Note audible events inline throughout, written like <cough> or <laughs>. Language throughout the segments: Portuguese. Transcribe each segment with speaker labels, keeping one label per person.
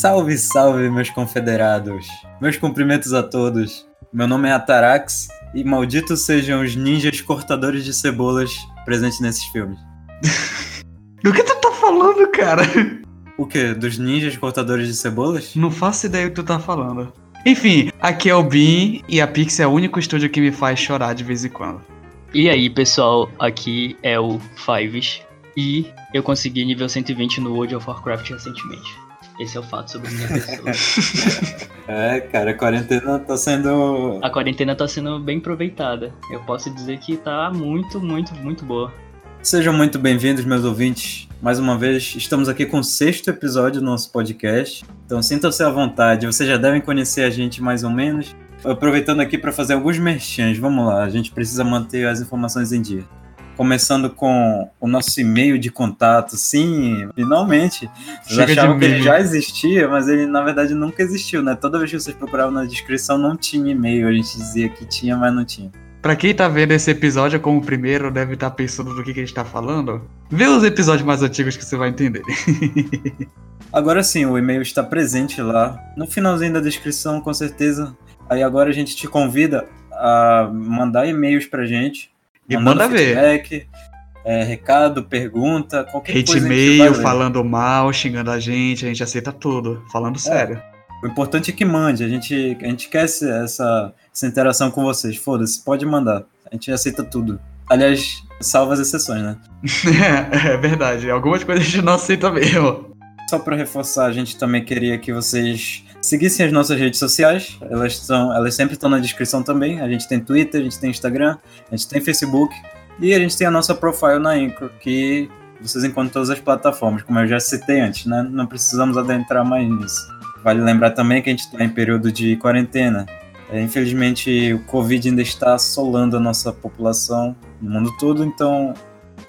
Speaker 1: Salve, salve, meus confederados. Meus cumprimentos a todos. Meu nome é Atarax e malditos sejam os ninjas cortadores de cebolas presentes nesses filmes. <laughs>
Speaker 2: Do que tu tá falando, cara?
Speaker 1: O quê? Dos ninjas cortadores de cebolas?
Speaker 2: Não faço ideia do que tu tá falando. Enfim, aqui é o Bin e a Pix é o único estúdio que me faz chorar de vez em quando.
Speaker 3: E aí, pessoal, aqui é o Fives e eu consegui nível 120 no World of Warcraft recentemente. Esse é o fato sobre minha pessoa. <laughs>
Speaker 1: É, cara, a quarentena tá sendo.
Speaker 3: A quarentena tá sendo bem aproveitada. Eu posso dizer que tá muito, muito, muito boa.
Speaker 1: Sejam muito bem-vindos, meus ouvintes. Mais uma vez, estamos aqui com o sexto episódio do nosso podcast. Então sintam-se à vontade. Vocês já devem conhecer a gente mais ou menos. Aproveitando aqui para fazer alguns merchans. Vamos lá, a gente precisa manter as informações em dia. Começando com o nosso e-mail de contato. Sim, finalmente. Vocês achavam que ele já existia, mas ele na verdade nunca existiu, né? Toda vez que vocês procuravam na descrição não tinha e-mail. A gente dizia que tinha, mas não tinha.
Speaker 2: Pra quem tá vendo esse episódio como o primeiro, deve estar pensando do que, que a gente tá falando. Vê os episódios mais antigos que você vai entender. <laughs>
Speaker 1: Agora sim, o e-mail está presente lá. No finalzinho da descrição, com certeza. Aí agora a gente te convida a mandar e-mails pra gente.
Speaker 2: E manda ver.
Speaker 1: feedback, é, recado, pergunta, qualquer
Speaker 2: Hate
Speaker 1: coisa.
Speaker 2: e-mail, falando mal, xingando a gente, a gente aceita tudo. Falando sério.
Speaker 1: O importante é que mande. A gente, a gente quer essa, essa interação com vocês. Foda-se, pode mandar. A gente aceita tudo. Aliás, salva as exceções, né?
Speaker 2: É, <laughs> é verdade. Algumas coisas a gente não aceita mesmo.
Speaker 1: Só para reforçar, a gente também queria que vocês seguissem as nossas redes sociais. Elas, estão, elas sempre estão na descrição também. A gente tem Twitter, a gente tem Instagram, a gente tem Facebook. E a gente tem a nossa profile na Incro, que vocês encontram todas as plataformas, como eu já citei antes, né? Não precisamos adentrar mais nisso. Vale lembrar também que a gente está em período de quarentena. É, infelizmente, o Covid ainda está assolando a nossa população no mundo todo, então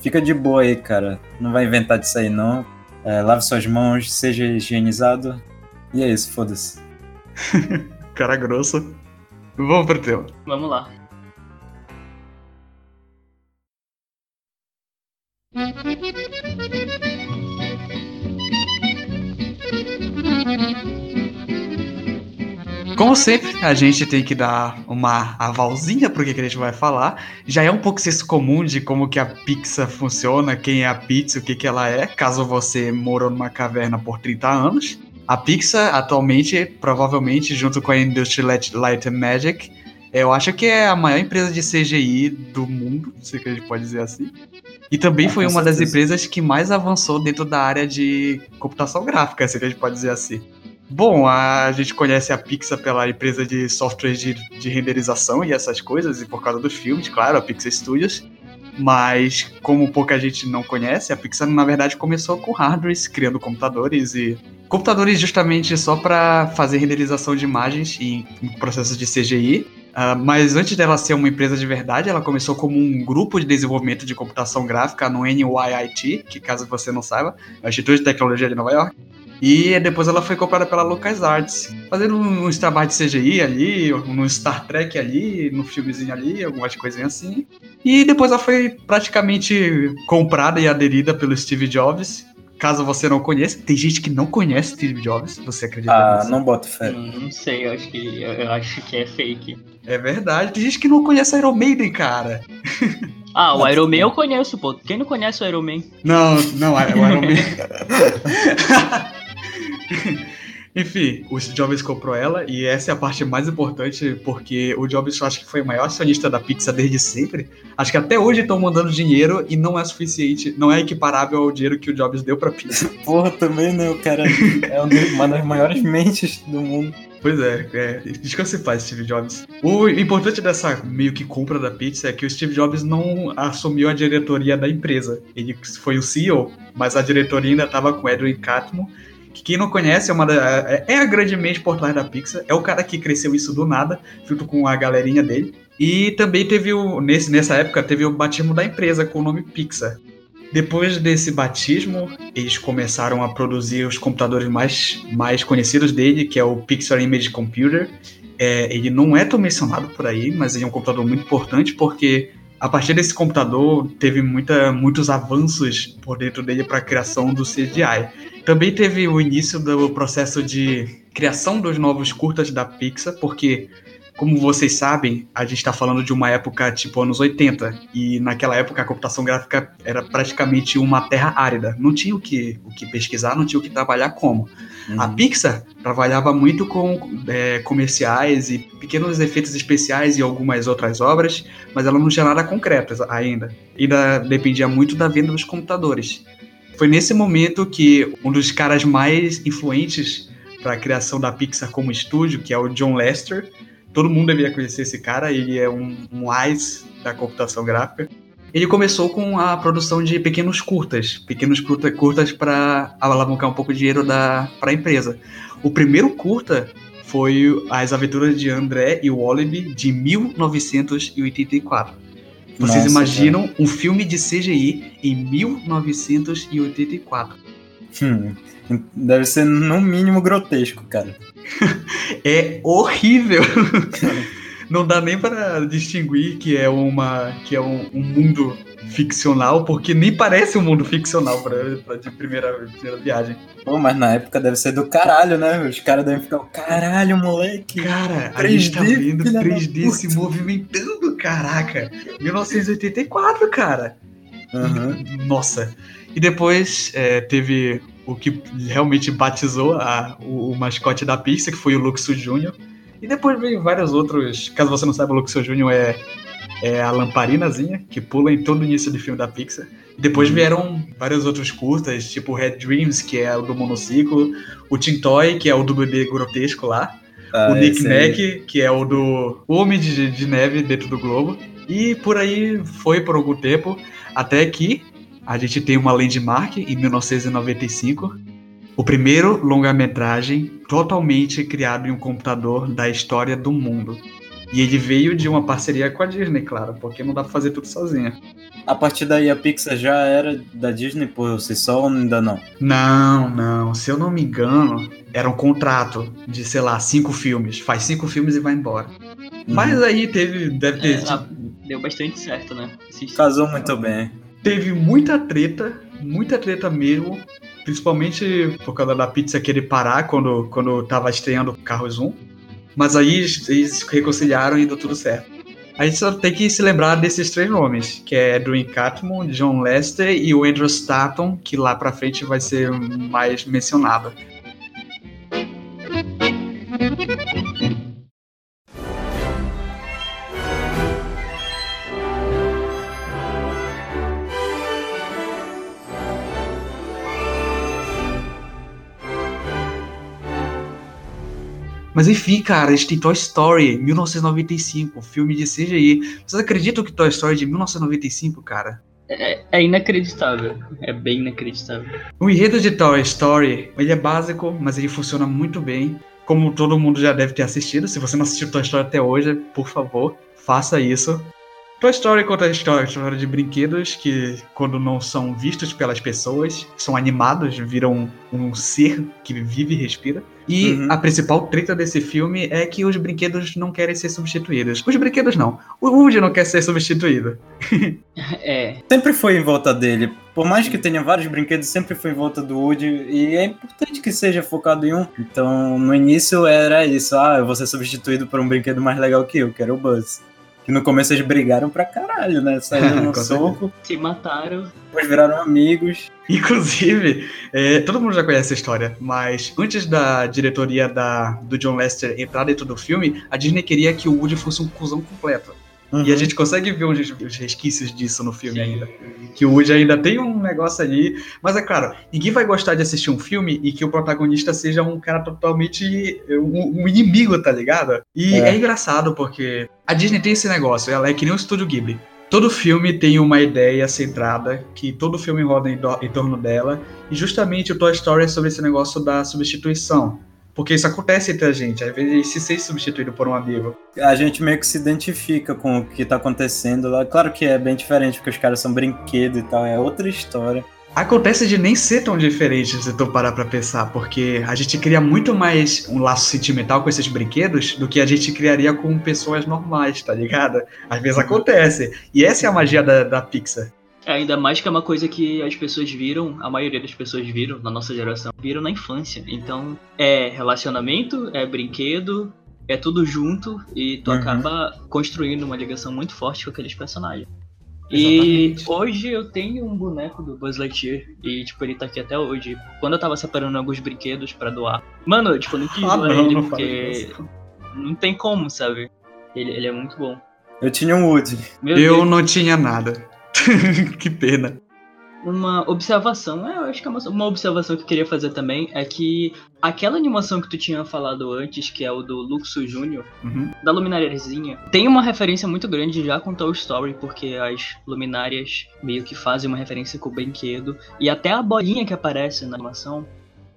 Speaker 1: fica de boa aí, cara. Não vai inventar disso aí, não. É, lave suas mãos, seja higienizado. E é isso, foda-se. <laughs>
Speaker 2: Cara grosso. Vamos pro teu.
Speaker 3: Vamos lá.
Speaker 2: Como sempre, a gente tem que dar uma avalzinha pro que, que a gente vai falar. Já é um pouco senso comum de como que a pizza funciona, quem é a pizza, o que, que ela é, caso você morou numa caverna por 30 anos. A Pixar, atualmente, provavelmente, junto com a Industry Light, and Magic, eu acho que é a maior empresa de CGI do mundo, se que a gente pode dizer assim. E também
Speaker 1: Ah,
Speaker 2: foi uma das
Speaker 1: certeza.
Speaker 2: empresas que mais avançou dentro da área de computação gráfica, se a gente pode dizer assim. Bom, a gente conhece a Pixar pela empresa de software de, de renderização e essas coisas, e por causa dos filmes, claro, a Pixar Studios. Mas, como pouca gente não conhece, a Pixar na verdade começou com hardwares, criando computadores e. Computadores justamente só para fazer renderização de imagens em processos de CGI. Ah, mas antes dela ser uma empresa de verdade, ela começou como um grupo de desenvolvimento de computação gráfica no NYIT, que caso você não saiba, é o Instituto de Tecnologia de Nova York. E depois ela foi comprada pela LucasArts, fazendo uns trabalhos de CGI ali, no Star Trek ali, no filmezinho ali, algumas coisinhas assim. E depois ela foi praticamente comprada e aderida pelo Steve Jobs. Caso você não conheça, tem gente que não conhece Steve Jobs, você acredita
Speaker 1: Ah,
Speaker 2: nisso?
Speaker 1: não boto fé.
Speaker 3: Hum, não sei, eu acho que eu, acho que é fake.
Speaker 2: É verdade, tem gente que não conhece Iron Maiden, cara.
Speaker 3: Ah, o Iron Man eu conheço, pô. Quem não conhece o Iron Man?
Speaker 2: Não, não, o Iron Maiden. <laughs> <laughs> Enfim, o Jobs comprou ela e essa é a parte mais importante porque o Jobs eu acho que foi o maior acionista da Pixar desde sempre. Acho que até hoje estão mandando dinheiro e não é suficiente, não é equiparável ao dinheiro que o Jobs deu pra Pixar. <laughs>
Speaker 1: Porra, também, né? O cara é um uma das maiores mentes do mundo.
Speaker 2: Pois é, é descanse em paz, Steve Jobs. O importante dessa meio que compra da Pixar é que o Steve Jobs não assumiu a diretoria da empresa. Ele foi o CEO, mas a diretoria ainda estava com o Edwin Catmull, que quem não conhece é, uma da- é- é a grande mente por trás da Pixar. É o cara que cresceu isso do nada, junto com a galerinha dele. E também teve o. Nesse, nessa época teve o batismo da empresa com o nome Pixar. Depois desse batismo, eles começaram a produzir os computadores mais, mais conhecidos dele, que é o Pixar Image Computer. É, ele não é tão mencionado por aí, mas ele é um computador muito importante porque a partir desse computador, teve muita, muitos avanços por dentro dele para a criação do CGI. Também teve o início do processo de criação dos novos curtas da Pixar, porque como vocês sabem, a gente está falando de uma época tipo anos 80, e naquela época a computação gráfica era praticamente uma terra árida. Não tinha o que, o que pesquisar, não tinha o que trabalhar como. Uhum. A Pixar trabalhava muito com é, comerciais e pequenos efeitos especiais e algumas outras obras, mas ela não tinha nada concreto ainda. Ainda dependia muito da venda dos computadores. Foi nesse momento que um dos caras mais influentes para a criação da Pixar como estúdio, que é o John Lester, todo mundo deveria conhecer esse cara, ele é um, um AIS da computação gráfica. Ele começou com a produção de pequenos curtas, pequenos curtas para alavancar um pouco de dinheiro para a empresa. O primeiro curta foi As Aventuras de André e Wallaby, de 1984. Vocês Nossa, imaginam cara. um filme de CGI em 1984?
Speaker 1: Hum, deve ser no mínimo grotesco, cara. <laughs>
Speaker 2: é horrível. <laughs> Não dá nem para distinguir que é uma que é um, um, mundo ficcional, porque nem parece um mundo ficcional pra, pra de primeira, primeira viagem.
Speaker 1: Pô, mas na época deve ser do caralho, né? Os caras devem ficar, caralho, moleque.
Speaker 2: Cara, 3D, a gente tá vendo 3D se movimentando, caraca. 1984, cara. Uhum. Nossa. E depois é, teve o que realmente batizou a, o, o, mascote da Pixar, que foi o Luxo Jr. E depois veio vários outros. Caso você não saiba, o Luxo Jr. é, é a lamparinazinha que pula em todo o início do filme da Pixar. Depois uhum. vieram vários outros curtas, tipo Red Dreams, que é o do monociclo, o Tintoy, que é o do bebê grotesco lá, ah, o Nick Nack, que é o do Homem de, de Neve dentro do Globo. E por aí foi por algum tempo, até que a gente tem uma landmark em 1995, o primeiro longa-metragem totalmente criado em um computador da história do mundo. E ele veio de uma parceria com a Disney, claro, porque não dá pra fazer tudo sozinha.
Speaker 1: A partir daí a Pixar já era da Disney por si só ou ainda não?
Speaker 2: Não, não. Se eu não me engano, era um contrato de, sei lá, cinco filmes. Faz cinco filmes e vai embora. Uhum. Mas aí teve. Deve ter. É,
Speaker 3: deu bastante certo, né?
Speaker 1: Casou muito bem
Speaker 2: teve muita treta, muita treta mesmo, principalmente por causa da pizza querer parar quando, quando tava estreando Carros 1. Mas aí eles reconciliaram e deu tudo certo. A gente só tem que se lembrar desses três nomes, que é Edwin Catmull, John Lester e o Andrew Stanton, que lá pra frente vai ser mais mencionado. Mas enfim, cara, a gente tem Toy Story, 1995, filme de CGI. Vocês acreditam que Toy Story é de 1995, cara?
Speaker 3: É, é, inacreditável. É bem inacreditável.
Speaker 2: O enredo de Toy Story, ele é básico, mas ele funciona muito bem. Como todo mundo já deve ter assistido. Se você não assistiu Toy Story até hoje, por favor, faça isso. Toy Story conta a história, a história de brinquedos que, quando não são vistos pelas pessoas, são animados, viram um ser que vive e respira. E uhum. a principal treta desse filme é que os brinquedos não querem ser substituídos. Os brinquedos não. O Woody não quer ser substituído. <laughs>
Speaker 1: é. Sempre foi em volta dele. Por mais que tenha vários brinquedos, sempre foi em volta do Woody. E é importante que seja focado em um. Então, no início era isso. Ah, eu vou ser substituído por um brinquedo mais legal que eu, que era o Buzz. Que no começo eles brigaram pra caralho, né? Saíram <laughs> no soco.
Speaker 3: Se mataram.
Speaker 1: Depois viraram amigos.
Speaker 2: Inclusive, é, todo mundo já conhece a história, mas antes da diretoria da, do John Lester entrar dentro do filme, a Disney queria que o Woody fosse um cuzão completo. Uhum. E a gente consegue ver os, os resquícios disso no filme Sim. ainda. Que o Woody ainda tem um negócio ali. Mas é claro, ninguém vai gostar de assistir um filme e que o protagonista seja um cara totalmente. um, um inimigo, tá ligado? E é. é engraçado porque a Disney tem esse negócio, ela é que nem o Estúdio Ghibli. Todo filme tem uma ideia centrada, que todo filme roda em, do, em torno dela, e justamente o Toy Story é sobre esse negócio da substituição. Porque isso acontece entre a gente, às vezes se ser substituído por um amigo.
Speaker 1: A gente meio que se identifica com o que tá acontecendo lá. Claro que é bem diferente, porque os caras são brinquedo e tal, é outra história.
Speaker 2: Acontece de nem ser tão diferente se tu parar pra pensar, porque a gente cria muito mais um laço sentimental com esses brinquedos do que a gente criaria com pessoas normais, tá ligado? Às vezes acontece. E essa é a magia da, da Pixar.
Speaker 3: É, ainda mais que é uma coisa que as pessoas viram, a maioria das pessoas viram, na nossa geração, viram na infância. Então, é relacionamento, é brinquedo, é tudo junto e tu
Speaker 1: Uhum.
Speaker 3: acaba construindo uma ligação muito forte com aqueles personagens.
Speaker 2: Exatamente.
Speaker 3: E hoje eu tenho um boneco do Buzz Lightyear e, tipo, ele tá aqui até hoje. Quando eu tava separando alguns brinquedos pra doar. Mano, eu, tipo, eu não quis
Speaker 2: Ah,
Speaker 3: doar
Speaker 2: não,
Speaker 3: ele
Speaker 2: não
Speaker 3: porque não tem como, sabe? Ele, ele é muito bom.
Speaker 1: Eu tinha um Woody.
Speaker 3: Meu
Speaker 2: Eu
Speaker 3: Deus,
Speaker 2: não tinha nada. <laughs> que pena.
Speaker 3: uma observação, é, eu acho que é uma, uma observação que eu queria fazer também é que aquela animação que tu tinha falado antes, que é o do Luxo Júnior,
Speaker 2: Uhum.
Speaker 3: da luminariazinha, tem uma referência muito grande já com Toy Story, porque as luminárias meio que fazem uma referência com o brinquedo, e até a bolinha que aparece na animação,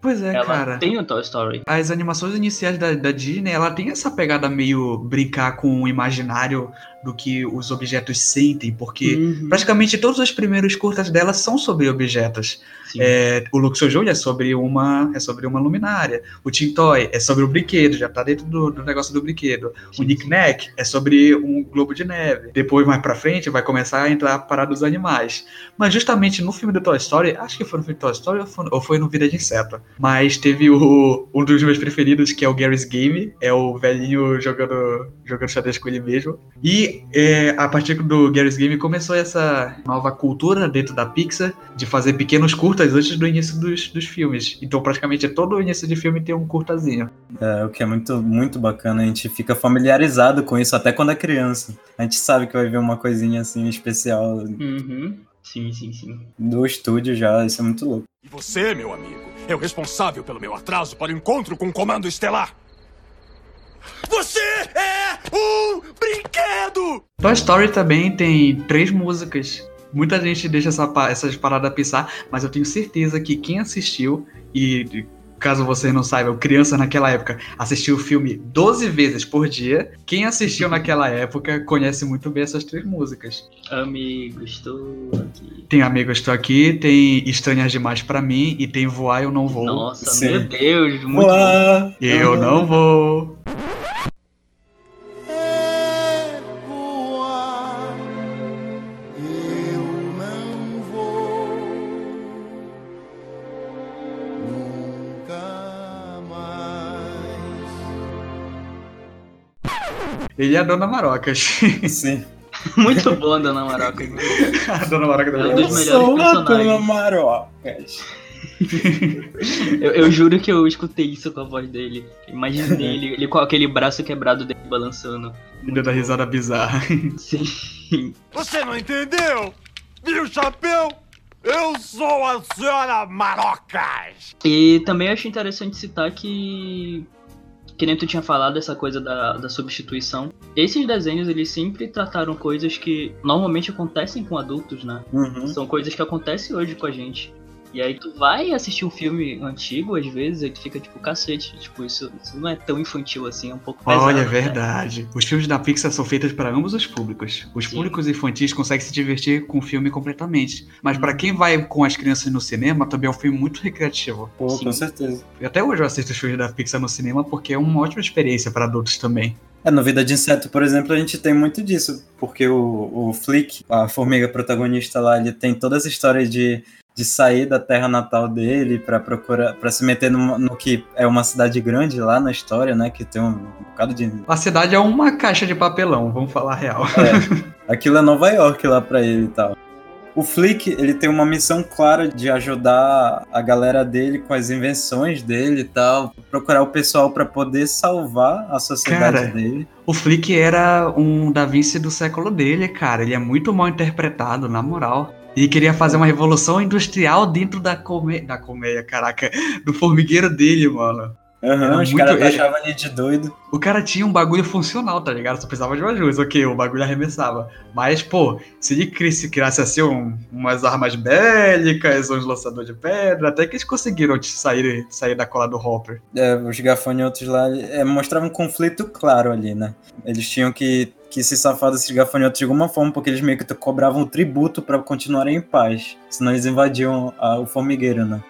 Speaker 2: Pois é,
Speaker 3: ela
Speaker 2: cara.
Speaker 3: tem o Toy Story.
Speaker 2: As animações iniciais da, da Disney, ela tem essa pegada meio brincar com o imaginário do que os objetos sentem, porque
Speaker 3: Uhum.
Speaker 2: praticamente todos os primeiros curtas dela são sobre objetos. É, o Luxo Júnior é sobre uma é sobre uma luminária. O Tim Toy é sobre o brinquedo, já tá dentro do, do negócio do brinquedo. O
Speaker 3: Sim,
Speaker 2: Nick
Speaker 3: sim.
Speaker 2: Nack é sobre um globo de neve. Depois, mais pra frente, vai começar a entrar a parada dos animais. Mas justamente no filme do Toy Story, acho que foi no filme do Toy Story ou foi, ou foi no Vida de Inseto. Mas teve o, um dos meus preferidos, que é o Gary's Game. É o velhinho jogando, jogando xadrez com ele mesmo. E é, a partir do Gary's Game começou essa nova cultura dentro da Pixar de fazer pequenos curtas antes do início dos, dos filmes. Então, praticamente todo o início de filme tem um curtazinho.
Speaker 1: É, o que é muito, muito bacana. A gente fica familiarizado com isso até quando é criança. A gente sabe que vai ver uma coisinha assim especial
Speaker 3: Uhum. Sim, sim, sim.
Speaker 1: do estúdio já. Isso é muito louco.
Speaker 4: E você, meu amigo, é o responsável pelo meu atraso para o encontro com o Comando Estelar. Você é um brinquedo!
Speaker 2: Toy Story também tem três músicas. Muita gente deixa essa, essas paradas pensar, mas eu tenho certeza que quem assistiu, e caso vocês não saibam, criança naquela época assistiu o filme 12 vezes por dia, quem assistiu naquela época conhece muito bem essas três músicas.
Speaker 3: Amigo, estou aqui.
Speaker 2: Tem Amigos Estou Aqui, tem Estranhas Demais Pra Mim e tem Voar Eu Não Vou.
Speaker 3: Nossa,
Speaker 1: Sim.
Speaker 3: meu Deus, muito bom.
Speaker 1: Uá!
Speaker 2: Eu não vou. Ele é a Dona Marocas. <laughs>
Speaker 1: Sim.
Speaker 3: Muito bom, Dona Maroca. <laughs>
Speaker 2: a Dona Marocas
Speaker 3: É um
Speaker 2: da
Speaker 3: dos
Speaker 1: Eu
Speaker 3: melhores
Speaker 1: sou uma
Speaker 3: personagens.
Speaker 1: dona marocas. <laughs>
Speaker 3: Eu, eu juro que eu escutei isso com a voz dele. Imaginei ele, ele com aquele braço quebrado dele balançando.
Speaker 2: Dando a risada bizarra.
Speaker 3: Sim.
Speaker 4: Você não entendeu? Viu, chapéu? Eu sou a senhora Marocas!
Speaker 3: E também acho interessante citar que. Que nem tu tinha falado, essa coisa da, da substituição. Esses desenhos, eles sempre trataram coisas que normalmente acontecem com adultos, né?
Speaker 1: Uhum.
Speaker 3: São coisas que acontecem hoje com a gente. E aí tu vai assistir um filme antigo, às vezes, e tu fica tipo, cacete, tipo, isso, isso não é tão infantil assim, é um pouco pesado.
Speaker 2: Olha, é
Speaker 3: né?
Speaker 2: verdade. Os filmes da Pixar são feitos para ambos os públicos. Os
Speaker 3: Sim.
Speaker 2: públicos infantis conseguem se divertir com o filme completamente. Mas
Speaker 3: Uhum.
Speaker 2: para quem vai com as crianças no cinema, também é um filme muito recreativo.
Speaker 1: Pô,
Speaker 3: Sim.
Speaker 1: com certeza.
Speaker 2: E até hoje eu assisto os filmes da Pixar no cinema porque é uma ótima experiência para adultos também.
Speaker 1: É, no Vida de Inseto, por exemplo, a gente tem muito disso, porque o, o Flick, a formiga protagonista lá, ele tem toda essa história de, de sair da terra natal dele pra procurar, para se meter no, no que é uma cidade grande lá na história, né, que tem um bocado de...
Speaker 2: A cidade é uma caixa de papelão, vamos falar a real.
Speaker 1: É, <laughs> aquilo é Nova York lá pra ele e tal. O Flick, ele tem uma missão clara de ajudar a galera dele com as invenções dele e tal, procurar o pessoal pra poder salvar a sociedade
Speaker 2: Cara,
Speaker 1: dele.
Speaker 2: O Flick era um Da Vinci do século dele, cara. Ele é muito mal interpretado, na moral. E queria fazer uma revolução industrial dentro da colmeia. Da colmeia, caraca. Do formigueiro dele, mano.
Speaker 1: Aham,
Speaker 2: Era
Speaker 1: os caras
Speaker 2: ele-
Speaker 1: achavam ele de doido.
Speaker 2: O cara tinha um bagulho funcional, tá ligado? Só precisava de uma luz, ok, o bagulho arremessava. Mas, pô, se ele criasse, criasse assim um- umas armas bélicas, uns lançadores de pedra, até que eles conseguiram sair, sair da cola do Hopper.
Speaker 1: É, os gafanhotos lá é, mostravam um conflito claro ali, né? Eles tinham que, que se safar desses gafanhotos de alguma forma, porque eles meio que cobravam tributo pra continuarem em paz. Senão eles invadiam a- o formigueiro, né?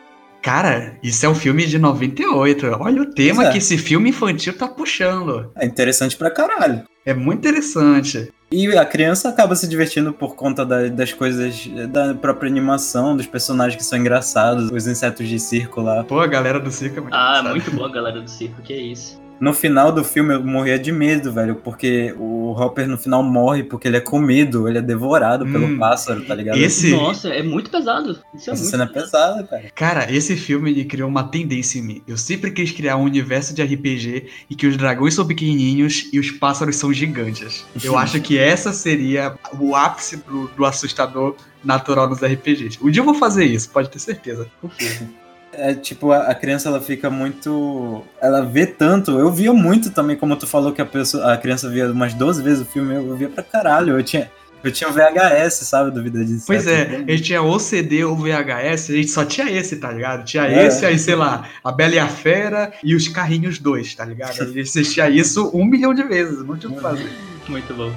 Speaker 2: Cara, isso é um filme de 98. Olha o tema
Speaker 1: é.
Speaker 2: que esse filme infantil tá puxando.
Speaker 1: É interessante pra caralho.
Speaker 2: É muito interessante.
Speaker 1: E a criança acaba se divertindo por conta da- das coisas, da própria animação, dos personagens que são engraçados, os insetos de circo lá.
Speaker 2: Pô, a galera do circo é muito
Speaker 3: Ah,
Speaker 2: engraçada.
Speaker 3: muito boa, galera do circo, que isso.
Speaker 1: No final do filme eu morria de medo, velho, porque o Hopper no final morre porque ele é comido, ele é devorado pelo
Speaker 2: Hum,
Speaker 1: pássaro, tá ligado?
Speaker 2: esse-
Speaker 3: Nossa, é muito pesado. Isso é
Speaker 1: Essa
Speaker 3: muito
Speaker 1: cena é pesada, cara.
Speaker 2: Cara, esse filme ele criou uma tendência em mim. Eu sempre quis criar um universo de RPG em que os dragões são pequenininhos e os pássaros são gigantes. Eu acho que essa seria o ápice do, do assustador natural nos RPGs. Um dia eu vou fazer isso, pode ter certeza.
Speaker 3: Confio.
Speaker 1: É tipo, a, a criança ela fica muito. Ela vê tanto. Eu via muito também, como tu falou que a, pessoa, a criança via umas 12 vezes o filme, eu via pra caralho. Eu tinha, eu tinha o VHS, sabe, do Vida de Inseto.
Speaker 2: Pois é, a gente tinha ou CD ou VHS, a gente só tinha esse, tá ligado? Tinha
Speaker 1: É.
Speaker 2: esse, aí sei lá, a Bela e a Fera e os Carrinhos 2, tá ligado? A gente assistia isso um milhão de vezes, não tinha o que fazer.
Speaker 3: Muito bom.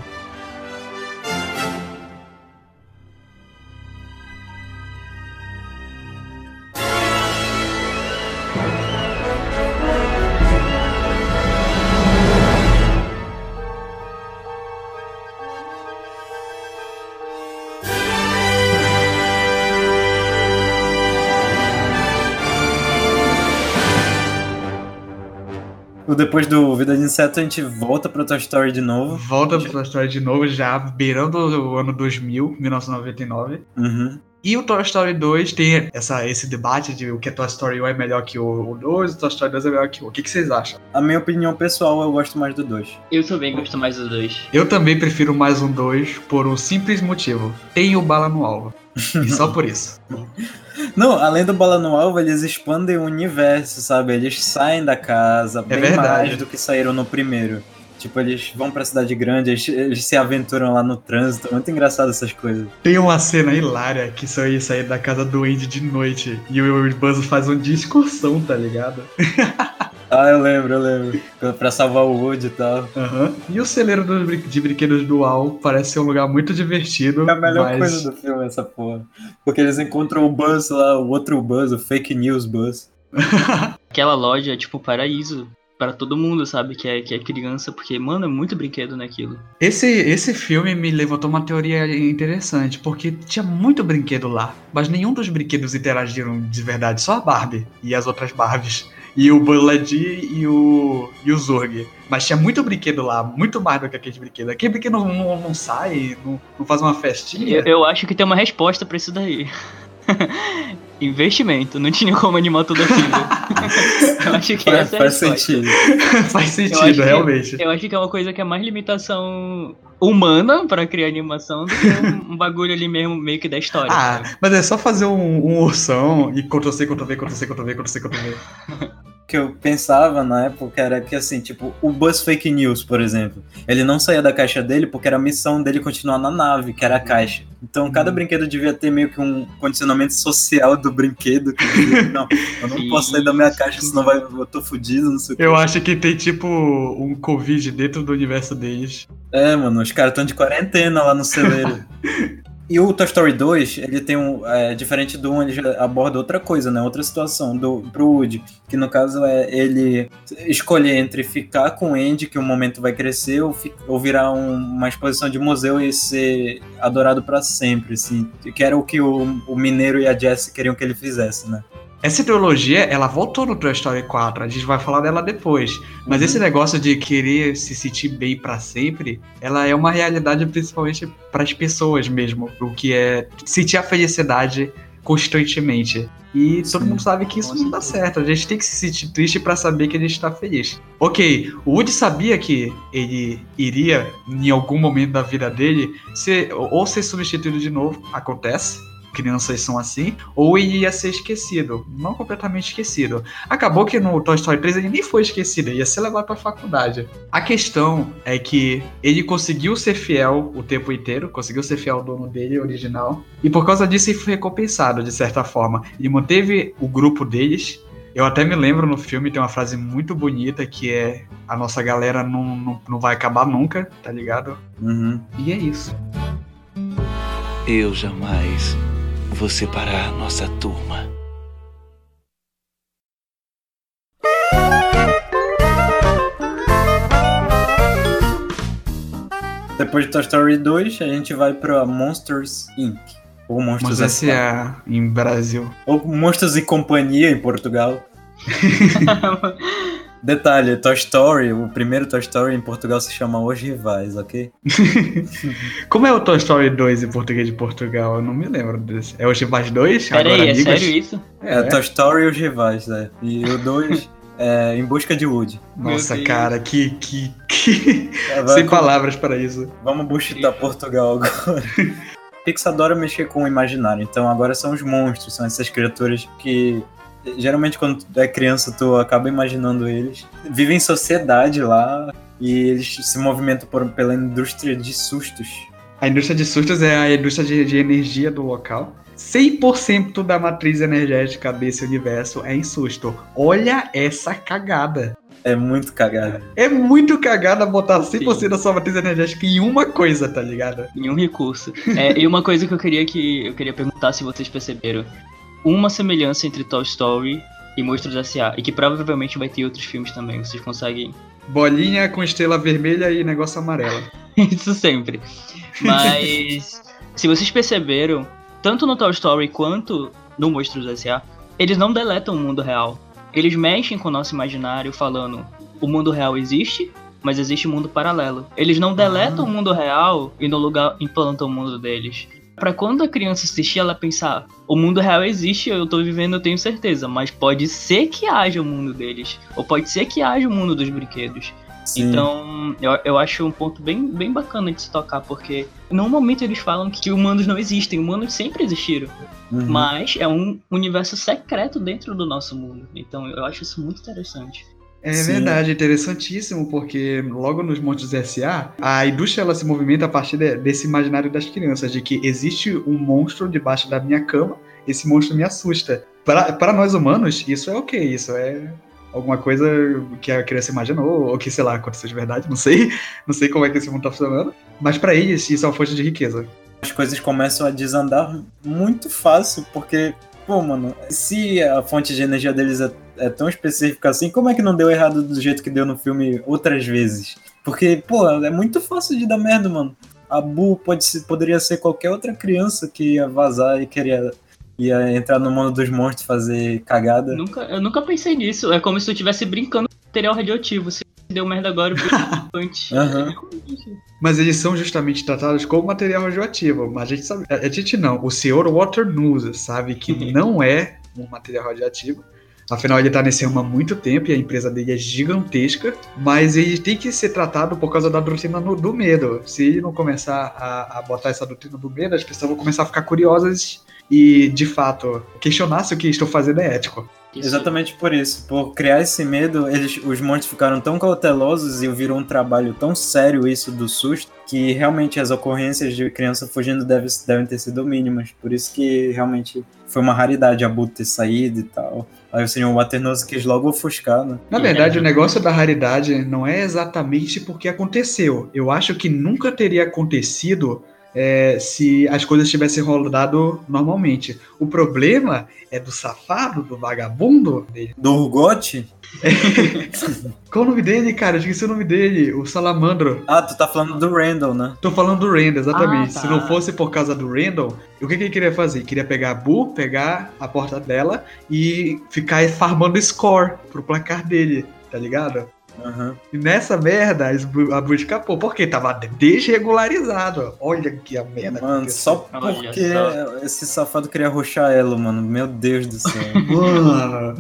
Speaker 1: Depois do Vida de Inseto, a gente volta pra Toy Story de novo.
Speaker 2: Volta pra história de novo, já beirando o ano 2000, 1999.
Speaker 1: Uhum.
Speaker 2: E o Toy Story 2 tem essa, esse debate de o que é Toy Story 1 é melhor que o o 2, o Toy Story 2 é melhor que o 1. O que, que vocês acham?
Speaker 1: A minha opinião pessoal, eu gosto mais do 2.
Speaker 3: Eu também gosto mais dos dois.
Speaker 2: Eu também prefiro mais um 2 por um simples motivo. Tem o bala no alvo. E só por isso.
Speaker 1: Não, além do Bola no Alvo, eles expandem o universo, sabe? Eles saem da casa bem
Speaker 2: verdade.
Speaker 1: mais do que saíram no primeiro. Tipo, eles vão pra cidade grande, eles, eles se aventuram lá no trânsito. Muito engraçado essas coisas.
Speaker 2: Tem uma cena hilária que são eles sair da casa do Andy de noite e o Buzz faz um dia excursão, tá ligado? <laughs>
Speaker 1: Ah, eu lembro, eu lembro. Pra salvar o Woody e tal.
Speaker 2: Aham. E o celeiro dos brin- de brinquedos dual parece ser um lugar muito divertido.
Speaker 1: É a melhor
Speaker 2: mas...
Speaker 1: coisa do filme, essa porra. Porque eles encontram o Buzz lá, o outro Buzz, o fake news Buzz. <laughs>
Speaker 3: Aquela loja é tipo paraíso para todo mundo, sabe? Que é, que é criança, porque, mano, é muito brinquedo naquilo.
Speaker 2: Esse, esse filme me levantou uma teoria interessante, porque tinha muito brinquedo lá, mas nenhum dos brinquedos interagiram de verdade, só a Barbie e as outras Barbies. E o Lightyear e o, e o Zurg. Mas tinha muito brinquedo lá, muito mais do que aquele brinquedo. Aquele brinquedo não, não, não sai, não, não faz uma festinha.
Speaker 3: Eu, eu acho que tem uma resposta pra isso daí. <laughs> Investimento, não tinha como animar tudo aquilo. <laughs> eu acho que
Speaker 1: Faz,
Speaker 3: essa é a
Speaker 1: faz sentido. <laughs>
Speaker 2: faz
Speaker 3: Eu
Speaker 2: sentido,
Speaker 3: que-
Speaker 2: realmente.
Speaker 3: Eu acho que é uma coisa que é mais limitação humana pra criar animação do que um, um bagulho ali mesmo, meio que da história.
Speaker 2: Ah,
Speaker 3: sabe?
Speaker 2: mas é só fazer um, um ursão e Ctrl-C, Ctrl-V, Ctrl-C, Ctrl-V, Ctrl-C, Ctrl-V.
Speaker 1: Que eu pensava na época era que, assim, tipo, o Buzz Fake News, por exemplo, ele não saía da caixa dele porque era a missão dele continuar na nave, que era a caixa. Então, cada
Speaker 2: Uhum.
Speaker 1: brinquedo devia ter meio que um condicionamento social do brinquedo. Que dizia, não, eu não posso sair da minha caixa, senão vai, eu tô fudido, não sei o que.
Speaker 2: Eu acho que tem tipo um Covid dentro do universo deles.
Speaker 1: É, mano, os caras estão de quarentena lá no celeiro. <laughs> E o Toy Story 2, ele tem um. É, diferente do 1, ele já aborda outra coisa, né? Outra situação do, pro Woody. Que no caso é ele escolher entre ficar com o Andy, que o momento vai crescer, ou, fi- ou virar um- uma exposição de museu e ser adorado pra sempre, assim. Que era o que o, o Mineiro e a Jessie queriam que ele fizesse, né?
Speaker 2: Essa ideologia, ela voltou no Toy Story 4, a gente vai falar dela depois. Mas
Speaker 1: Uhum.
Speaker 2: esse negócio de querer se sentir bem pra sempre, ela é uma realidade principalmente pras pessoas mesmo, o que é sentir a felicidade constantemente. E todo
Speaker 1: Sim,
Speaker 2: mundo sabe que isso não dá certo. A gente tem que se sentir triste pra saber que a gente tá feliz. Ok, o Woody sabia que ele iria, em algum momento da vida dele, ser, ou ser substituído de novo, acontece. Crianças são assim, ou ele ia ser esquecido, não completamente esquecido. Acabou que no Toy Story 3 ele nem foi esquecido, ele ia ser levado pra faculdade. A questão é que ele conseguiu ser fiel o tempo inteiro, conseguiu ser fiel ao dono dele original, e por causa disso ele foi recompensado de certa forma. Ele manteve o grupo deles. Eu até me lembro no filme, tem uma frase muito bonita que é a nossa galera não, não, não vai acabar nunca, tá ligado?
Speaker 1: Uhum.
Speaker 2: E é isso.
Speaker 5: Eu jamais vou separar nossa turma.
Speaker 1: Depois de Toy Story 2, a gente vai pra Monsters Inc. Ou Monstros
Speaker 2: esse é em Brasil.
Speaker 1: Ou Monstros e Companhia em Portugal. <laughs> Detalhe, Toy Story, o primeiro Toy Story em Portugal se chama Os Rivais, ok? <laughs>
Speaker 2: Como é o Toy Story 2 em português de Portugal? Eu não me lembro desse. É Os Rivais 2?
Speaker 3: Peraí, é
Speaker 2: Amigos?
Speaker 3: sério isso?
Speaker 1: É, Toy Story e Os Rivais, né? E o 2 <laughs> é Em Busca de Woody.
Speaker 2: Nossa, cara, que. que, que...
Speaker 1: É,
Speaker 2: Sem
Speaker 1: com-
Speaker 2: palavras para isso.
Speaker 1: Vamos buchitar Portugal agora. <laughs> Pixar adora mexer com o imaginário, então agora são os monstros, são essas criaturas que geralmente quando tu é criança tu acaba imaginando eles. Vivem em sociedade lá e eles se movimentam por- pela indústria de sustos.
Speaker 2: A indústria de sustos é a indústria de, de energia do local. 100% da matriz energética desse universo é em susto. Olha essa cagada.
Speaker 1: É muito cagado.
Speaker 2: É muito cagada botar 100% da sua matriz energética em uma coisa, tá ligado?
Speaker 3: Nenhum recurso. É, e uma coisa que eu queria que eu queria perguntar se vocês perceberam. Uma semelhança entre Toy Story e Monstros S.A. E que provavelmente vai ter outros filmes também. Vocês conseguem.
Speaker 2: Bolinha com estrela vermelha e negócio amarelo. <laughs>
Speaker 3: Isso sempre. Mas <laughs> se vocês perceberam, tanto no Toy Story quanto no Monstros S.A., eles não deletam o mundo real. Eles mexem com o nosso imaginário falando o mundo real existe, mas existe um mundo paralelo. Eles não deletam o mundo real e no lugar implantam o mundo deles. Pra quando a criança assistir, ela pensar: o mundo real existe, eu tô vivendo, eu tenho certeza, mas pode ser que haja o mundo deles, ou pode ser que haja o mundo dos brinquedos.
Speaker 1: Sim.
Speaker 3: Então, eu, eu acho um ponto bem, bem bacana de se tocar, porque no momento eles falam que humanos não existem, humanos sempre existiram,
Speaker 1: Uhum.
Speaker 3: mas é um universo secreto dentro do nosso mundo. Então, eu acho isso muito interessante.
Speaker 2: É
Speaker 1: Sim.
Speaker 2: verdade, interessantíssimo, porque logo nos Montes SA, a indústria ela se movimenta a partir de- desse imaginário das crianças, de que existe um monstro debaixo da minha cama, esse monstro me assusta. Para nós humanos, isso é ok, isso é alguma coisa que a criança imaginou, ou que, sei lá, aconteceu de verdade, não sei, <laughs> não sei como é que esse mundo tá funcionando, mas para eles isso é uma fonte de riqueza.
Speaker 1: As coisas começam a desandar muito fácil, porque, pô, mano, se a fonte de energia deles é, é tão específica assim, como é que não deu errado do jeito que deu no filme outras vezes? Porque, pô, é muito fácil de dar merda, mano. A Bu pode ser, poderia ser qualquer outra criança que ia vazar e queria ia entrar no mundo dos monstros fazer cagada.
Speaker 3: Nunca, eu nunca pensei nisso. É como se tu estivesse brincando com material radioativo. Se deu merda agora, eu antes. <laughs>
Speaker 1: Aham.
Speaker 2: Mas eles são justamente tratados como material radioativo. Mas a gente sabe. A gente não. O senhor Water News sabe que <laughs> não é um material radioativo. Afinal, ele tá nesse ramo há muito tempo e a empresa dele é gigantesca. Mas ele tem que ser tratado por causa da doutrina no- do medo. Se ele não começar a, a botar essa doutrina do medo, as pessoas vão começar a ficar curiosas e, de fato, questionar se o que estou fazendo é ético.
Speaker 3: Isso-
Speaker 1: Exatamente por isso. Por criar esse medo, eles, os monstros ficaram tão cautelosos e virou um trabalho tão sério isso do susto, que realmente as ocorrências de criança fugindo deve, devem ter sido mínimas. Por isso que realmente foi uma raridade a Buto ter saído e tal. Aí o senhor Waternoose quis logo ofuscar, né?
Speaker 2: Na verdade, o negócio da raridade não é exatamente porque aconteceu. Eu acho que nunca teria acontecido é, se as coisas tivessem rodado normalmente. O problema é do safado, do vagabundo dele.
Speaker 1: Do Urgot? <laughs>
Speaker 2: Qual o nome dele, cara? Eu esqueci o nome dele. O Salamandro.
Speaker 1: Ah, tu tá falando do Randall, né?
Speaker 2: Tô falando do Randall, exatamente.
Speaker 3: Ah, tá.
Speaker 2: Se não fosse por causa do Randall, o que, que ele queria fazer? Ele queria pegar a Boo, pegar a porta dela e ficar farmando score pro placar dele, tá ligado?
Speaker 1: Aham.
Speaker 2: E nessa merda, a Boo escapou, porque tava desregularizado. Olha que a merda.
Speaker 1: Mano, só porque
Speaker 3: só.
Speaker 1: esse safado queria roxar ela, mano. Meu Deus do céu. <laughs>
Speaker 2: Mano.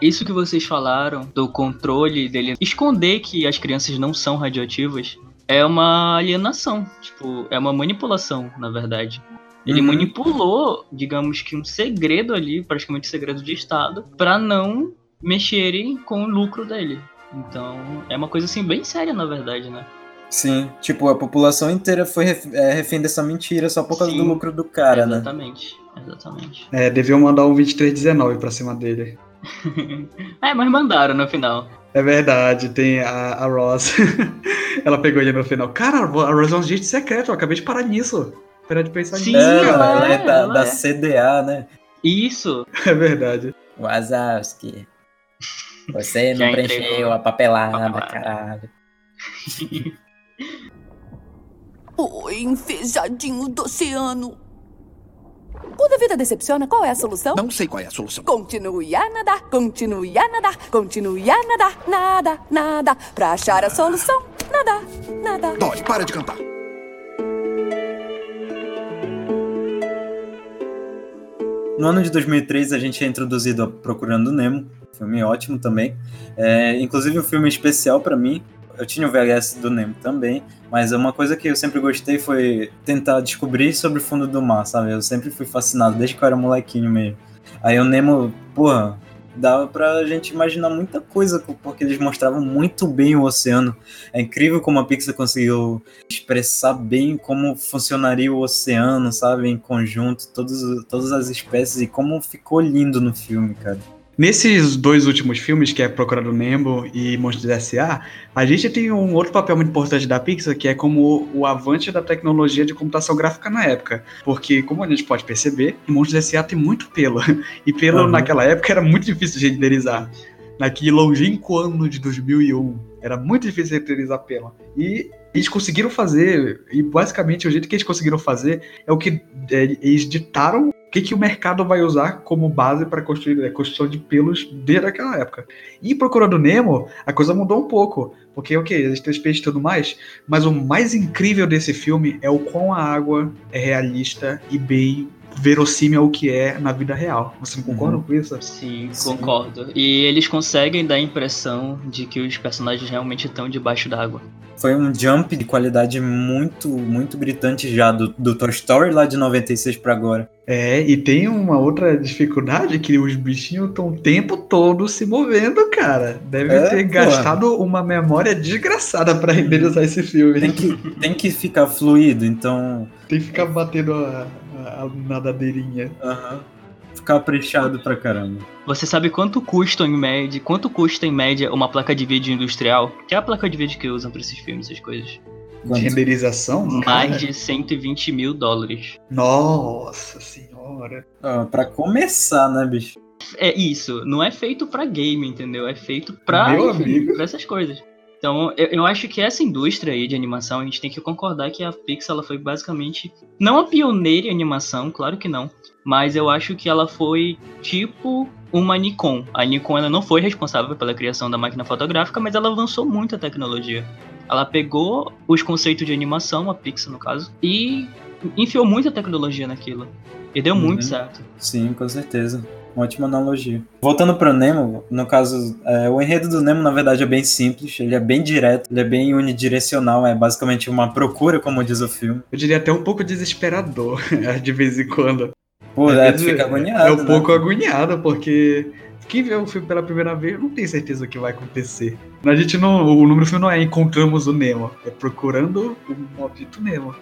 Speaker 3: Isso que vocês falaram do controle dele esconder que as crianças não são radioativas é uma alienação. Tipo, é uma manipulação, na verdade. Ele
Speaker 1: Uhum.
Speaker 3: manipulou, digamos que um segredo ali, praticamente um segredo de Estado, pra não mexerem com o lucro dele. Então, é uma coisa assim bem séria, na verdade, né?
Speaker 1: Sim, tipo, a população inteira foi ref- é, refém dessa mentira só por causa
Speaker 3: Sim.
Speaker 1: do lucro do cara, né?
Speaker 3: exatamente, exatamente.
Speaker 2: É, deviam mandar um 2319 pra cima dele. <laughs>
Speaker 3: é, mas mandaram no final.
Speaker 2: É verdade, tem a, a Ross. <laughs> ela pegou ele no final. Cara, a Ross é um agente secreto, eu acabei de parar nisso. Parar de pensar
Speaker 3: Sim,
Speaker 2: nisso,
Speaker 1: É,
Speaker 2: cara.
Speaker 1: ela é da,
Speaker 3: ela
Speaker 1: da
Speaker 3: é.
Speaker 1: CDA, né?
Speaker 3: Isso, <laughs>
Speaker 2: É verdade.
Speaker 1: Wazowski. Você
Speaker 3: Já entregou
Speaker 1: a papelada,
Speaker 3: papelada.
Speaker 1: caralho. <laughs>
Speaker 6: Oi, enfejadinho do oceano. Quando a vida decepciona, qual é a solução?
Speaker 7: Não sei qual é a solução.
Speaker 6: Continue a nadar, continue a nadar, continue a nadar, nada, nada. Pra achar a solução, nada, nada.
Speaker 7: Dory, para de cantar.
Speaker 1: No ano de 2003, a gente é introduzido a Procurando Nemo, filme ótimo também. É, inclusive, um filme especial pra mim. Eu tinha o VHS do Nemo também, mas uma coisa que eu sempre gostei foi tentar descobrir sobre o fundo do mar, sabe? Eu sempre fui fascinado, desde que eu era molequinho mesmo. Aí o Nemo, porra, dava pra gente imaginar muita coisa, porque eles mostravam muito bem o oceano. É incrível como a Pixar conseguiu expressar bem como funcionaria o oceano, sabe? Em conjunto, todos, todas as espécies e como ficou lindo no filme, cara.
Speaker 2: Nesses dois últimos filmes, que é Procurando Nemo e Monstros S.A., a gente tem um outro papel muito importante da Pixar, que é como o avante da tecnologia de computação gráfica na época. Porque, como a gente pode perceber, Monstros S.A. tem muito pelo. <laughs> E pelo
Speaker 1: Uhum.
Speaker 2: naquela época era muito difícil de renderizar. Naquele longínquo ano de 2001, era muito difícil renderizar pelo. E eles conseguiram fazer, e basicamente o jeito que eles conseguiram fazer é o que é, eles ditaram o que, que o mercado vai usar como base para construir a construção de pelos desde aquela época. E Procurando Nemo, a coisa mudou um pouco. Porque, ok, eles têm os peixes e tudo mais, mas o mais incrível desse filme é o quão a água é realista e bem verossímil ao que é na vida real. Você não concorda
Speaker 1: Uhum.
Speaker 2: com isso?
Speaker 3: sim,
Speaker 1: Sim.
Speaker 3: concordo. E eles conseguem dar a impressão de que os personagens realmente estão debaixo d'água.
Speaker 1: Foi um jump de qualidade muito, muito gritante já do, do Toy Story lá de 96 pra agora.
Speaker 2: É, e tem uma outra dificuldade que os bichinhos estão o tempo todo se movendo, cara. Deve
Speaker 1: É,
Speaker 2: ter
Speaker 1: pô.
Speaker 2: gastado uma memória desgraçada pra renderizar esse filme.
Speaker 1: Tem que, tem que ficar fluido, então.
Speaker 2: Tem que ficar batendo a, a, a nadadeirinha.
Speaker 1: aham, Ficar aprechado pra caramba.
Speaker 3: Você sabe quanto custa em média, quanto custa em média uma placa de vídeo industrial? Que é a placa de vídeo que usam pra esses filmes, essas coisas.
Speaker 2: De renderização? Cara,
Speaker 3: Mais de 120 mil dólares.
Speaker 2: Nossa senhora.
Speaker 1: Ah, pra começar, né, bicho?
Speaker 3: É isso, não é feito pra game, entendeu? É feito pra,
Speaker 2: Meu
Speaker 3: enfim,
Speaker 2: amigo.
Speaker 3: pra essas coisas. Então, eu, eu acho que essa indústria aí de animação, a gente tem que concordar que a Pixar ela foi basicamente não a pioneira em animação, claro que não, mas eu acho que ela foi tipo uma Nikon. A Nikon ela não foi responsável pela criação da máquina fotográfica, mas ela avançou muito a tecnologia. Ela pegou os conceitos de animação, a Pixar no caso, e enfiou muita tecnologia naquilo. E deu muito
Speaker 1: Uhum.
Speaker 3: certo.
Speaker 1: Sim, com certeza. Uma ótima analogia. Voltando pro Nemo, no caso, é, o enredo do Nemo, na verdade, é bem simples, ele é bem direto, ele é bem unidirecional, é basicamente uma procura, como diz o filme.
Speaker 2: Eu diria até um pouco desesperador, <laughs> de vez em quando.
Speaker 1: Pô, é,
Speaker 2: vezes
Speaker 1: fica agoniado.
Speaker 2: É um
Speaker 1: né?
Speaker 2: pouco agoniado, porque quem vê o filme pela primeira vez não tem certeza o que vai acontecer. A gente não. O número do filme não é Encontramos o Nemo, é procurando o maldito Nemo.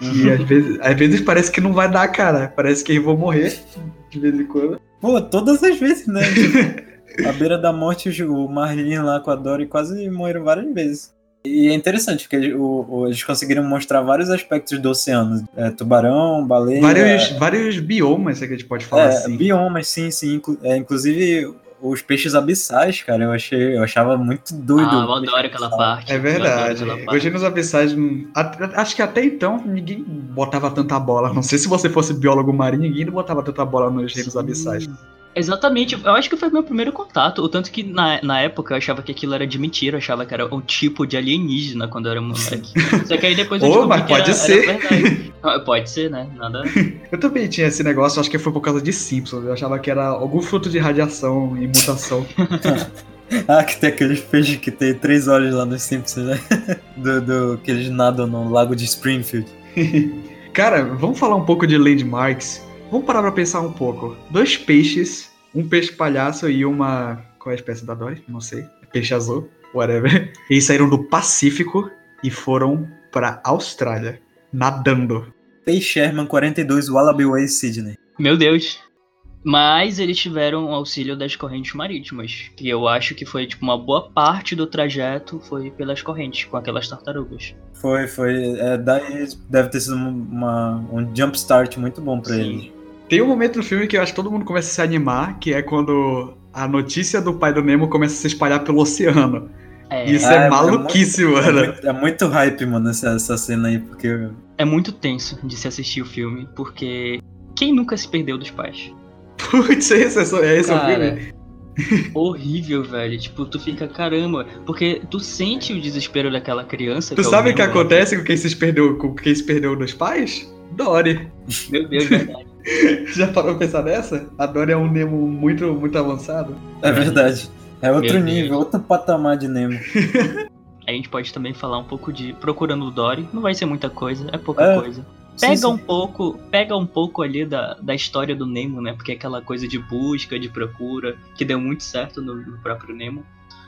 Speaker 2: E às vezes, às vezes parece que não vai dar, cara. Parece que eu vou morrer de vez em quando.
Speaker 1: Pô, todas as vezes, né? Tipo, à beira da morte, o Marlin lá com a Dory quase morreram várias vezes. E é interessante, porque eles conseguiram mostrar vários aspectos do oceano. É, tubarão, baleia...
Speaker 2: Vários, vários biomas, é que a gente pode falar
Speaker 1: é,
Speaker 2: assim.
Speaker 1: biomas, sim, sim. inclu- é, inclusive, os peixes abissais, cara, eu achei, eu achava muito doido.
Speaker 3: Ah, eu adoro aquela parte.
Speaker 2: É verdade. Hoje nos abissais, hum, acho que até então ninguém botava tanta bola. Não sei se você fosse biólogo marinho, ninguém botava tanta bola nos reinos abissais.
Speaker 3: Exatamente, eu acho que foi meu primeiro contato. O tanto que na, na época eu achava que aquilo era de mentira, eu achava que era um tipo de alienígena quando eu era moleque. Só que aí depois eu era,
Speaker 2: pode
Speaker 3: era
Speaker 2: ser.
Speaker 3: verdade. Ah, Pode ser, né? Nada. <laughs>
Speaker 2: Eu também tinha esse negócio, acho que foi por causa de Simpsons. Eu achava que era algum fruto de radiação e mutação. <laughs>
Speaker 1: Ah, que tem aqueles peixes que tem três olhos lá nos Simpsons, né? <laughs> Do, do- que eles nadam no lago de Springfield.
Speaker 2: Cara, vamos falar um pouco de landmarks. Vamos parar pra pensar um pouco. Dois peixes, um peixe palhaço e uma. Qual é a espécie da Dory? Não sei. Peixe azul, whatever. <laughs> Eles saíram do Pacífico e foram pra Austrália, nadando.
Speaker 1: Pei Sherman 42 Wallaby Way Sydney.
Speaker 3: Meu Deus. Mas eles tiveram o auxílio das correntes marítimas, que eu acho que foi tipo uma boa parte do trajeto foi pelas correntes com aquelas tartarugas.
Speaker 1: Foi, foi. É, daí deve ter sido uma, um jump start muito bom pra
Speaker 3: Sim.
Speaker 2: Tem um momento no filme que eu acho que todo mundo começa a se animar, que é quando a notícia do pai do Nemo começa a se espalhar pelo oceano.
Speaker 3: É,
Speaker 2: Isso
Speaker 1: Ah,
Speaker 2: é,
Speaker 1: é
Speaker 2: maluquice,
Speaker 1: É
Speaker 2: mano.
Speaker 1: muito, é muito hype, mano, essa, essa cena aí, porque.
Speaker 3: é muito tenso de se assistir o filme, porque quem nunca se perdeu dos pais?
Speaker 2: Putz, esse é, só- é esse o filme?
Speaker 3: horrível, velho. Tipo, tu fica, caramba, porque tu sente o desespero daquela criança.
Speaker 2: Tu
Speaker 3: é
Speaker 2: sabe o que
Speaker 3: né?
Speaker 2: acontece com quem se perdeu, com quem se perdeu dos pais? Dory.
Speaker 3: Meu Deus, verdade. <laughs>
Speaker 2: Já parou pra pensar nessa? A Dory é um Nemo muito, muito avançado.
Speaker 1: É verdade. É outro
Speaker 3: Meu
Speaker 1: nível,
Speaker 3: Deus.
Speaker 1: outro patamar de Nemo. <laughs>
Speaker 3: A gente pode também falar um pouco de Procurando o Dory. Não vai ser muita coisa, é pouca
Speaker 1: É.
Speaker 3: coisa.
Speaker 1: Sim,
Speaker 3: Pega
Speaker 1: sim.
Speaker 3: um pouco, pega um pouco ali da, da história do Nemo, né? Porque é aquela coisa de busca, de procura, que deu muito certo no, no próprio Nemo.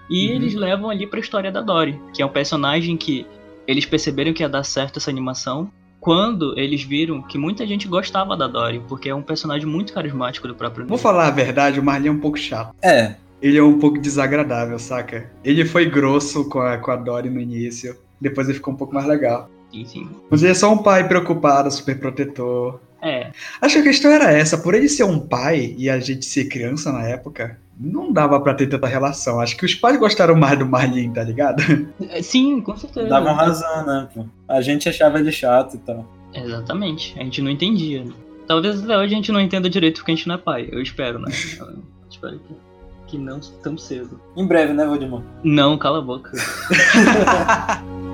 Speaker 3: E
Speaker 2: Uhum.
Speaker 3: eles levam ali pra história da Dory, que é um personagem que eles perceberam que ia dar certo essa animação quando eles viram que muita gente gostava da Dory, porque é um personagem muito carismático do próprio Nemo.
Speaker 2: Vou falar a verdade, o Marlin é um pouco chato.
Speaker 1: É,
Speaker 2: Ele é um pouco desagradável, saca? Ele foi grosso com a, com a Dory no início, depois ele ficou um pouco mais legal.
Speaker 3: Sim, sim.
Speaker 2: Mas ele é só um pai preocupado, super protetor.
Speaker 3: É,
Speaker 2: Acho que a questão era essa, por ele ser um pai e a gente ser criança na época, não dava pra ter tanta relação. Acho que os pais gostaram mais do Marlin, tá ligado?
Speaker 3: É, sim, com certeza.
Speaker 1: davam razão, né, pô? A gente achava ele chato e tal.
Speaker 3: Exatamente, a gente não entendia. né? Talvez até hoje a gente não entenda direito porque a gente não é pai. Eu espero, né? Eu espero que, que não tão cedo.
Speaker 1: Em breve, né, Valdemar?
Speaker 3: Não, cala a boca. <laughs>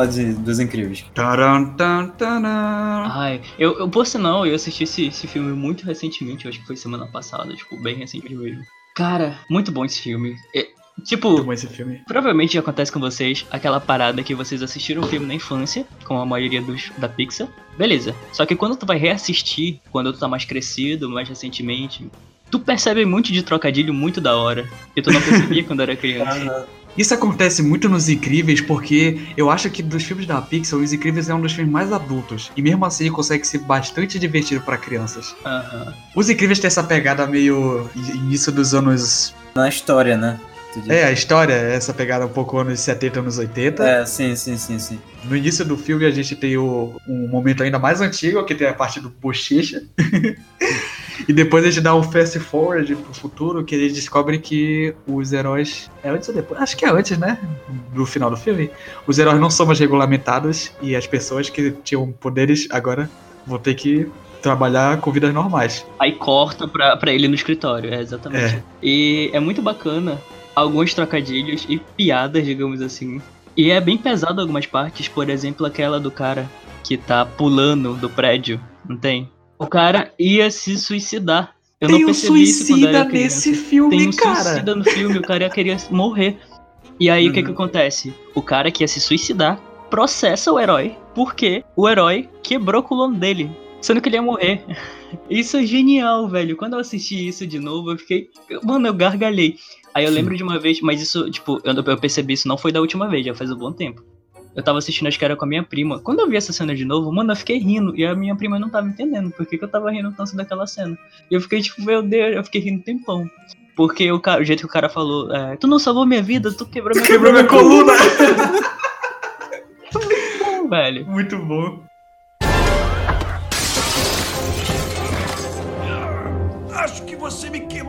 Speaker 1: falar de, dos incríveis.
Speaker 2: Taran, tan, taran.
Speaker 3: Ai, eu, eu por sinal, eu assisti esse, esse filme muito recentemente, eu acho que foi semana passada, tipo, bem recente mesmo. Cara, muito bom esse filme. É, tipo,
Speaker 2: Muito bom esse filme.
Speaker 3: Provavelmente acontece com vocês aquela parada que vocês assistiram o filme na infância, como a maioria dos da Pixar. Beleza. Só que quando tu vai reassistir, quando tu tá mais crescido, mais recentemente, tu percebe muito de trocadilho muito da hora. Que tu não <laughs> percebia quando era criança.
Speaker 2: Isso acontece muito nos Incríveis, porque eu acho que dos filmes da Pixar, Os Incríveis é um dos filmes mais adultos. E mesmo assim ele consegue ser bastante divertido pra crianças.
Speaker 3: Aham.
Speaker 2: Os Incríveis tem essa pegada meio início dos anos.
Speaker 1: Na história, né?
Speaker 2: É, a história, é essa pegada um pouco anos 70, anos 80.
Speaker 1: É, sim, sim, sim, sim.
Speaker 2: No início do filme a gente tem o, um momento ainda mais antigo, que tem a parte do bochecha. <laughs> e depois a gente dá um fast forward pro futuro, que eles descobrem que os heróis. É antes ou depois? Acho que é antes, né? Do final do filme. Os heróis não são mais regulamentados e as pessoas que tinham poderes agora vão ter que trabalhar com vidas normais.
Speaker 3: Aí corta pra, pra ele no escritório, é exatamente.
Speaker 2: É.
Speaker 3: E é muito bacana alguns trocadilhos e piadas, digamos assim. E é bem pesado algumas partes, por exemplo, aquela do cara que tá pulando do prédio, não tem? O cara ia se suicidar. Eu
Speaker 2: tem
Speaker 3: não
Speaker 2: um
Speaker 3: percebi isso quando
Speaker 2: suicida
Speaker 3: era criança.
Speaker 2: nesse filme,
Speaker 3: Tem um
Speaker 2: cara.
Speaker 3: suicida no filme, o cara queria morrer. E aí o que
Speaker 2: Uhum.
Speaker 3: que acontece? O cara que ia se suicidar processa o herói, porque o herói quebrou o coluna dele, sendo que ele ia morrer. Isso é genial, velho. Quando eu assisti isso de novo, eu fiquei. Mano, eu gargalhei. Aí eu lembro de uma vez, mas isso, tipo, eu, eu percebi isso não foi da última vez, já faz um bom tempo. Eu tava assistindo, acho que era com a minha prima. Quando eu vi essa cena de novo, mano, eu fiquei rindo. E a minha prima não tava entendendo por que, que eu tava rindo tanto daquela cena. E eu fiquei tipo, meu Deus, eu fiquei rindo tempão. Porque o, cara, o jeito que o cara falou, é, tu não salvou minha vida, tu quebrou minha
Speaker 2: Quebrou minha coluna! <laughs>
Speaker 3: coluna, velho.
Speaker 2: Muito bom.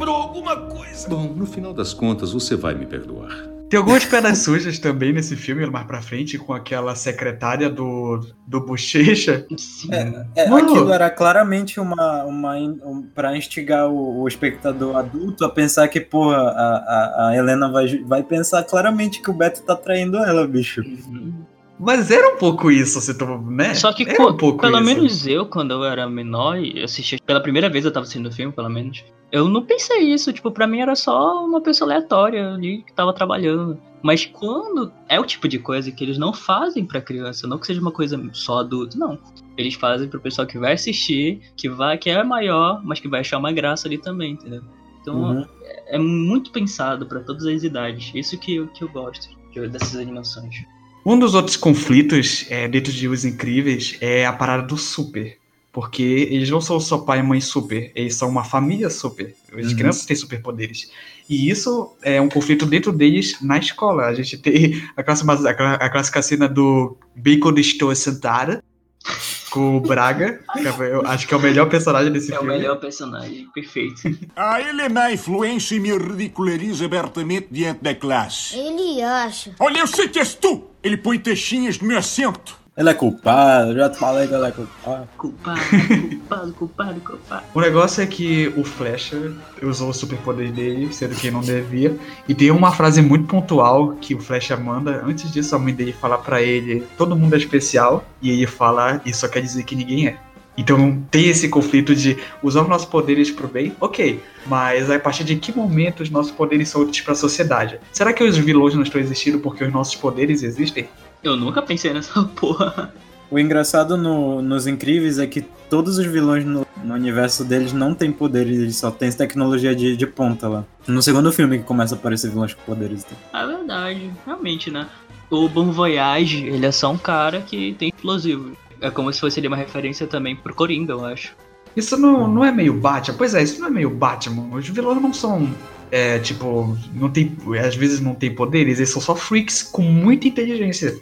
Speaker 4: Quebrou alguma coisa.
Speaker 7: Bom, no final das contas, você vai me perdoar.
Speaker 2: Tem algumas pedras sujas também nesse filme, mais pra frente, com aquela secretária do, do Bochecha.
Speaker 3: Sim.
Speaker 1: É,
Speaker 2: Mano.
Speaker 1: aquilo era claramente uma, uma um, para instigar o, o espectador adulto a pensar que, porra, a, a, a Helena vai, vai pensar claramente que o Beto tá traindo ela, bicho.
Speaker 3: Uhum.
Speaker 2: Mas era um pouco isso, se tu, né?
Speaker 3: Só que,
Speaker 2: era um pouco
Speaker 3: pelo
Speaker 2: isso.
Speaker 3: menos eu, quando eu era menor e assistia pela primeira vez, eu tava assistindo o filme, pelo menos. Eu não pensei isso, tipo, pra mim era só uma pessoa aleatória ali que tava trabalhando. Mas quando é o tipo de coisa que eles não fazem pra criança, não que seja uma coisa só adulto, não. Eles fazem pro pessoal que vai assistir, que vai, que é maior, mas que vai achar uma graça ali também, entendeu? Então
Speaker 1: Uhum.
Speaker 3: é muito pensado pra todas as idades. Isso que eu, que eu gosto de- dessas animações.
Speaker 2: Um dos outros conflitos é, dentro de Os Incríveis é a parada do super. Porque eles não são só pai e mãe super, eles são uma família super. As
Speaker 1: Uhum.
Speaker 2: crianças têm superpoderes. E isso é um conflito dentro deles na escola. A gente tem <laughs> a clássica, a clássica cena do Bacon Estou Sentada com o Braga, que é- eu acho que é o melhor personagem desse
Speaker 3: É o
Speaker 2: filme.
Speaker 3: melhor personagem, perfeito. <laughs>
Speaker 4: A ele é má influência e me ridiculariza abertamente diante da classe.
Speaker 7: Ele acha.
Speaker 4: Olha, eu sei que és tu! Ele põe taxinhas no meu assento.
Speaker 1: Ele é culpado, já te falei que ele é culpado.
Speaker 3: Culpado, culpado, culpado, culpado.
Speaker 2: O negócio é que o Flecha usou o superpoder dele, sendo que não devia. E tem uma frase muito pontual que o Flecha manda. Antes disso, a mãe dele fala pra ele: todo mundo é especial. E ele fala: isso só quer dizer que ninguém é. Então tem esse conflito de usar os nossos poderes pro bem, ok. Mas a partir de que momento os nossos poderes são úteis pra sociedade? Será que os vilões não estão existindo porque os nossos poderes existem?
Speaker 3: Eu nunca pensei nessa <laughs> porra.
Speaker 1: O engraçado no- nos Incríveis é que todos os vilões no, no universo deles não têm poderes, eles só têm tecnologia de, de ponta lá. No segundo filme que começa a aparecer vilões com poderes. então.
Speaker 3: É verdade, realmente, né? O Bon Voyage, ele é só um cara que tem explosivo. É como se fosse ali uma referência também pro Coringa, eu acho.
Speaker 2: Isso não, não é meio Batman? Pois é, isso não é meio Batman. Os vilões não são. É, tipo, não tem. Às vezes não tem poderes, eles são só freaks com muita inteligência.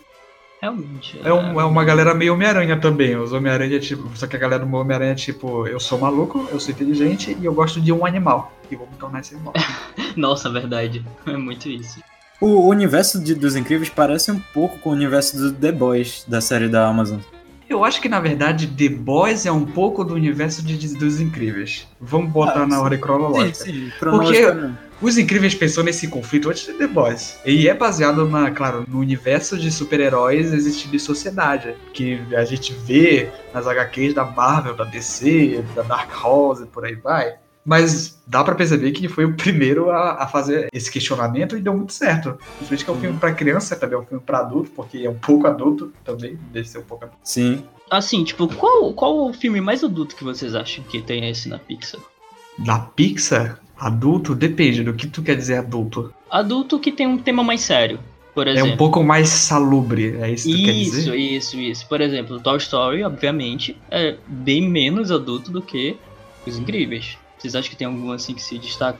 Speaker 3: Realmente.
Speaker 2: É, um- é uma galera meio Homem-Aranha também. Os Homem-Aranha, tipo. Só que a galera do Homem-Aranha é tipo, eu sou maluco, eu sou inteligente e eu gosto de um animal. E vou me tornar esse animal. <laughs>
Speaker 3: Nossa, verdade. É muito isso.
Speaker 1: O universo de- dos Incríveis parece um pouco com o universo do The Boys, da série da Amazon.
Speaker 2: Eu acho que na verdade The Boys é um pouco do universo de, dos Incríveis. Vamos botar
Speaker 1: Ah,
Speaker 2: na
Speaker 1: sim.
Speaker 2: ordem cronológica.
Speaker 1: sim, cronologicamente.
Speaker 2: Os Incríveis pensou nesse conflito antes de The Boys. E é baseado, na, claro, no universo de super-heróis existindo em sociedade. Que a gente vê nas HQs da Marvel, da DC, da Dark Horse e por aí vai. Mas dá pra perceber que ele foi o primeiro a, a fazer esse questionamento e deu muito certo. Principalmente que é um filme pra criança, também é um filme pra adulto, porque é um pouco adulto também, deve ser um pouco adulto.
Speaker 1: Sim.
Speaker 3: Assim, tipo, qual, qual o filme mais adulto que vocês acham que tem esse na Pixar?
Speaker 2: Da Pixar, adulto, depende do que tu quer dizer adulto.
Speaker 3: Adulto que tem um tema mais sério, por
Speaker 2: É
Speaker 3: exemplo.
Speaker 2: um pouco mais salubre, é isso que tu quer
Speaker 3: Isso,
Speaker 2: dizer?
Speaker 3: isso, isso. Por exemplo, Toy Story, obviamente, é bem menos adulto do que Os Incríveis. Vocês acham que tem algum assim que se destaca?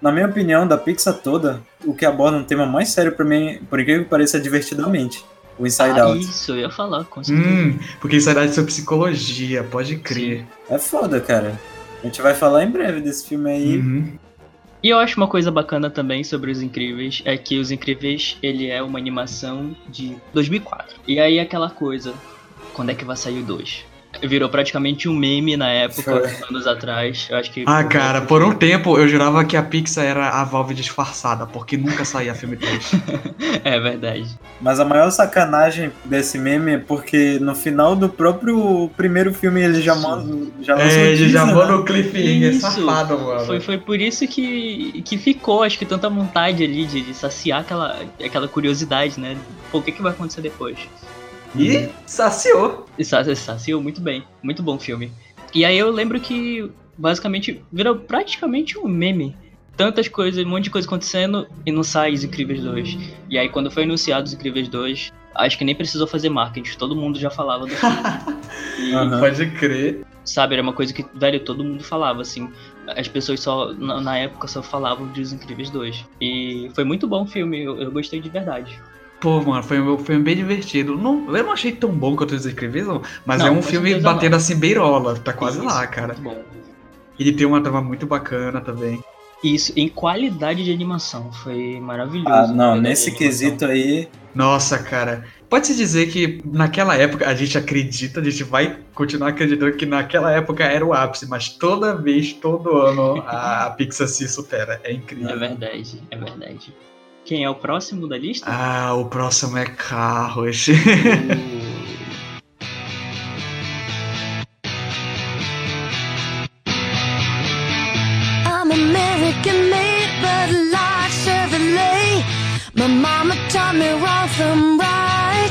Speaker 1: Na minha opinião, da Pixar toda, o que aborda um tema mais sério pra mim, por incrível que pareça, é divertidamente. O Inside
Speaker 3: ah,
Speaker 1: Out.
Speaker 3: isso, eu ia falar, com certeza.
Speaker 2: Hum, porque isso é da sobre psicologia, pode crer.
Speaker 1: É foda, cara. A gente vai falar em breve desse filme aí.
Speaker 2: Uhum.
Speaker 3: E eu acho uma coisa bacana também sobre Os Incríveis é que Os Incríveis ele é uma animação de 2004. E aí aquela coisa, quando é que vai sair o 2? Virou praticamente um meme na época, anos atrás. Eu acho que
Speaker 2: Ah, cara, por um tempo eu jurava que a Pixar era a Valve disfarçada, porque nunca saía filme 3. <laughs>
Speaker 3: É verdade.
Speaker 1: Mas a maior sacanagem desse meme é porque no final do próprio primeiro filme ele já, manda, já
Speaker 2: é, ele já manda
Speaker 1: né?
Speaker 2: o cliffhanger
Speaker 3: Isso.
Speaker 2: safado, mano.
Speaker 3: Foi, foi por isso que, que ficou, acho que tanta vontade ali de, de saciar aquela, aquela curiosidade, né? Pô, o que, que vai acontecer depois?
Speaker 2: E saciou.
Speaker 3: E sa- saciou muito bem, muito bom filme. E aí eu lembro que basicamente virou praticamente um meme. Tantas coisas, um monte de coisa acontecendo e não sai Os Incríveis 2. E aí quando foi anunciado Os Incríveis 2, acho que nem precisou fazer marketing, todo mundo já falava do filme. E, <laughs>
Speaker 1: Aham.
Speaker 2: Pode crer.
Speaker 3: sabe, era uma coisa que, velho, todo mundo falava, assim. As pessoas só, na, na época, só falavam de Os Incríveis 2. E foi muito bom o filme, eu, eu gostei de verdade.
Speaker 2: Pô, mano, foi, um- foi bem divertido. Não, eu não achei tão bom quanto os Incríveis, não, mas
Speaker 3: Não,
Speaker 2: é um filme batendo assim beirola, tá quase
Speaker 3: Isso,
Speaker 2: lá, cara.
Speaker 3: Muito bom.
Speaker 2: Ele tem uma trama muito bacana também.
Speaker 3: Isso, em qualidade de animação, foi maravilhoso.
Speaker 1: Ah, não, nesse quesito aí,
Speaker 2: Nossa, cara. Pode-se dizer que naquela época a gente acredita, a gente vai continuar acreditando que naquela época era o ápice, mas toda vez, todo ano, a, Pixar se supera. É
Speaker 3: É
Speaker 2: incrível.
Speaker 3: verdade, é verdade. Quem é o próximo da lista?
Speaker 2: Ah, o próximo é Carros. <laughs>
Speaker 7: I'm American made, but like Chevrolet. My mama taught me wrong from right.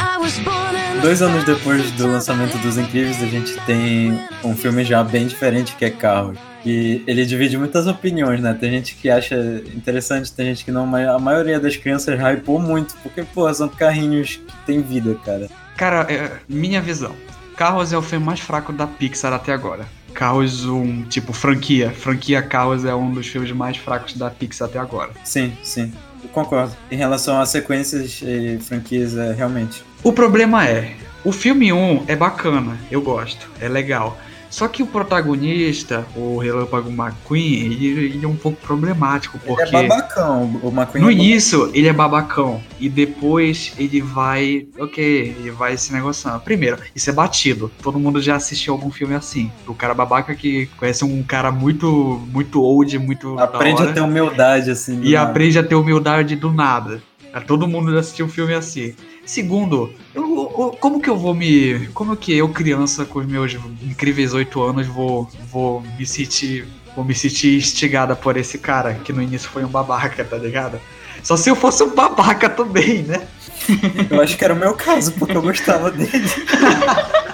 Speaker 7: I was born
Speaker 1: dois anos depois do lançamento dos Incríveis, a gente tem um filme já bem diferente que é Carros. E ele divide muitas opiniões, né? Tem gente que acha interessante, tem gente que não, mas a maioria das crianças hypou muito, porque, pô, são carrinhos que têm vida, cara.
Speaker 2: Cara, é, minha visão. Carros é o filme mais fraco da Pixar até agora. Carros, um tipo franquia. Franquia Carros é um dos filmes mais fracos da Pixar até agora.
Speaker 1: Sim, sim, eu concordo. Em relação a sequências e franquias, é, realmente.
Speaker 2: O problema é, o filme 1 é bacana, eu gosto, é legal. Só que o protagonista, o Relâmpago McQueen, ele, ele é um pouco problemático, porque
Speaker 1: Ele é babacão, o McQueen
Speaker 2: no
Speaker 1: é
Speaker 2: início ele é babacão e depois ele vai, ok, ele vai se negociando. Primeiro, isso é batido. Todo mundo já assistiu algum filme assim. O cara babaca que conhece um cara muito, muito old, muito
Speaker 1: Aprende
Speaker 2: hora,
Speaker 1: a ter humildade, assim.
Speaker 2: e
Speaker 1: nada.
Speaker 2: aprende a ter humildade do nada. Todo mundo já assistiu um filme assim. Segundo, eu- eu- como que eu vou me. Como que eu, criança, com os meus incríveis oito anos, vou, vou me sentir. Vou me sentir instigada por esse cara que no início foi um babaca, tá ligado? Só se eu fosse um babaca também, né?
Speaker 1: Eu acho que era o meu caso, porque eu gostava dele. <laughs>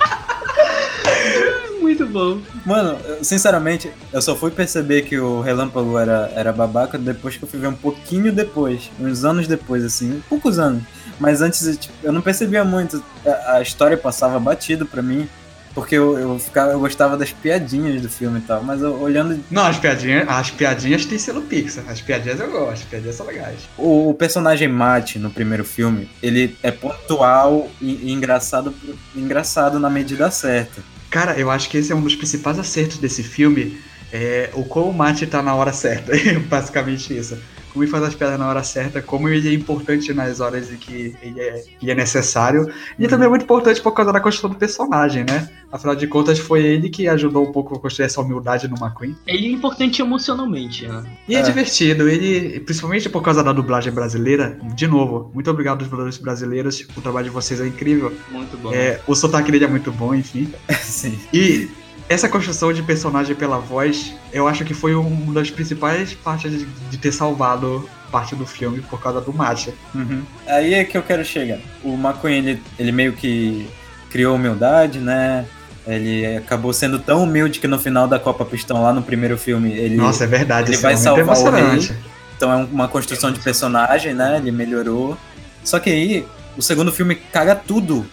Speaker 3: Muito bom.
Speaker 1: Mano, eu- sinceramente, eu só fui perceber que o Relâmpago era, era babaca depois que eu fui ver um pouquinho depois, uns anos depois, assim, poucos anos. Mas antes, tipo, eu não percebia muito. A, a história passava batido pra mim, porque eu, eu, ficava, eu gostava das piadinhas do filme e tal. Mas eu, olhando
Speaker 2: Não, as piadinhas, as piadinhas têm selo Pixar. As piadinhas eu gosto, as piadinhas são legais.
Speaker 1: o, o personagem Mate no primeiro filme, ele é pontual e, e engraçado, engraçado na medida certa.
Speaker 2: Cara, eu acho que esse é um dos principais acertos desse filme. É o como o Mate tá na hora certa. <laughs> Basicamente isso. Como ele faz as piadas na hora certa, como ele é importante nas horas em que ele é, é necessário. E também é muito importante por causa da construção do personagem, né? Afinal de contas, foi ele que ajudou um pouco a construir essa humildade no McQueen.
Speaker 3: Ele é importante emocionalmente, né?
Speaker 2: E é,
Speaker 1: É.
Speaker 2: divertido, ele, principalmente por causa da dublagem brasileira, de novo, muito obrigado aos dubladores brasileiros, o trabalho de vocês é incrível.
Speaker 3: Muito bom.
Speaker 2: É, o sotaque dele é muito bom, enfim. <laughs>
Speaker 1: Sim.
Speaker 2: E essa construção de personagem pela voz, eu acho que foi uma das principais partes de, de ter salvado parte do filme por causa do Matcha.
Speaker 1: Uhum. Aí é que eu quero chegar. O McQueen, ele, ele meio que criou humildade, né? Ele acabou sendo tão humilde que no final da Copa Pistão, lá no primeiro filme, ele.
Speaker 2: Nossa, é verdade,
Speaker 1: ele vai
Speaker 2: é
Speaker 1: salvar o
Speaker 2: emocionante.
Speaker 1: Então é uma construção de personagem, né? Ele melhorou. Só que aí, o segundo filme caga tudo.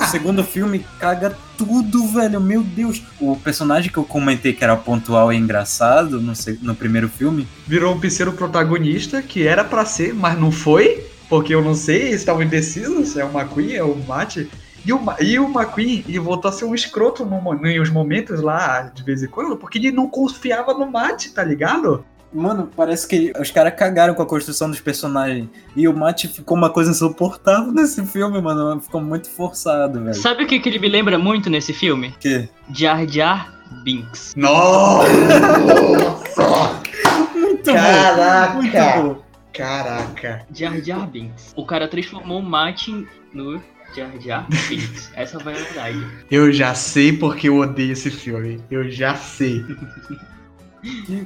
Speaker 1: O segundo filme caga tudo, velho. Meu Deus. O personagem que eu comentei que era pontual e engraçado no, no primeiro filme.
Speaker 2: Virou um terceiro protagonista, que era pra ser, mas não foi, porque eu não sei, eles estavam indecisos, se é o McQueen, é o Matt. E o, e o McQueen, ele voltou a ser um escroto no, em uns momentos lá, de vez em quando, porque ele não confiava no Matt, tá ligado?
Speaker 1: Mano, parece que os caras cagaram com a construção dos personagens. E o Matt ficou uma coisa insuportável nesse filme, mano. Ficou muito forçado, velho.
Speaker 3: Sabe o que, que ele me lembra muito nesse filme?
Speaker 1: Que?
Speaker 3: Jar Jar Binks.
Speaker 2: Nossa!
Speaker 1: Muito
Speaker 2: Caraca!
Speaker 1: bom. Muito bom.
Speaker 2: Caraca!
Speaker 3: Jar Jar Binks. O cara transformou o Martin no Jar Jar Binks. Essa foi a verdade.
Speaker 2: Eu já sei porque eu odeio esse filme. Eu já sei. <laughs>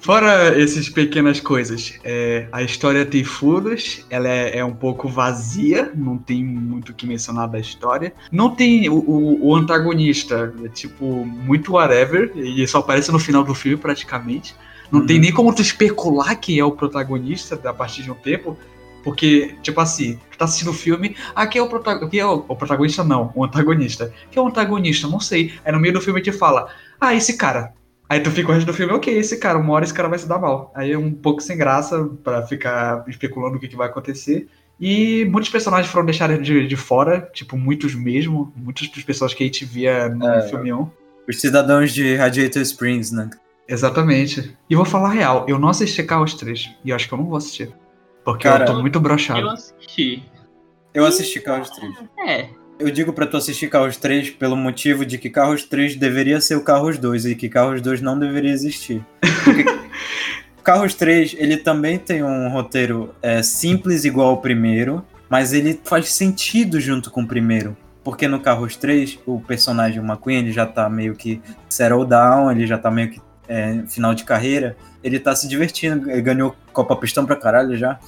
Speaker 2: Fora essas pequenas coisas, é, a história tem furos, ela é, é um pouco vazia, não tem muito o que mencionar da história. Não tem o, o- o antagonista, é tipo, muito whatever, ele só aparece no final do filme praticamente. Não tem
Speaker 1: Uhum.
Speaker 2: nem como tu especular quem é o protagonista a partir de um tempo. Porque, tipo assim, tu tá assistindo o filme, ah, quem é o protagonista? Quem é o, o protagonista? Não, o antagonista. Quem é o antagonista? Não sei. Aí no meio do filme te fala, ah, esse cara. Aí tu fica o resto do filme, ok, esse cara, uma hora esse cara vai se dar mal. Aí é um pouco sem graça pra ficar especulando o que, que vai acontecer. E muitos personagens foram deixados de, de fora, tipo, muitos mesmo. Muitas das pessoas que a gente via no
Speaker 1: É.
Speaker 2: filme 1.
Speaker 1: Os cidadãos de Radiator Springs, né?
Speaker 2: Exatamente. E vou falar a real, eu não assisti Carros 3. E eu acho que eu não vou assistir. Porque
Speaker 1: Cara,
Speaker 2: eu tô muito
Speaker 3: Eu
Speaker 2: broxado.
Speaker 3: assisti.
Speaker 1: Eu assisti Carros 3.
Speaker 3: É.
Speaker 1: Eu digo pra tu assistir Carros 3 pelo motivo de que Carros 3 deveria ser o Carros 2 e que Carros 2 não deveria existir. Porque <laughs> Carros 3, ele também tem um roteiro é, simples igual ao primeiro, mas ele faz sentido junto com o primeiro. Porque no Carros 3, o personagem McQueen, ele já tá meio que settle down, ele já tá meio que é, final de carreira, ele tá se divertindo, ele ganhou Copa Pistão pra caralho já.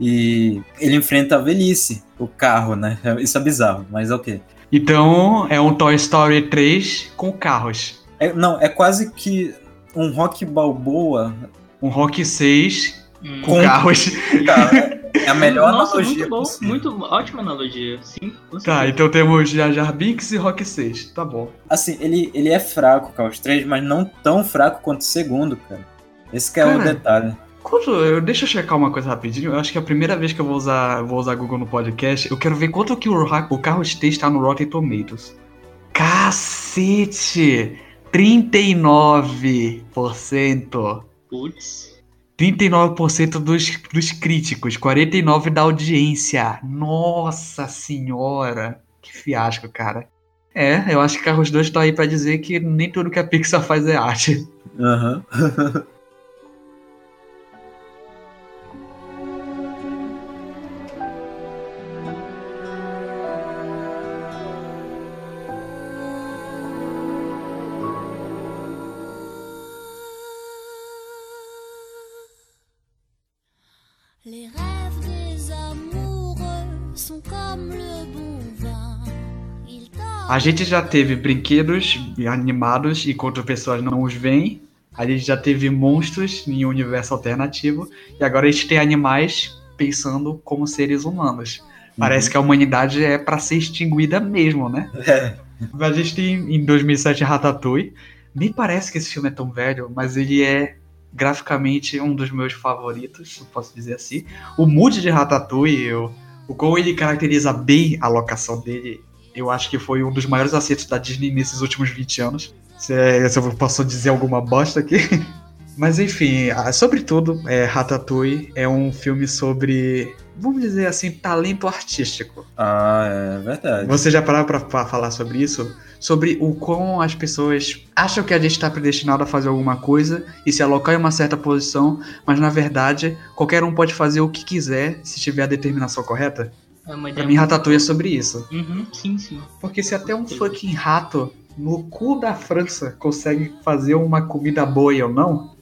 Speaker 1: E ele enfrenta a velhice, o carro, né? Isso é bizarro, mas é ok.
Speaker 2: Então, é um Toy Story 3 com carros.
Speaker 1: É, não, é quase que um rock balboa
Speaker 2: Um Rock 6
Speaker 3: Hum.
Speaker 2: com carros. <laughs>
Speaker 1: cara. É a melhor
Speaker 3: Nossa,
Speaker 1: analogia
Speaker 3: muito bom,
Speaker 1: possível.
Speaker 3: muito ótima analogia. Sim, com
Speaker 2: Tá, então temos Jar Jar Binks e Rock 6. Tá bom.
Speaker 1: Assim, ele, ele é fraco, Carros 3, mas não tão fraco quanto o segundo, cara. Esse que é o
Speaker 2: Cara,
Speaker 1: detalhe.
Speaker 2: Quanto, eu, deixa eu checar uma coisa rapidinho. Eu acho que é a primeira vez que eu vou usar, vou usar Google no podcast, eu quero ver quanto que o, o Carros 3 tá no Rotten Tomatoes. Cacete! 39%.
Speaker 3: Putz.
Speaker 2: 39% dos, dos críticos, 49% da audiência. Nossa senhora! Que fiasco, cara. É, eu acho que Carros 2 tá aí pra dizer que nem tudo que a Pixar faz é arte.
Speaker 1: Aham.
Speaker 7: Les <laughs>
Speaker 2: A gente já teve brinquedos animados enquanto pessoas não os veem. A gente já teve monstros em um universo alternativo. E agora a gente tem animais pensando como seres humanos. Parece que a humanidade é pra ser extinguida mesmo, né? <laughs>
Speaker 1: É.
Speaker 2: A gente tem em 2007 Ratatouille. Nem parece que esse filme é tão velho, mas ele é graficamente um dos meus favoritos, eu posso dizer assim. O mood de Ratatouille, o, o como ele caracteriza bem a locação dele, eu acho que foi um dos maiores acertos da Disney nesses últimos 20 anos. Se, é- se eu posso dizer alguma bosta aqui. <laughs> Mas enfim, sobretudo, é, Ratatouille é um filme sobre, vamos dizer assim, talento artístico.
Speaker 1: Ah, é verdade.
Speaker 2: Você já parou pra, pra falar sobre isso? Sobre o quão as pessoas acham que a gente está predestinado a fazer alguma coisa e se alocar em uma certa posição, mas na verdade qualquer um pode fazer o que quiser se tiver a determinação correta?
Speaker 3: É uma
Speaker 2: Pra mim, Ratatouille é sobre isso.
Speaker 3: Uhum, sim, sim.
Speaker 2: Porque se até um fucking rato no cu da França consegue fazer uma comida boa e eu não,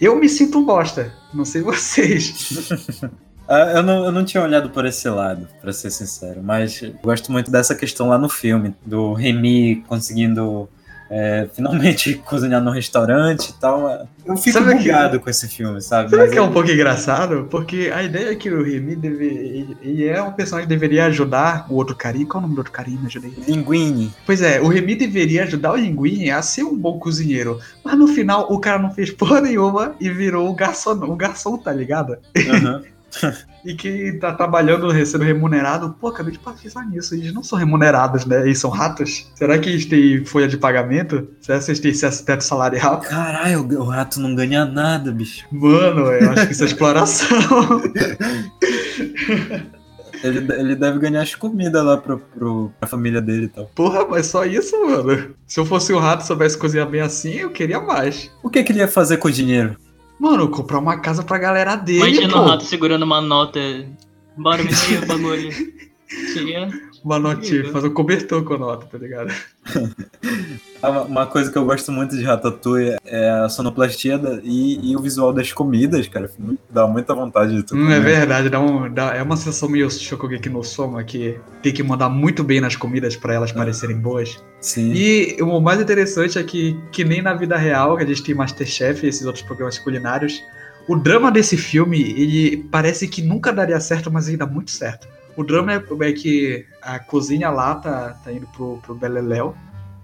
Speaker 2: eu me sinto um bosta. Não sei vocês. <laughs>
Speaker 1: Ah, eu, não, eu não tinha olhado por esse lado, pra ser sincero, mas gosto muito dessa questão lá no filme, do Remy conseguindo é, finalmente <laughs> cozinhar no restaurante e tal. Eu fico
Speaker 2: Sabe que-
Speaker 1: bugado com esse filme, sabe?
Speaker 2: Sabe
Speaker 1: Mas
Speaker 2: que é um pouco engraçado? Porque a ideia é que o Remy deve. Ele é um personagem que deveria ajudar o outro carinha. Qual é o nome do outro carinha? Me ajudei.
Speaker 1: Linguine.
Speaker 2: Pois é, o Remy deveria ajudar o Linguini a ser um bom cozinheiro. Mas no final o cara não fez porra nenhuma e virou o garçom, o garçom, tá ligado?
Speaker 1: Aham. <laughs> <laughs>
Speaker 2: E que tá trabalhando, sendo remunerado. Pô, acabei de pensar nisso. Eles não são remunerados, né? Eles são ratos. Será que eles têm folha de pagamento? Será que eles têm esse teto salarial?
Speaker 1: Caralho, o rato não ganha nada, bicho.
Speaker 2: Mano, eu acho que isso é exploração. <laughs>
Speaker 1: Ele, ele deve ganhar as comidas lá pro, pro, pra família dele e tal.
Speaker 2: Porra, mas só isso, mano. Se eu fosse um rato e soubesse cozinhar bem assim, eu queria mais.
Speaker 1: O que, que ele ia fazer com o dinheiro?
Speaker 2: Mano, comprar uma casa pra galera dele,
Speaker 3: Imagina
Speaker 2: pô.
Speaker 3: o rato segurando uma nota. Bora me o <laughs> bagulho. Seria.
Speaker 2: Uma notinha, fazer um cobertor com a nota, tá ligado? <laughs>
Speaker 1: Ah, Uma coisa que eu gosto muito de Ratatouille é a sonoplastia e, e o visual das comidas, cara. Dá muita vontade de tu
Speaker 2: Hum, é verdade, dá um, dá- é uma sensação meio Shokugeki no Soma que tem que mandar muito bem nas comidas pra elas parecerem boas.
Speaker 1: Sim.
Speaker 2: E o mais interessante é que, que nem na vida real, que a gente tem Masterchef e esses outros programas culinários, o drama desse filme, ele parece que nunca daria certo, mas ele dá muito certo. O drama é, é que a cozinha lá tá, tá indo pro, pro Beleléu,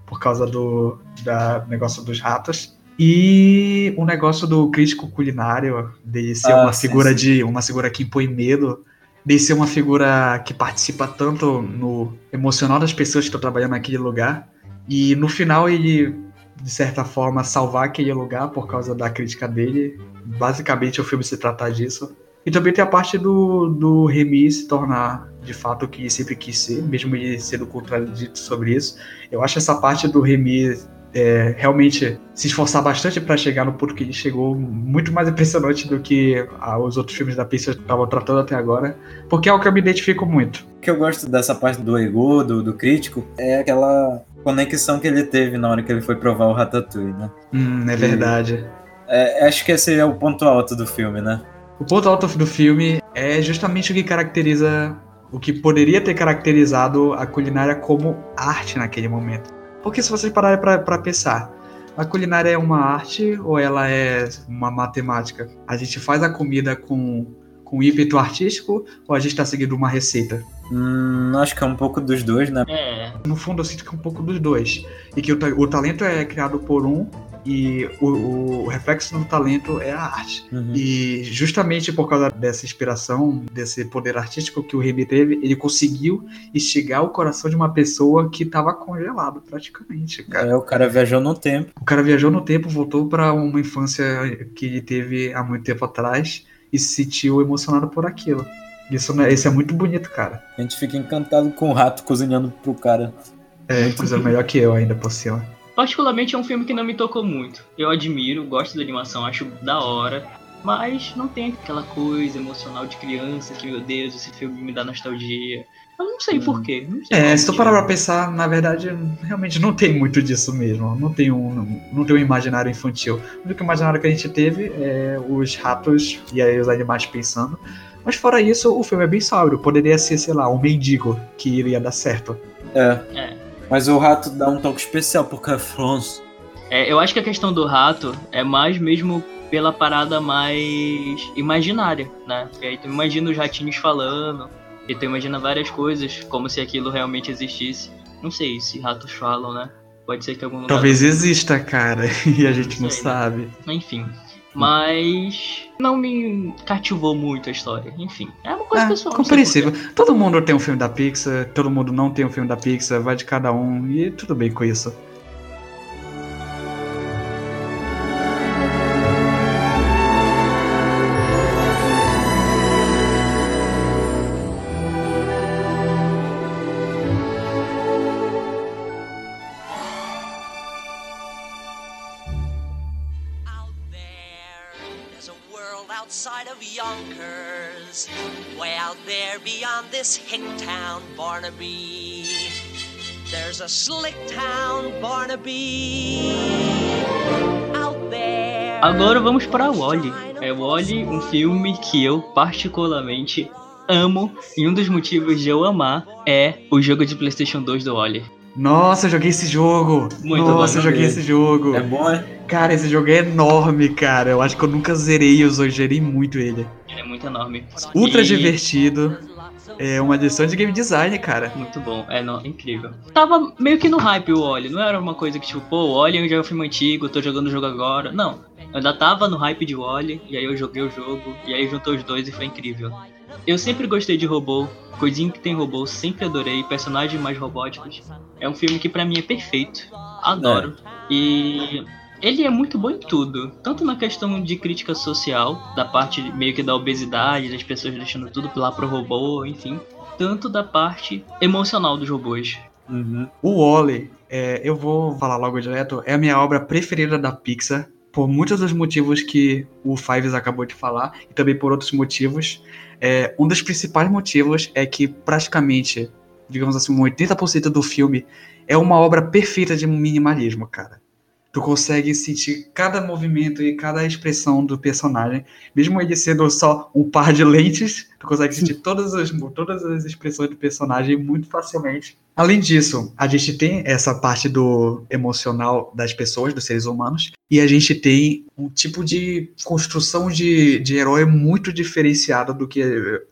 Speaker 2: por causa do da negócio dos ratos. E o negócio do crítico culinário, de ser
Speaker 1: Ah,
Speaker 2: uma
Speaker 1: sim,
Speaker 2: figura
Speaker 1: sim.
Speaker 2: de. uma figura que impõe medo, de ser uma figura que participa tanto no emocional das pessoas que estão trabalhando naquele lugar. E no final ele de certa forma, salvar aquele lugar por causa da crítica dele. Basicamente, o filme se trata disso. E também tem a parte do, do Remy se tornar de fato o que sempre quis ser, mesmo ele sendo contradito sobre isso. Eu acho essa parte do Remy é, realmente se esforçar bastante para chegar no ponto que ele chegou muito mais impressionante do que ah, os outros filmes da Pixar estavam tratando até agora, porque é o que eu me identifico muito.
Speaker 1: O que eu gosto dessa parte do ego, do, do crítico, é aquela conexão que ele teve na hora que ele foi provar o Ratatouille, né?
Speaker 2: Hum, é verdade.
Speaker 1: É, acho que esse é o ponto alto do filme, né?
Speaker 2: O ponto alto do filme é justamente o que caracteriza o que poderia ter caracterizado a culinária como arte naquele momento. Porque se vocês pararem para pensar, a culinária é uma arte ou ela é uma matemática? A gente faz a comida com, com ímpeto artístico ou a gente está seguindo uma receita?
Speaker 1: Hum, acho que é um pouco dos dois, né?
Speaker 3: É,
Speaker 2: No fundo, eu sinto que é um pouco dos dois. E que o, o talento é criado por um e o, o reflexo do talento é a arte.
Speaker 1: Uhum.
Speaker 2: E justamente por causa dessa inspiração, desse poder artístico que o Remy teve, ele conseguiu instigar o coração de uma pessoa que estava congelado praticamente, cara.
Speaker 1: É, o cara viajou no tempo.
Speaker 2: O cara viajou no tempo, voltou para uma infância que ele teve há muito tempo atrás e se sentiu emocionado por aquilo. Isso, né, isso é muito bonito, cara.
Speaker 1: A gente fica encantado com o rato cozinhando pro cara.
Speaker 2: É, coisa melhor que eu ainda por cima.
Speaker 3: Particularmente é um filme que não me tocou muito. Eu admiro, gosto da animação, acho da hora, mas não tem aquela coisa emocional de criança que, meu Deus, esse filme me dá nostalgia. Eu não sei porquê. Não sei
Speaker 2: É, se tu parar pra pensar, na verdade, realmente não tem muito disso mesmo. Não tem um, não tem um imaginário infantil. O único imaginário que a gente teve é os ratos e aí os animais pensando. Mas fora isso, o filme é bem sóbrio. Poderia ser, sei lá, um mendigo que iria dar certo.
Speaker 1: É.
Speaker 3: É.
Speaker 1: Mas o rato dá um toque especial porque é France.
Speaker 3: É, eu acho que a questão do rato é mais mesmo pela parada mais imaginária, né? Porque aí tu imagina os ratinhos falando, e tu imagina várias coisas, como se aquilo realmente existisse. Não sei se ratos falam, né? Pode ser que algum lugar
Speaker 2: Talvez exista, cara, <laughs> e a gente não
Speaker 3: Sei, né?
Speaker 2: sabe.
Speaker 3: Enfim. Mas não me cativou muito a história. Enfim, é uma coisa
Speaker 2: É,
Speaker 3: pessoal.
Speaker 2: compreensível. Todo mundo tem um filme da Pixar, todo mundo não tem um filme da Pixar, vai de cada um, e tudo bem com isso.
Speaker 8: Outside of Yonkers. Way out there beyond this hick town, Barnaby. There's a slick town, Barnaby. Out there.
Speaker 3: Agora vamos para Wally. É Wally, um filme que eu particularmente amo. E um dos motivos de eu amar é o jogo de PlayStation 2 do Wally.
Speaker 2: Nossa, eu joguei esse jogo!
Speaker 3: Muito
Speaker 2: Nossa,
Speaker 3: bom,
Speaker 2: eu joguei esse jogo!
Speaker 1: É bom, é?
Speaker 2: Cara, esse jogo é enorme, cara. Eu acho que eu nunca zerei, eu só gerei muito ele.
Speaker 3: Ele é muito enorme.
Speaker 2: Ultra
Speaker 3: E-
Speaker 2: divertido. É uma lição de game design, cara.
Speaker 3: Muito bom, é não, incrível. Tava meio que no hype o Wally, não era uma coisa que tipo, pô, o Wally já é um filme antigo, eu tô jogando o jogo agora. Não, eu ainda tava no hype de Wally, e aí eu joguei o jogo, e aí juntou os dois e foi incrível. Eu sempre gostei de robô, coisinha que tem robô, sempre adorei, personagens mais robóticos. É um filme que pra mim é perfeito, adoro. E ele é muito bom em tudo, tanto na questão de crítica social, da parte meio que da obesidade, das pessoas deixando tudo lá pro robô, enfim, tanto da parte emocional dos robôs.
Speaker 1: Uhum.
Speaker 2: O Wally, é, eu vou falar logo direto, é a minha obra preferida da Pixar. Por muitos dos motivos que o Fives acabou de falar, e também por outros motivos. É, um dos principais motivos é que praticamente, digamos assim, um 80% do filme é uma obra perfeita de minimalismo, cara. Tu consegue sentir cada movimento e cada expressão do personagem, mesmo ele sendo só um par de lentes, tu consegue sentir todas as, todas as expressões do personagem muito facilmente. Além disso, a gente tem essa parte do emocional das pessoas, dos seres humanos, e a gente tem um tipo de construção de, de herói muito diferenciado do que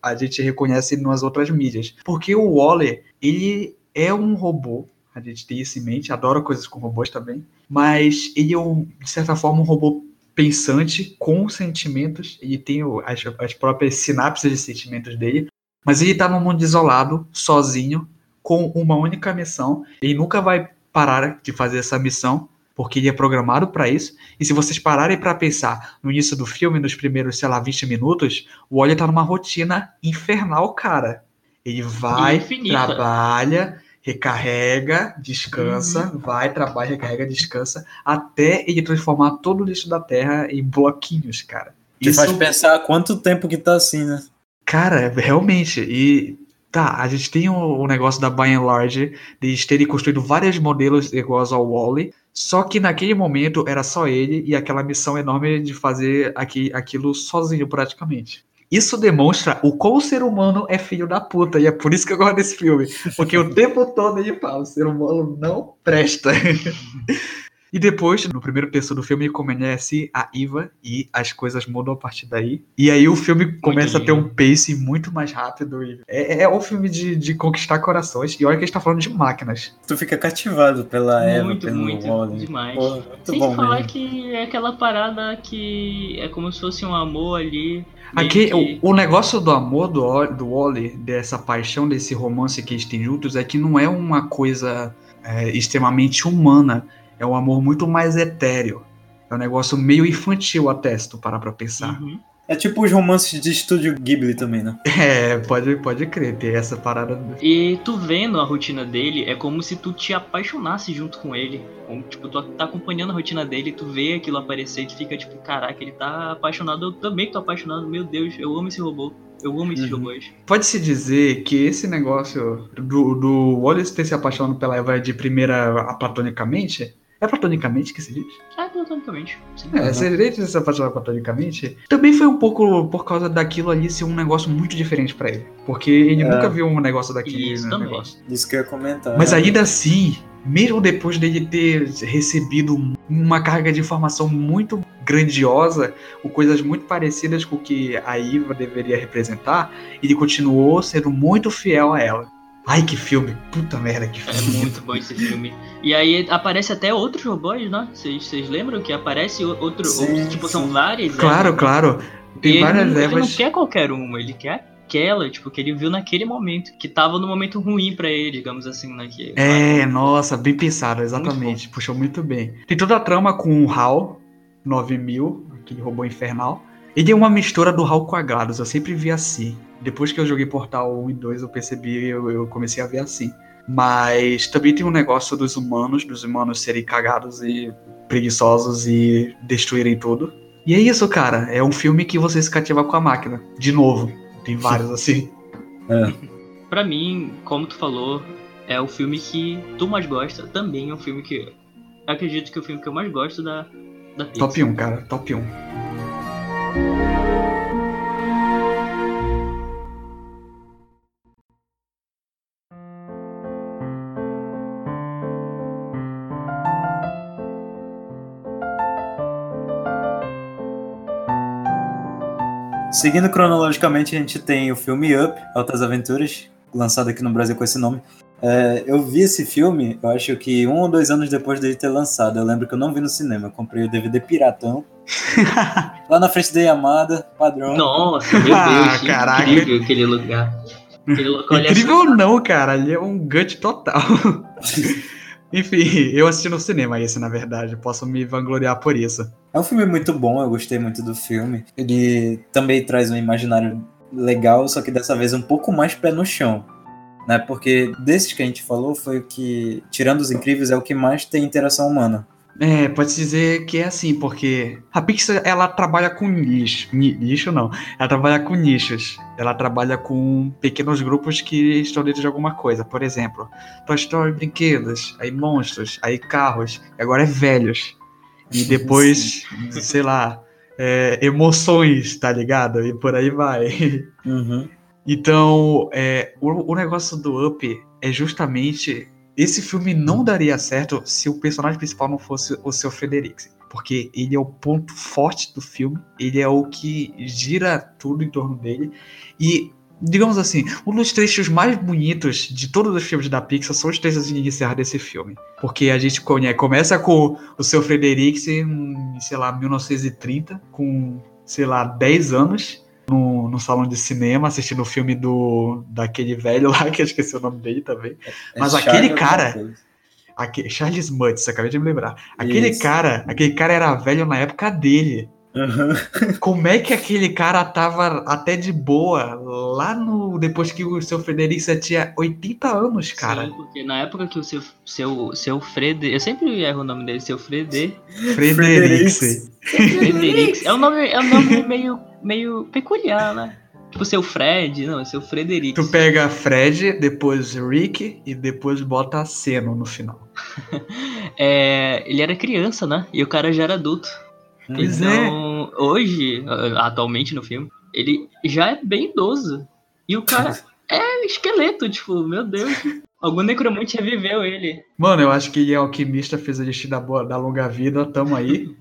Speaker 2: a gente reconhece nas outras mídias. Porque o Wally, ele é um robô, a gente tem isso em mente, adora coisas com robôs também, mas ele é, um, de certa forma, um robô pensante, com sentimentos, ele tem as, as próprias sinapses de sentimentos dele, mas ele tá num mundo isolado, sozinho, com uma única missão, ele nunca vai parar de fazer essa missão, porque ele é programado pra isso. E se vocês pararem pra pensar no início do filme, nos primeiros, sei lá, 20 minutos, o Wally tá numa rotina infernal, cara. Ele vai, trabalha, recarrega, descansa,
Speaker 3: Uhum.
Speaker 2: vai, trabalha, recarrega, descansa, até ele transformar todo o lixo da Terra em bloquinhos, cara.
Speaker 1: Te faz pensar quanto tempo que tá assim, né?
Speaker 2: Cara, realmente. E tá, a gente tem o, o negócio da By and Large, de eles terem construído vários modelos iguais ao Wally. Só que naquele momento era só ele e aquela missão enorme de fazer aqui, aquilo sozinho, praticamente. Isso demonstra o quão o ser humano é filho da puta, e é por isso que eu gosto desse filme. Porque o tempo todo ele fala: o ser humano não presta. <laughs> E depois, no primeiro terço do filme, conhece a Iva e as coisas mudam a partir daí. E aí o filme começa a ter um pace muito mais rápido. e É, é um filme de, de conquistar corações. E olha que a gente tá falando de máquinas.
Speaker 1: Tu fica cativado pela Eva,
Speaker 3: Muito,
Speaker 1: pelo
Speaker 3: muito
Speaker 1: Wally.
Speaker 3: demais.
Speaker 1: Pô, muito
Speaker 3: Sem
Speaker 1: bom
Speaker 3: falar
Speaker 1: mesmo.
Speaker 3: que é aquela parada que é como se fosse um amor ali.
Speaker 2: Aqui,
Speaker 3: que-
Speaker 2: o, o negócio do amor do, do Wally, dessa paixão, desse romance que eles têm juntos, é que não é uma coisa é, extremamente humana. É um amor muito mais etéreo. É um negócio meio infantil até, se tu parar pra pensar.
Speaker 3: Uhum.
Speaker 1: É tipo os romances de estúdio Ghibli também, né? <laughs>
Speaker 2: É, pode, pode crer, ter essa parada.
Speaker 3: E tu vendo a rotina dele, é como se tu te apaixonasse junto com ele. Como, tipo, tu tá acompanhando a rotina dele, tu vê aquilo aparecer e tu fica tipo, caraca, ele tá apaixonado, eu também tô apaixonado, meu Deus, eu amo esse robô. Eu amo esses
Speaker 1: Uhum.
Speaker 3: robôs.
Speaker 2: Pode-se dizer que esse negócio do, do Wallace ter se apaixonado pela Eva de primeira a platonicamente. É platonicamente que se diz?
Speaker 3: Ah, platonicamente. Sim.
Speaker 2: É, se ele se apaixonado platonicamente, também foi um pouco por causa daquilo ali ser um negócio muito diferente pra ele. Porque ele
Speaker 1: É.
Speaker 2: nunca viu um negócio daquele
Speaker 3: Isso
Speaker 2: né,
Speaker 3: também.
Speaker 2: negócio.
Speaker 1: Isso que eu ia comentar.
Speaker 2: Mas ainda assim, mesmo depois dele ter recebido uma carga de informação muito grandiosa, com coisas muito parecidas com o que a Iva deveria representar, ele continuou sendo muito fiel a ela. Ai, que filme! Puta merda, que
Speaker 3: É
Speaker 2: filme!
Speaker 3: muito bom esse filme. E aí aparece até outros robôs, né? Vocês lembram que aparece outro.
Speaker 1: Sim,
Speaker 3: outro- tipo, são
Speaker 1: sim.
Speaker 3: várias.
Speaker 2: Claro,
Speaker 3: Evas,
Speaker 2: claro.
Speaker 3: E
Speaker 2: Tem
Speaker 3: ele,
Speaker 2: várias
Speaker 3: não, ele não quer qualquer uma, ele quer aquela, tipo, que ele viu naquele momento. Que tava no momento ruim pra ele, digamos assim, naquele.
Speaker 2: É, nossa, bem pensado, exatamente. Puxou muito bem. Tem toda a trama com o HAL 9000, aquele robô infernal. Ele é uma mistura do HAL com a GLaDOS, eu sempre vi assim. Depois que eu joguei Portal 1 e 2, eu percebi, eu, eu comecei a ver assim. Mas também tem um negócio dos humanos, dos humanos serem cagados e preguiçosos e destruírem tudo. E é isso, cara. É um filme que você se cativa com a máquina. De novo. Tem vários assim. <laughs>
Speaker 3: Pra mim, como tu falou, é o filme que tu mais gosta. Também é um filme que. Acredito que é o filme que eu mais gosto da, da Pixar.
Speaker 2: Top 1, cara. Top 1.
Speaker 1: Seguindo cronologicamente, a gente tem o filme Up, Altas Aventuras, lançado aqui no Brasil com esse nome. É, eu vi esse filme, eu acho que um ou dois anos depois dele ter lançado. Eu lembro que eu não vi no cinema, eu comprei o DVD piratão. <laughs> lá na frente da Yamada, padrão.
Speaker 3: Nossa, meu
Speaker 2: Ah,
Speaker 3: Deus, que
Speaker 2: caraca.
Speaker 3: incrível aquele lugar. Aquele local é
Speaker 2: Incrível não, cara. Ali é um gut total. <laughs> Enfim, <laughs> eu assisti no cinema esse, na verdade. Posso me vangloriar por isso.
Speaker 1: É um filme muito bom, eu gostei muito do filme. Ele também traz um imaginário legal, só que dessa vez um pouco mais pé no chão. Né? Porque desses que a gente falou, foi o que, tirando os incríveis, é o que mais tem interação humana.
Speaker 2: É, pode-se dizer que é assim, porque a Pixar, ela trabalha com lixo. ni- Lixo não. Ela trabalha com nichos. Ela trabalha com pequenos grupos que estão dentro de alguma coisa. Por exemplo, Toy Story brinquedos, aí monstros, aí carros, e agora é velhos. E depois, sei lá, é, emoções, tá ligado? E por aí vai.
Speaker 1: Uhum.
Speaker 2: Então, é, o, o negócio do Up é justamente. Esse filme não daria certo se o personagem principal não fosse o seu Frederiksen. Porque ele é o ponto forte do filme, ele é o que gira tudo em torno dele. E, digamos assim, um dos trechos mais bonitos de todos os filmes da Pixar são os trechos iniciais desse filme. Porque a gente começa com o seu Frederiksen, sei lá, 1930, com, sei lá, 10 anos no, no salão de cinema assistindo o filme do daquele velho lá, <laughs> que eu esqueci o nome dele também.
Speaker 1: É
Speaker 2: Mas
Speaker 1: Charlie
Speaker 2: aquele cara-
Speaker 1: coisa.
Speaker 2: Aque- Charles Mutz, acabei de me lembrar. Aquele
Speaker 1: Isso.
Speaker 2: cara, aquele cara era velho na época dele.
Speaker 1: Aham.
Speaker 2: Como é que aquele cara tava até de boa lá no. Depois que o seu Frederico já tinha 80 anos, cara?
Speaker 3: Sim, porque na época que o seu, seu, seu Fred. Eu sempre erro o nome dele, seu Frede.
Speaker 2: Frederico.
Speaker 3: Frederix. É um nome, é um nome meio, meio peculiar, né? Tipo, seu Fred, não, é seu Frederix.
Speaker 2: Tu pega Fred, depois Rick e depois bota Seno no final. <laughs>
Speaker 3: É, ele era criança, né? E o cara já era adulto.
Speaker 2: Pois é.
Speaker 3: então, hoje, ah, atualmente no filme, ele já é bem idoso. E o cara é esqueleto, tipo, meu Deus. Algum necromante reviveu ele.
Speaker 2: Mano, eu acho que alquimista fez a gente da, boa, da longa vida, tamo aí.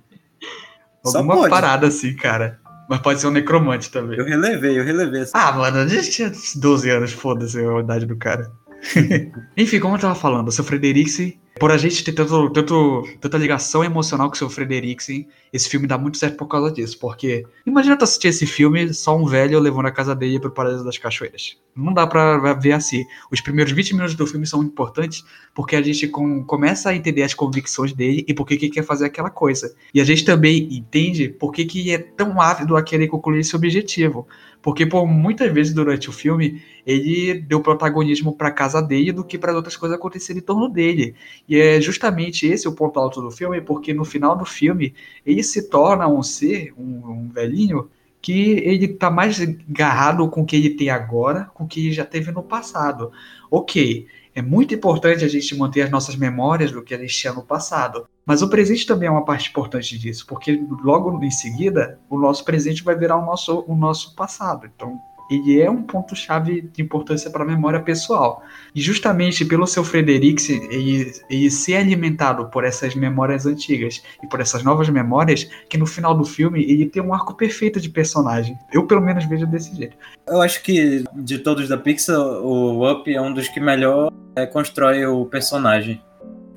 Speaker 2: Alguma parada assim, cara. Mas pode ser um necromante também.
Speaker 1: Eu relevei, eu relevei. essa-
Speaker 2: Ah, mano, a gente tinha 12 anos, foda-se a idade do cara. <laughs> Enfim, como eu tava falando, o seu Frederiksen, por a gente ter tanto, tanto, tanta ligação emocional com o seu Frederiksen, esse filme dá muito certo por causa disso. Porque imagina tu assistir esse filme só um velho levando a casa dele pro Paraíso das Cachoeiras. Não dá pra ver assim. Os primeiros 20 minutos do filme são importantes porque a gente com- começa a entender as convicções dele e por que que quer fazer aquela coisa. E a gente também entende por que, que é tão ávido a querer concluir esse objetivo. Porque por muitas vezes durante o filme ele deu protagonismo para casa dele do que para outras coisas acontecerem em torno dele. E é justamente esse o ponto alto do filme, porque no final do filme ele se torna um ser, um, um velhinho, que ele tá mais agarrado com o que ele tem agora, com o que ele já teve no passado. Ok, é muito importante a gente manter as nossas memórias do que a gente tinha no passado. Mas o presente também é uma parte importante disso, porque logo em seguida o nosso presente vai virar o nosso, o nosso passado. Então, ele é um ponto-chave de importância para a memória pessoal. E justamente pelo seu Frederik ele, ele ser alimentado por essas memórias antigas e por essas novas memórias, que no final do filme ele tem um arco perfeito de personagem. Eu, pelo menos, vejo desse jeito.
Speaker 1: Eu acho que de todos da Pixar, o Up é um dos que melhor é, constrói o personagem.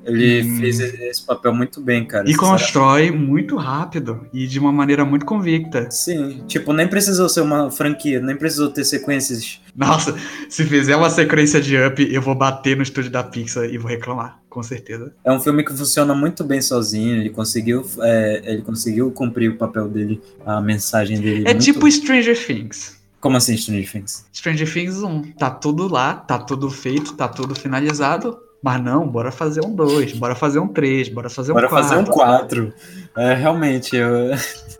Speaker 1: Ele
Speaker 2: Hum.
Speaker 1: fez esse papel muito bem, cara.
Speaker 2: E constrói muito rápido e de uma maneira muito convicta.
Speaker 1: Sim, tipo, nem precisou ser uma franquia, nem precisou ter sequências.
Speaker 2: Nossa, se fizer uma sequência de Up, eu vou bater no estúdio da Pixar e vou reclamar, com certeza.
Speaker 1: É um filme que funciona muito bem sozinho, ele conseguiu, é, ele conseguiu cumprir o papel dele, a mensagem dele.
Speaker 2: É
Speaker 1: muito-
Speaker 2: tipo Stranger Things.
Speaker 1: Como assim, Stranger Things?
Speaker 2: Stranger Things 1. Tá tudo lá, tá tudo feito, tá tudo finalizado. Mas não, bora fazer um 2, bora fazer um 3, bora fazer um
Speaker 1: Bora
Speaker 2: 4.
Speaker 1: fazer um 4. É, realmente, eu,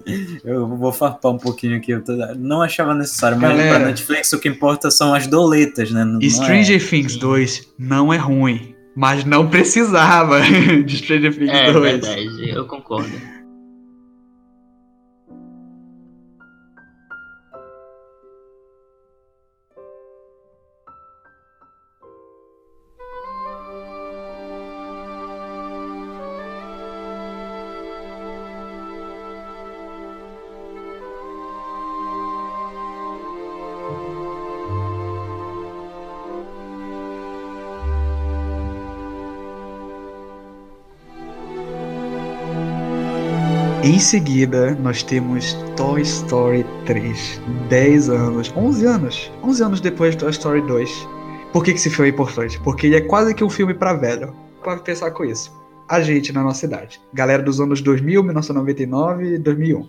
Speaker 1: <laughs> eu vou farpar um pouquinho aqui. Eu tô- não achava necessário, mas
Speaker 2: Galera.
Speaker 1: pra Netflix o que importa são as doletas, né? Não- não é-
Speaker 2: Stranger Things 2 não é ruim, mas não precisava <laughs> de Stranger Things
Speaker 3: É
Speaker 2: 2.
Speaker 3: verdade, eu concordo.
Speaker 2: Em seguida, nós temos Toy Story 3. 10 anos, 11 anos. 11 anos depois de Toy Story 2. Por que, esse filme é importante? Porque ele é quase que um filme pra velho. Pode pensar com isso. A gente na nossa idade. Galera dos anos 2000, 1999 e 2001.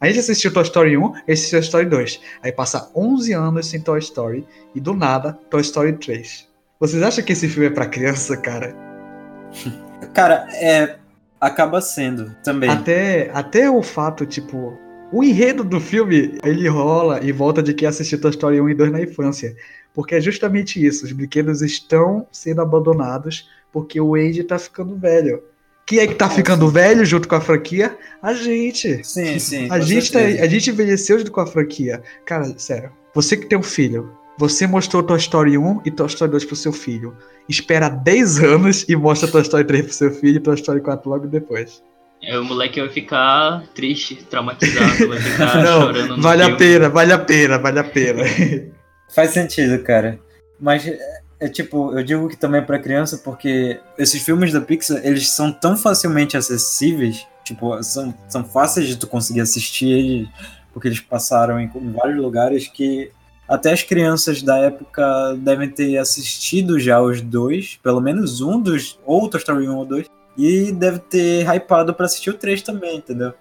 Speaker 2: A gente assistiu Toy Story 1 e assistiu Toy Story 2. Aí passa 11 anos sem Toy Story e do nada Toy Story 3. Vocês acham que esse filme é pra criança, cara?
Speaker 1: Cara, é. Acaba sendo também.
Speaker 2: Até, até o fato, tipo, o enredo do filme, ele rola em volta de quem assistiu Toy Story 1 e 2 na infância. Porque é justamente isso, os brinquedos estão sendo abandonados porque o Andy tá ficando velho. Quem é que tá ficando velho junto com a franquia? A gente.
Speaker 1: Sim, sim.
Speaker 2: A gente, tá, a gente envelheceu junto com a franquia. Cara, sério. Você que tem um filho, você mostrou Toy Story 1 e Toy Story 2 pro seu filho. Espera 10 anos e mostra Toy Story 3 pro seu filho e Toy Story 4 logo depois.
Speaker 3: É, o moleque vai ficar triste, traumatizado, vai ficar <laughs>
Speaker 2: Não,
Speaker 3: chorando no
Speaker 2: vale a
Speaker 3: filme.
Speaker 2: pena, vale a pena, vale a pena. <laughs>
Speaker 1: Faz sentido, cara. Mas é, é tipo, eu digo que também é pra criança porque esses filmes da Pixar, eles são tão facilmente acessíveis, tipo, são, são fáceis de tu conseguir assistir eles, porque eles passaram em, em vários lugares que até as crianças da época devem ter assistido já os dois, pelo menos um dos, ou Toy Story 1 ou 2, e deve ter hypado pra assistir o 3 também, entendeu?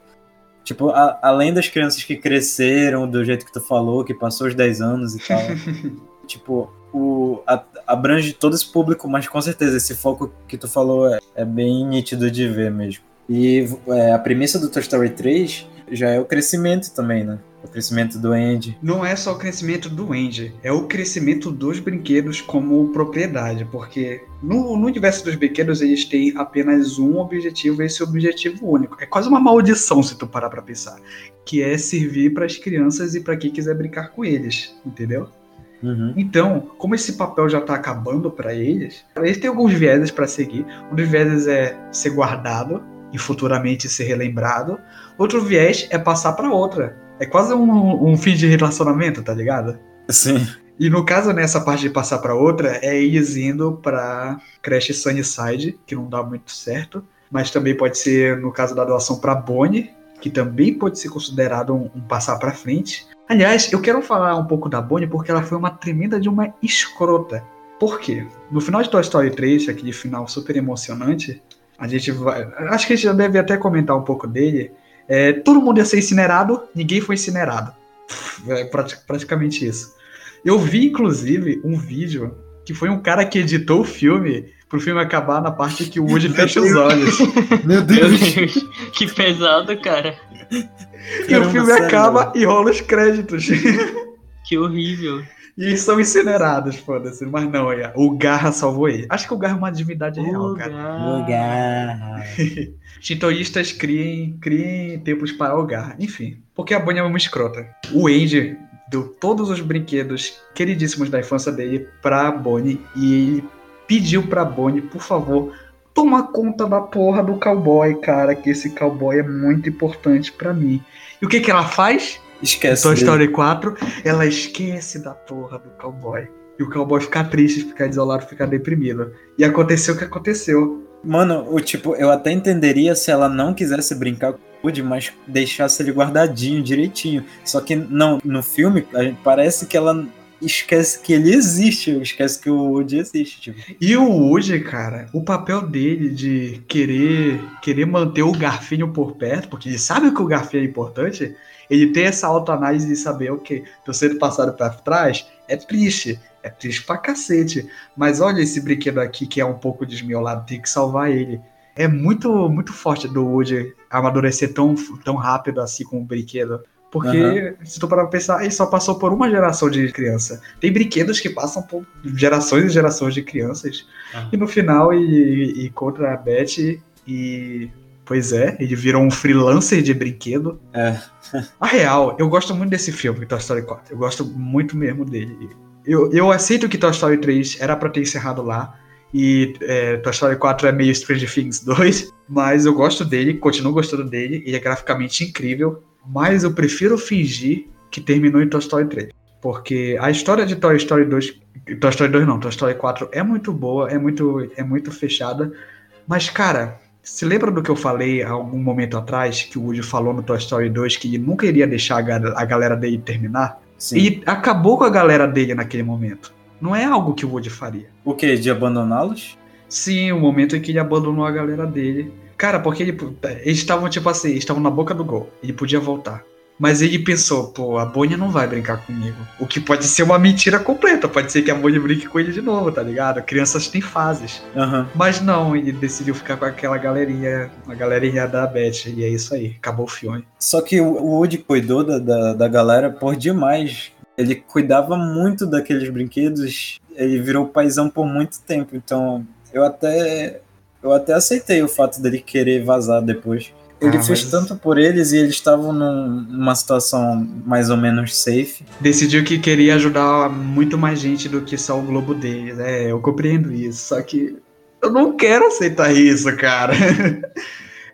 Speaker 1: Tipo, a- além das crianças que cresceram do jeito que tu falou, que passou os 10 anos e tal, <laughs> tipo, o, a- abrange todo esse público, mas com certeza esse foco que tu falou é, é bem nítido de ver mesmo. E é, a premissa do Toy Story 3 já é o crescimento também, né? O crescimento do Andy.
Speaker 2: Não é só o crescimento do Andy, é o crescimento dos brinquedos como propriedade, porque no, no universo dos brinquedos eles têm apenas um objetivo, e esse objetivo único. É quase uma maldição se tu parar pra pensar, que é servir para as crianças e para quem quiser brincar com eles, entendeu?
Speaker 1: Uhum.
Speaker 2: Então, como esse papel já tá acabando para eles, eles têm alguns vieses para seguir. Um dos vieses é ser guardado e futuramente ser relembrado. Outro viés é passar para outra. É quase um, um fim de relacionamento, tá ligado?
Speaker 1: Sim.
Speaker 2: E no caso, nessa parte de passar para outra, é eles indo pra creche Sunnyside, que não dá muito certo. Mas também pode ser, no caso da doação para Bonnie, que também pode ser considerado um, um passar para frente. Aliás, eu quero falar um pouco da Bonnie porque ela foi uma tremenda de uma escrota. Por quê? No final de Toy Story 3, aquele final super emocionante, a gente vai. Acho que a gente já deve até comentar um pouco dele. É, todo mundo ia ser incinerado, ninguém foi incinerado. É prati- praticamente isso. Eu vi, inclusive, um vídeo que foi um cara que editou o filme pro filme acabar na parte que o Woody fecha os olhos. <laughs>
Speaker 1: Meu
Speaker 3: Meu Deus, que pesado, cara.
Speaker 2: e o filme
Speaker 1: sério,
Speaker 2: acaba e rola os créditos. <laughs>
Speaker 3: Que horrível.
Speaker 2: E eles são incinerados, foda-se. Mas não, olha, o Garra salvou ele. Acho que o Garra é uma divindade real, cara.
Speaker 1: Lugar. <laughs>
Speaker 2: Shintoístas criem, criem templos para o Garra. Enfim, porque a Bonnie é uma escrota. O Andy deu todos os brinquedos queridíssimos da infância dele pra Bonnie e ele pediu pra Bonnie, por favor, toma conta da porra do cowboy, cara, que esse cowboy é muito importante pra mim. E o que que ela faz?
Speaker 1: Esquece.
Speaker 2: Toy
Speaker 1: dele.
Speaker 2: Story 4, ela esquece da porra do cowboy. E o cowboy fica triste, fica desolado, fica deprimido. E aconteceu o que aconteceu.
Speaker 1: Mano, o tipo, eu até entenderia se ela não quisesse brincar com o Woody, mas deixasse ele guardadinho, direitinho. Só que não, no filme, a gente- parece que ela esquece que ele existe, esquece que o Woody existe, tipo.
Speaker 2: E o Woody, cara, o papel dele de querer querer manter o Garfinho por perto, porque ele sabe que o Garfinho é importante, ele tem essa autoanálise de saber, ok, tô sendo passado pra trás, é triste, é triste pra cacete, mas olha esse brinquedo aqui que é um pouco desmiolado, tem que salvar ele. É muito muito forte do Woody amadurecer tão, tão rápido assim com o brinquedo. Porque, se tu parar pra pensar, ele só passou por uma geração de criança. Tem brinquedos que passam por gerações e gerações de crianças.
Speaker 1: Ah.
Speaker 2: E no final, e, e contra a Beth, e. Pois é, ele virou um freelancer de brinquedo.
Speaker 1: É.
Speaker 2: A real, eu gosto muito desse filme, Toy Story 4. Eu gosto muito mesmo dele. Eu, eu aceito que Toy Story 3 era pra ter encerrado lá. E é, Toy Story 4 é meio Stranger Things 2. <laughs> Mas eu gosto dele, continuo gostando dele. Ele é graficamente incrível. Mas eu prefiro fingir que terminou em Toy Story 3. Porque a história de Toy Story 2. Toy Story 2 não, Toy Story 4 é muito boa, é muito, é muito fechada. Mas, cara, se lembra do que eu falei há algum momento atrás, que o Woody falou no Toy Story 2 que ele nunca iria deixar a, ga- a galera dele terminar?
Speaker 1: Sim.
Speaker 2: E acabou com a galera dele naquele momento. Não é algo que o Woody faria.
Speaker 1: O que? De abandoná-los?
Speaker 2: Sim, o momento em que ele abandonou a galera dele. Cara, porque ele, eles estavam tipo assim, eles estavam na boca do gol. Ele podia voltar. Mas ele pensou, pô, a Bonnie não vai brincar comigo. O que pode ser uma mentira completa. Pode ser que a Bonnie brinque com ele de novo, tá ligado? Crianças têm fases.
Speaker 1: Aham.
Speaker 2: Mas não, ele decidiu ficar com aquela galerinha, a galerinha da Beth. E é isso aí, acabou o filme.
Speaker 1: Só que o o Woody cuidou da, da, da galera por demais. Ele cuidava muito daqueles brinquedos. Ele virou paizão por muito tempo. Então, eu até eu até aceitei o fato dele querer vazar depois. Ele
Speaker 2: Ah,
Speaker 1: fez
Speaker 2: mas-
Speaker 1: tanto por eles e eles estavam num- numa situação mais ou menos safe.
Speaker 2: Decidiu que queria ajudar muito mais gente do que só o Globo dele. É, eu compreendo isso. Só que eu não quero aceitar isso, cara. <laughs>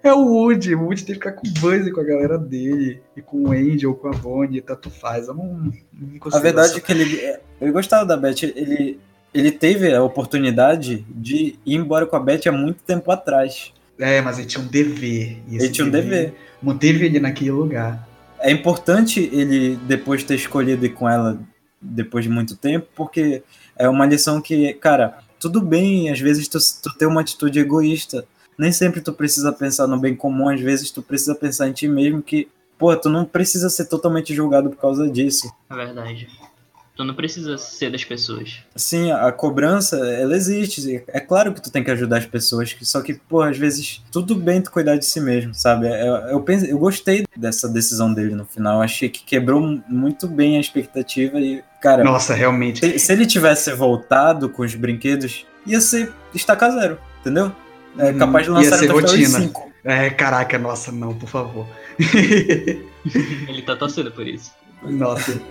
Speaker 2: É o Woody. O Woody tem que ficar com o Buzz e com a galera dele. E com o ou com a Bonnie, tanto faz. Eu não, não consigo.
Speaker 1: A verdade é que ele. Eu gostava da Beth. Ele, ele teve a oportunidade de ir embora com a Beth há muito tempo atrás.
Speaker 2: É, mas ele tinha um dever. E
Speaker 1: Ele tinha um dever.
Speaker 2: Manteve ele naquele lugar.
Speaker 1: É importante ele, depois ter escolhido ir com ela depois de muito tempo, porque é uma lição que, cara, tudo bem, às vezes tu, tu ter uma atitude egoísta. Nem sempre tu precisa pensar no bem comum, às vezes tu precisa pensar em ti mesmo que, pô, tu não precisa ser totalmente julgado por causa disso.
Speaker 3: É verdade. Tu não precisa ser das pessoas.
Speaker 1: Sim, a cobrança, ela existe. É claro que tu tem que ajudar as pessoas, só que, pô, às vezes, tudo bem tu cuidar de si mesmo, sabe? Eu, eu, pense, eu gostei dessa decisão dele no final. Achei que quebrou muito bem a expectativa e, cara.
Speaker 2: Nossa, realmente.
Speaker 1: Se, se ele tivesse voltado com os brinquedos, ia ser estaca zero, entendeu? É capaz de
Speaker 2: Uhum. Ia
Speaker 1: lançar
Speaker 2: ser
Speaker 1: Toy Story
Speaker 2: rotina.
Speaker 1: 5.
Speaker 2: É, caraca, nossa, não, por favor.
Speaker 3: Ele tá torcendo por isso.
Speaker 2: nossa.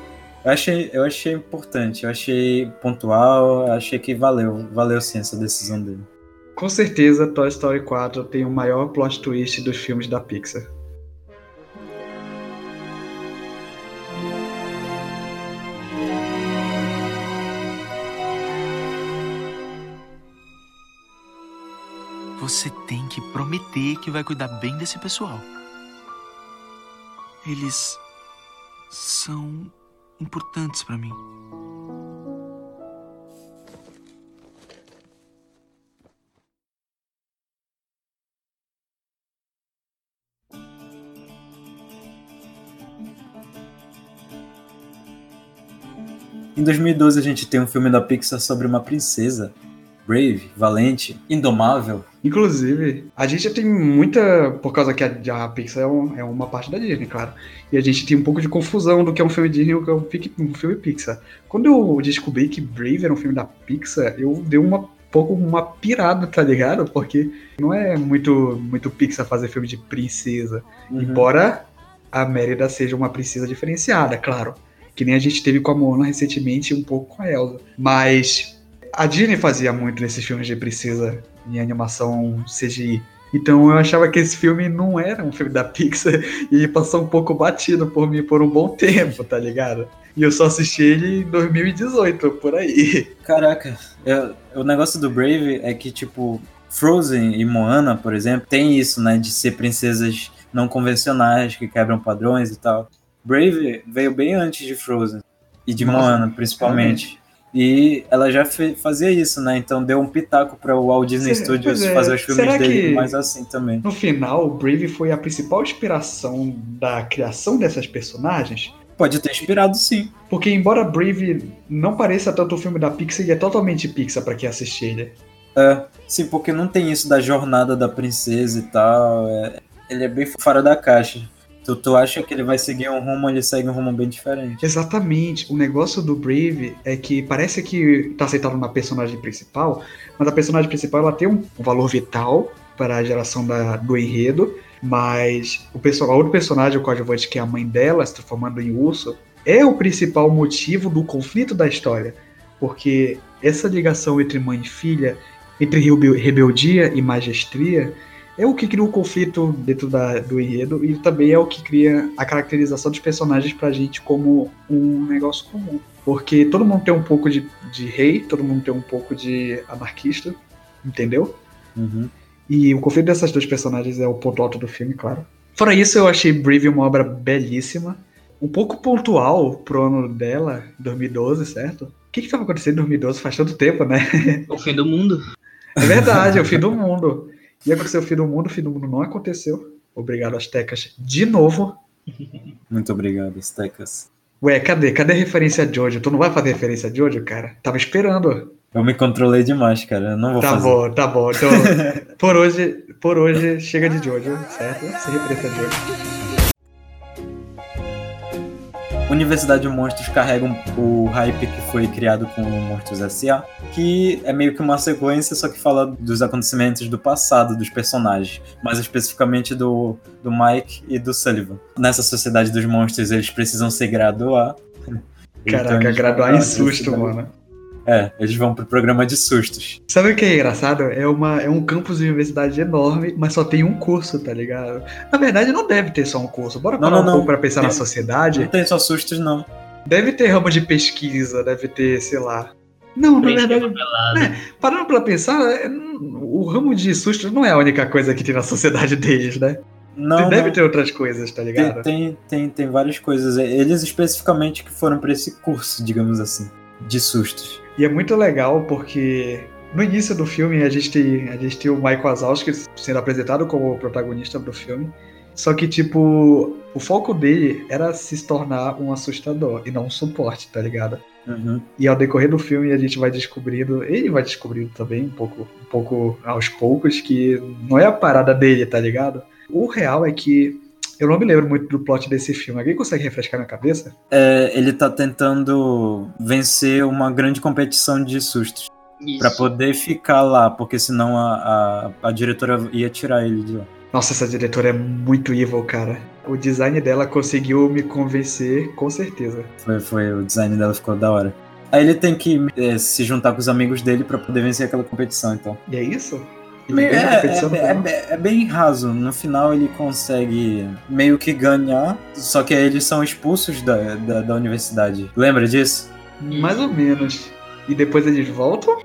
Speaker 1: Eu achei, eu achei importante, eu achei pontual, eu achei que valeu, valeu sim essa decisão dele.
Speaker 2: Com certeza, Toy Story 4 tem o maior plot twist dos filmes da Pixar.
Speaker 5: Você tem que prometer que vai cuidar bem desse pessoal. Eles são importantes pra mim.
Speaker 1: Em 2012 a gente tem um filme da Pixar sobre uma princesa, brave, valente, indomável.
Speaker 2: Inclusive, a gente já tem muita. Por causa que a, a Pixar é, um- é uma parte da Disney, claro. E a gente tem um pouco de confusão do que é um filme Disney e o que é um, um filme Pixar. Quando eu descobri que Brave era um filme da Pixar, eu dei uma pouco uma pirada, tá ligado? Porque não é muito, muito Pixar fazer filme de princesa.
Speaker 1: Uhum.
Speaker 2: Embora a Mérida seja uma princesa diferenciada, claro. Que nem a gente teve com a Moana recentemente e um pouco com a Elsa. Mas a Disney fazia muito nesses filmes de princesa em animação CGI. Então eu achava que esse filme não era um filme da Pixar <laughs> e passou um pouco batido por mim por um bom <laughs> tempo, tá ligado? E eu só assisti ele em 2018, por aí. <laughs>
Speaker 1: Caraca, eu- o negócio do Brave é que, tipo, Frozen e Moana, por exemplo, tem isso, né, de ser princesas não convencionais, que quebram padrões e tal. Brave veio bem antes de Frozen e de
Speaker 2: Nossa,
Speaker 1: Moana, principalmente. E ela já fazia isso, né? Então deu um pitaco para o Walt Disney
Speaker 2: Será-
Speaker 1: Studios
Speaker 2: é,
Speaker 1: fazer os filmes
Speaker 2: será
Speaker 1: dele mais assim também.
Speaker 2: No final, o Brave foi a principal inspiração da criação dessas personagens.
Speaker 1: Pode ter inspirado, sim.
Speaker 2: Porque embora Brave não pareça tanto um filme da Pixar, ele é totalmente Pixar pra quem assiste ele.
Speaker 1: É, sim, porque não tem isso da jornada da princesa e tal. é- ele é bem fora da caixa. Tu, tu acha que ele vai seguir um rumo, ele segue um rumo bem diferente.
Speaker 2: Exatamente. O negócio do Brave é que parece que tá aceitado na personagem principal, mas a personagem principal ela tem um valor vital para a geração da- do enredo, mas o a outro personagem, o coadjuvante, que é a mãe dela, se transformando em urso, é o principal motivo do conflito da história. Porque essa ligação entre mãe e filha, entre rebel- rebeldia e magestria, é o que cria o conflito dentro da- do enredo e também é o que cria a caracterização dos personagens pra gente como um negócio comum. Porque todo mundo tem um pouco de, de rei, todo mundo tem um pouco de anarquista, entendeu?
Speaker 1: Uhum.
Speaker 2: E o conflito dessas duas personagens é o ponto alto do filme, claro. Fora isso, eu achei Brave uma obra belíssima. Um pouco pontual pro ano dela, 2012, certo? O que que tava acontecendo em 2012? Faz tanto tempo, né?
Speaker 3: O fim do mundo.
Speaker 2: É verdade, é o fim do mundo. E aconteceu o fim do mundo, o fim do mundo não aconteceu. Obrigado, Aztecas, de novo.
Speaker 1: Muito obrigado, Stecas.
Speaker 2: Ué, cadê? Cadê a referência a Jojo? Tu não vai fazer referência a Jojo, cara? Tava esperando.
Speaker 1: Eu me controlei demais, cara. Eu não vou
Speaker 2: tá
Speaker 1: fazer.
Speaker 2: bom, tá bom. Então, <laughs> por hoje, por hoje, chega de Jojo, certo? Sem referência a Jojo.
Speaker 1: Universidade de Monstros carrega um- o hype que foi criado com Monstros S.A., que é meio que uma sequência, só que fala dos acontecimentos do passado dos personagens, mais especificamente do, do Mike e do Sullivan. Nessa sociedade dos monstros, eles precisam se graduar. Então,
Speaker 2: Caraca,
Speaker 1: eles
Speaker 2: graduar em susto,
Speaker 1: universidade.
Speaker 2: mano.
Speaker 1: É, eles vão pro programa de sustos.
Speaker 2: Sabe o que é engraçado? É, uma, é um campus de universidade enorme, mas só tem um curso, tá ligado? Na verdade, não deve ter só um curso. Bora
Speaker 1: Não,
Speaker 2: parar
Speaker 1: não,
Speaker 2: um
Speaker 1: não.
Speaker 2: pouco pra pensar na
Speaker 1: Tem-
Speaker 2: sociedade.
Speaker 1: Não tem só sustos, não.
Speaker 2: Deve ter ramo de pesquisa, deve ter, sei lá. Não, na verdade,
Speaker 3: Pelado.
Speaker 2: É, parando pra pensar, é, o ramo de susto não é a única coisa que tem na sociedade <laughs> deles, né?
Speaker 1: Não,
Speaker 2: Deve
Speaker 1: não.
Speaker 2: ter outras coisas, tá ligado?
Speaker 1: tem, tem, tem várias coisas. Eles especificamente que foram pra esse curso, digamos assim, de sustos.
Speaker 2: E é muito legal porque no início do filme a gente tem, a gente tem o Michael Wazowski sendo apresentado como o protagonista do filme. Só que, tipo, o foco dele era se tornar um assustador e não um suporte, tá ligado?
Speaker 1: Uhum.
Speaker 2: E ao decorrer do filme a gente vai descobrindo, ele vai descobrindo também, um pouco, um pouco aos poucos, que não é a parada dele, tá ligado? O real é que eu não me lembro muito do plot desse filme. Alguém consegue refrescar minha cabeça?
Speaker 1: É, ele tá tentando vencer uma grande competição de sustos. Pra poder ficar lá, porque senão a, a, a diretora ia tirar ele de lá.
Speaker 2: Nossa, essa diretora é muito evil, cara. O design dela conseguiu me convencer, com certeza.
Speaker 1: Foi, foi, o design dela ficou da hora. Aí ele tem que é, se juntar com os amigos dele pra poder vencer aquela competição, então.
Speaker 2: E é isso?
Speaker 1: É, é- é- é bem raso. No final ele consegue meio que ganhar, só que aí eles são expulsos da, da, da universidade. Lembra disso?
Speaker 2: Mais ou menos. E depois eles voltam?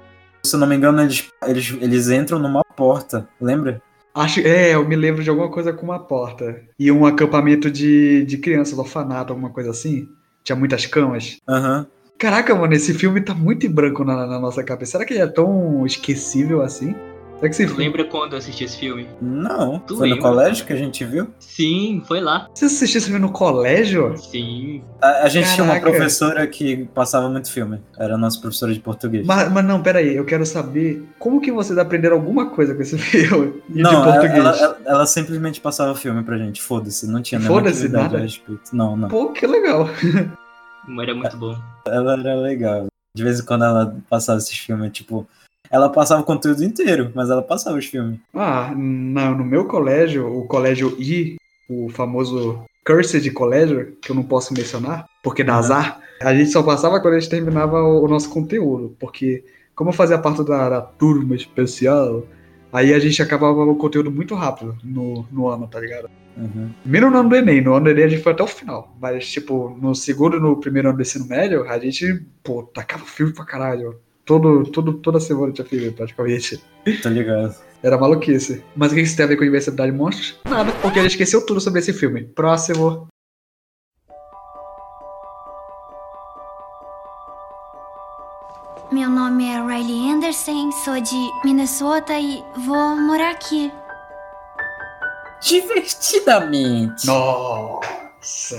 Speaker 1: Se eu não me engano, eles, eles, eles entram numa porta, lembra?
Speaker 2: Acho, é, eu me lembro de alguma coisa com uma porta. E um acampamento de, de crianças, orfanato, alguma coisa assim. Tinha muitas camas.
Speaker 1: Aham.
Speaker 2: Caraca, mano, esse filme tá muito em branco na, na nossa cabeça. Será que ele é tão esquecível assim? Será que esse
Speaker 3: Tu lembra quando eu assisti esse filme?
Speaker 1: Não,
Speaker 3: Tu
Speaker 1: foi no
Speaker 3: lembra?
Speaker 1: colégio que a gente viu?
Speaker 3: Sim, foi lá.
Speaker 2: Você assistiu esse filme no colégio?
Speaker 3: Sim.
Speaker 1: A, a gente tinha uma
Speaker 2: Caraca.
Speaker 1: professora que passava muito filme. Era a nossa professora de português.
Speaker 2: Mas, mas não, peraí, eu quero saber como que vocês aprenderam alguma coisa com esse <laughs> filme
Speaker 1: não,
Speaker 2: de
Speaker 1: ela,
Speaker 2: português.
Speaker 1: ela, ela- ela simplesmente passava filme pra gente. Foda-se, não tinha nenhuma
Speaker 2: Foda-se,
Speaker 1: atividade
Speaker 2: nada?
Speaker 1: a respeito. Não, não.
Speaker 2: Pô, que legal.
Speaker 3: Era muito bom.
Speaker 1: Ela era legal. De vez em quando ela passava esses filmes, tipo. Ela passava o conteúdo inteiro, mas ela passava os filmes.
Speaker 2: Ah, não, no meu colégio, o colégio I, o famoso Cursed colégio, que eu não posso mencionar, porque dá
Speaker 1: Uhum.
Speaker 2: azar, a gente só passava quando a gente terminava o, o nosso conteúdo, porque como eu fazia parte da, da turma especial, aí a gente acabava o conteúdo muito rápido no, no ano, tá ligado?
Speaker 1: Uhum.
Speaker 2: No ano do Enem, no ano do Enem a gente foi até o final, mas tipo, no segundo e no primeiro ano do ensino médio, a gente, pô, tacava filme pra caralho. Todo, todo, toda semana tinha filme, praticamente.
Speaker 1: Tá ligado?
Speaker 2: Era maluquice. Mas o que isso tem a ver com Universidade de Monstros? Nada, porque a gente esqueceu tudo sobre esse filme. Próximo.
Speaker 7: Meu nome é Riley Anderson, sou de Minnesota e vou morar aqui.
Speaker 1: Divertidamente.
Speaker 2: Nossa.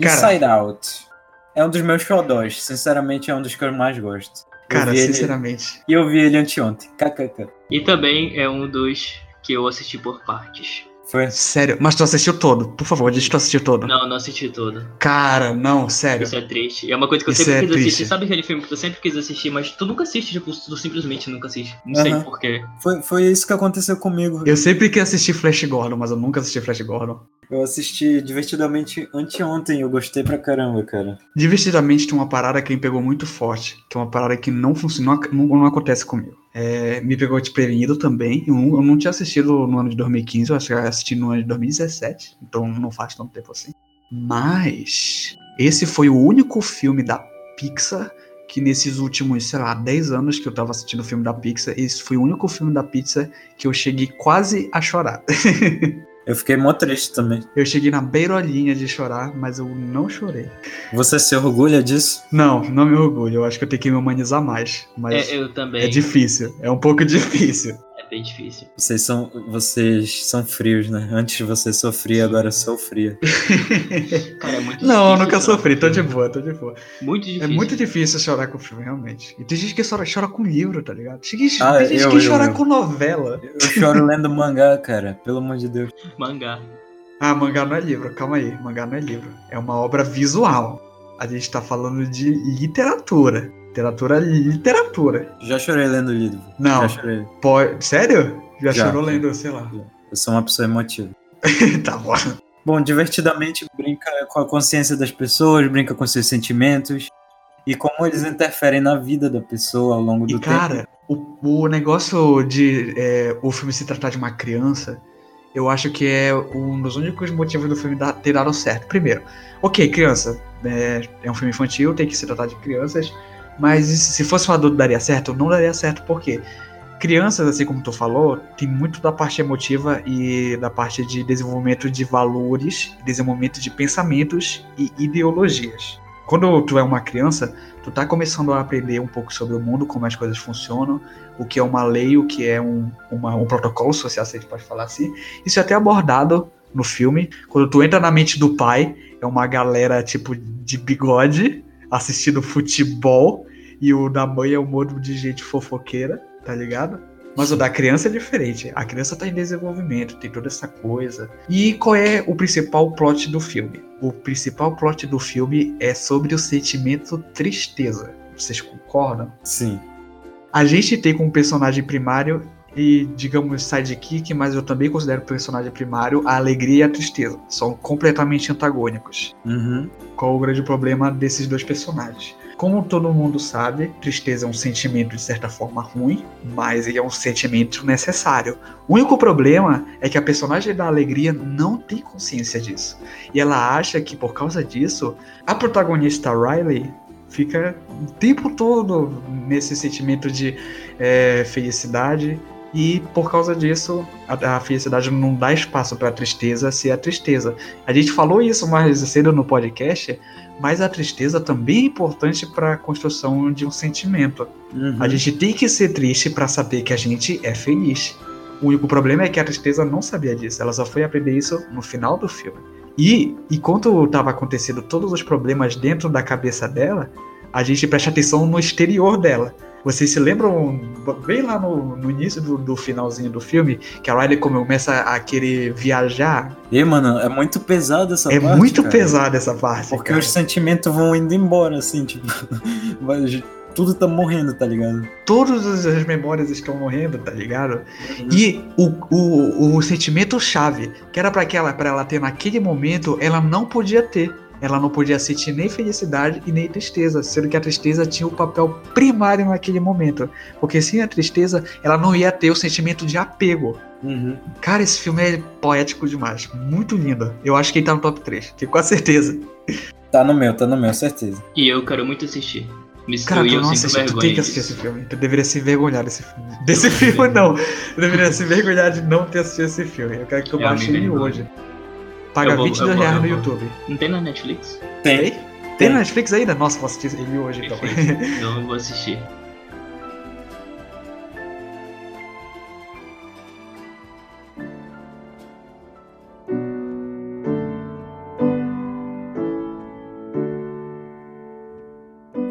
Speaker 2: Cara,
Speaker 1: Inside Out. É um dos meus xodós. Sinceramente, é um dos que eu mais gosto. Eu
Speaker 2: cara,
Speaker 1: ele-
Speaker 2: sinceramente.
Speaker 1: E eu vi ele anteontem. KKK.
Speaker 3: E também é um dos que eu assisti por partes.
Speaker 1: Foi?
Speaker 2: Sério, mas tu assistiu todo. Por favor, diz que tu assistiu todo.
Speaker 3: Não, não assisti todo.
Speaker 2: Cara, não, sério.
Speaker 3: Isso é triste. E é uma coisa que eu
Speaker 2: Isso
Speaker 3: sempre
Speaker 2: é
Speaker 3: quis
Speaker 2: triste.
Speaker 3: assistir. Sabe aquele filme que tu sempre quis assistir, mas tu nunca assiste, tipo, tu simplesmente nunca assiste. Não sei porquê.
Speaker 1: Foi, foi isso que aconteceu comigo.
Speaker 2: Eu sempre quis assistir Flash Gordon, mas eu nunca assisti Flash Gordon.
Speaker 1: Eu assisti divertidamente anteontem. Eu gostei pra caramba, cara.
Speaker 2: Divertidamente tem uma parada que me pegou muito forte, que é uma parada que não funciona, não, não acontece comigo. É, me pegou desprevenido também. Eu eu não tinha assistido no ano de 2015, eu acho que eu assisti no ano de 2017, então não faz tanto tempo assim. Mas esse foi o único filme da Pixar que nesses últimos, sei lá, 10 anos que eu tava assistindo filme da Pixar, esse foi o único filme da Pixar que eu cheguei quase a chorar. <laughs>
Speaker 1: Eu fiquei mó triste também.
Speaker 2: Eu cheguei na beirolinha de chorar, mas eu não chorei.
Speaker 1: Você se orgulha disso?
Speaker 2: Não, não me orgulho. Eu acho que eu tenho que me humanizar mais. Mas
Speaker 3: É, eu também.
Speaker 2: é difícil. É um pouco <laughs> difícil.
Speaker 3: É bem difícil.
Speaker 1: Vocês são, vocês são frios, né? Antes você sofria, agora sou fria. <laughs>
Speaker 3: Cara, é muito
Speaker 2: não, eu nunca sofri. Tô de boa, tô de boa.
Speaker 3: Muito difícil.
Speaker 2: É muito difícil chorar com filme, realmente. E tem gente que chora, chora com livro, tá ligado? Tem gente,
Speaker 1: Ah,
Speaker 2: tem gente
Speaker 1: eu,
Speaker 2: que
Speaker 1: eu,
Speaker 2: chora
Speaker 1: eu.
Speaker 2: com novela.
Speaker 1: Eu choro lendo mangá, cara. Pelo amor de Deus. <laughs>
Speaker 3: Mangá.
Speaker 2: Ah, mangá não é livro. Calma aí. Mangá não é livro. É uma obra visual. A gente tá falando de literatura. Literatura, literatura.
Speaker 1: Já chorei lendo livro.
Speaker 2: Não.
Speaker 1: Já chorei.
Speaker 2: Pode... Sério? Já,
Speaker 1: Já.
Speaker 2: chorou lendo, sei lá.
Speaker 1: Eu sou uma pessoa emotiva. <laughs>
Speaker 2: tá bom.
Speaker 1: Bom, divertidamente brinca com a consciência das pessoas, brinca com seus sentimentos e como eles interferem na vida da pessoa ao longo do
Speaker 2: E cara, o, o negócio de é, o filme se tratar de uma criança, eu acho que é um dos únicos motivos do filme dar- ter dado certo. Primeiro, ok, criança, é, é um filme infantil, tem que se tratar de crianças, mas se fosse um adulto daria certo? Não daria certo, por quê? crianças, assim como tu falou, tem muito da parte emotiva e da parte de desenvolvimento de valores, desenvolvimento de pensamentos e ideologias. Quando tu é uma criança, tu tá começando a aprender um pouco sobre o mundo, como as coisas funcionam, o que é uma lei, o que é um, uma- um protocolo social, se a gente pode falar assim. Isso é até abordado no filme. Quando tu entra na mente do pai, é uma galera tipo de bigode assistindo futebol e o da mãe é um monte de gente fofoqueira, tá ligado? Mas o da criança é diferente. A criança tá em desenvolvimento, tem toda essa coisa. E qual é o principal plot do filme? O principal plot do filme é sobre o sentimento tristeza. Vocês concordam?
Speaker 1: Sim.
Speaker 2: A gente tem como personagem primário e, digamos, sidekick, mas eu também considero personagem primário a alegria e a tristeza. São completamente antagônicos.
Speaker 1: Uhum.
Speaker 2: Qual o grande problema desses dois personagens? Como todo mundo sabe, tristeza é um sentimento de certa forma ruim, mas ele é um sentimento necessário. O único problema é que a personagem da alegria não tem consciência disso. E ela acha que por causa disso, a protagonista Riley fica o tempo todo nesse sentimento de é, felicidade. E por causa disso, a, a felicidade não dá espaço para a tristeza ser a tristeza. A gente falou isso mais cedo no podcast, mas a tristeza também é importante para a construção de um sentimento.
Speaker 1: Uhum.
Speaker 2: A gente tem que ser triste para saber que a gente é feliz. O único problema é que a tristeza não sabia disso. Ela só foi aprender isso no final do filme. E enquanto estava acontecendo todos os problemas dentro da cabeça dela, a gente presta atenção no exterior dela. Vocês se lembram bem lá no, no início do, do finalzinho do filme que a Riley começa a querer viajar?
Speaker 1: E, mano, é muito pesado essa
Speaker 2: é
Speaker 1: parte.
Speaker 2: muito
Speaker 1: cara.
Speaker 2: pesada essa parte.
Speaker 1: Porque
Speaker 2: cara.
Speaker 1: os sentimentos vão indo embora, assim, tipo. <laughs> tudo tá morrendo, tá ligado?
Speaker 2: Todas as memórias estão morrendo, tá ligado? E o, o, o sentimento chave, que era para ela, pra ela ter naquele momento, ela não podia ter. Ela não podia sentir nem felicidade e nem tristeza, sendo que a tristeza tinha o papel primário naquele momento. Porque sem a tristeza, ela não ia ter o sentimento de apego.
Speaker 1: Uhum.
Speaker 2: Cara, esse filme é poético demais. Muito lindo. Eu acho que ele tá no top 3, tenho quase certeza.
Speaker 1: Tá no meu, tá no meu, certeza.
Speaker 3: E eu quero muito assistir. Me
Speaker 2: Cara, tu
Speaker 3: eu
Speaker 2: não assistiu, tu tem que assistir
Speaker 3: disso.
Speaker 2: esse filme. Tu deveria se envergonhar desse filme. Desse filme, não. Tu deveria se envergonhar de não ter assistido esse filme. Eu quero que
Speaker 3: me
Speaker 2: baixe ele hoje. Paga
Speaker 3: Eu vou-
Speaker 2: 22
Speaker 3: eu vou-
Speaker 2: reais
Speaker 3: eu
Speaker 2: no. YouTube.
Speaker 3: Não tem na Netflix?
Speaker 1: Tem.
Speaker 2: Tem
Speaker 1: Tem.
Speaker 2: na Netflix ainda? Nossa, vou assistir ele hoje então.
Speaker 3: Então <laughs> eu vou assistir.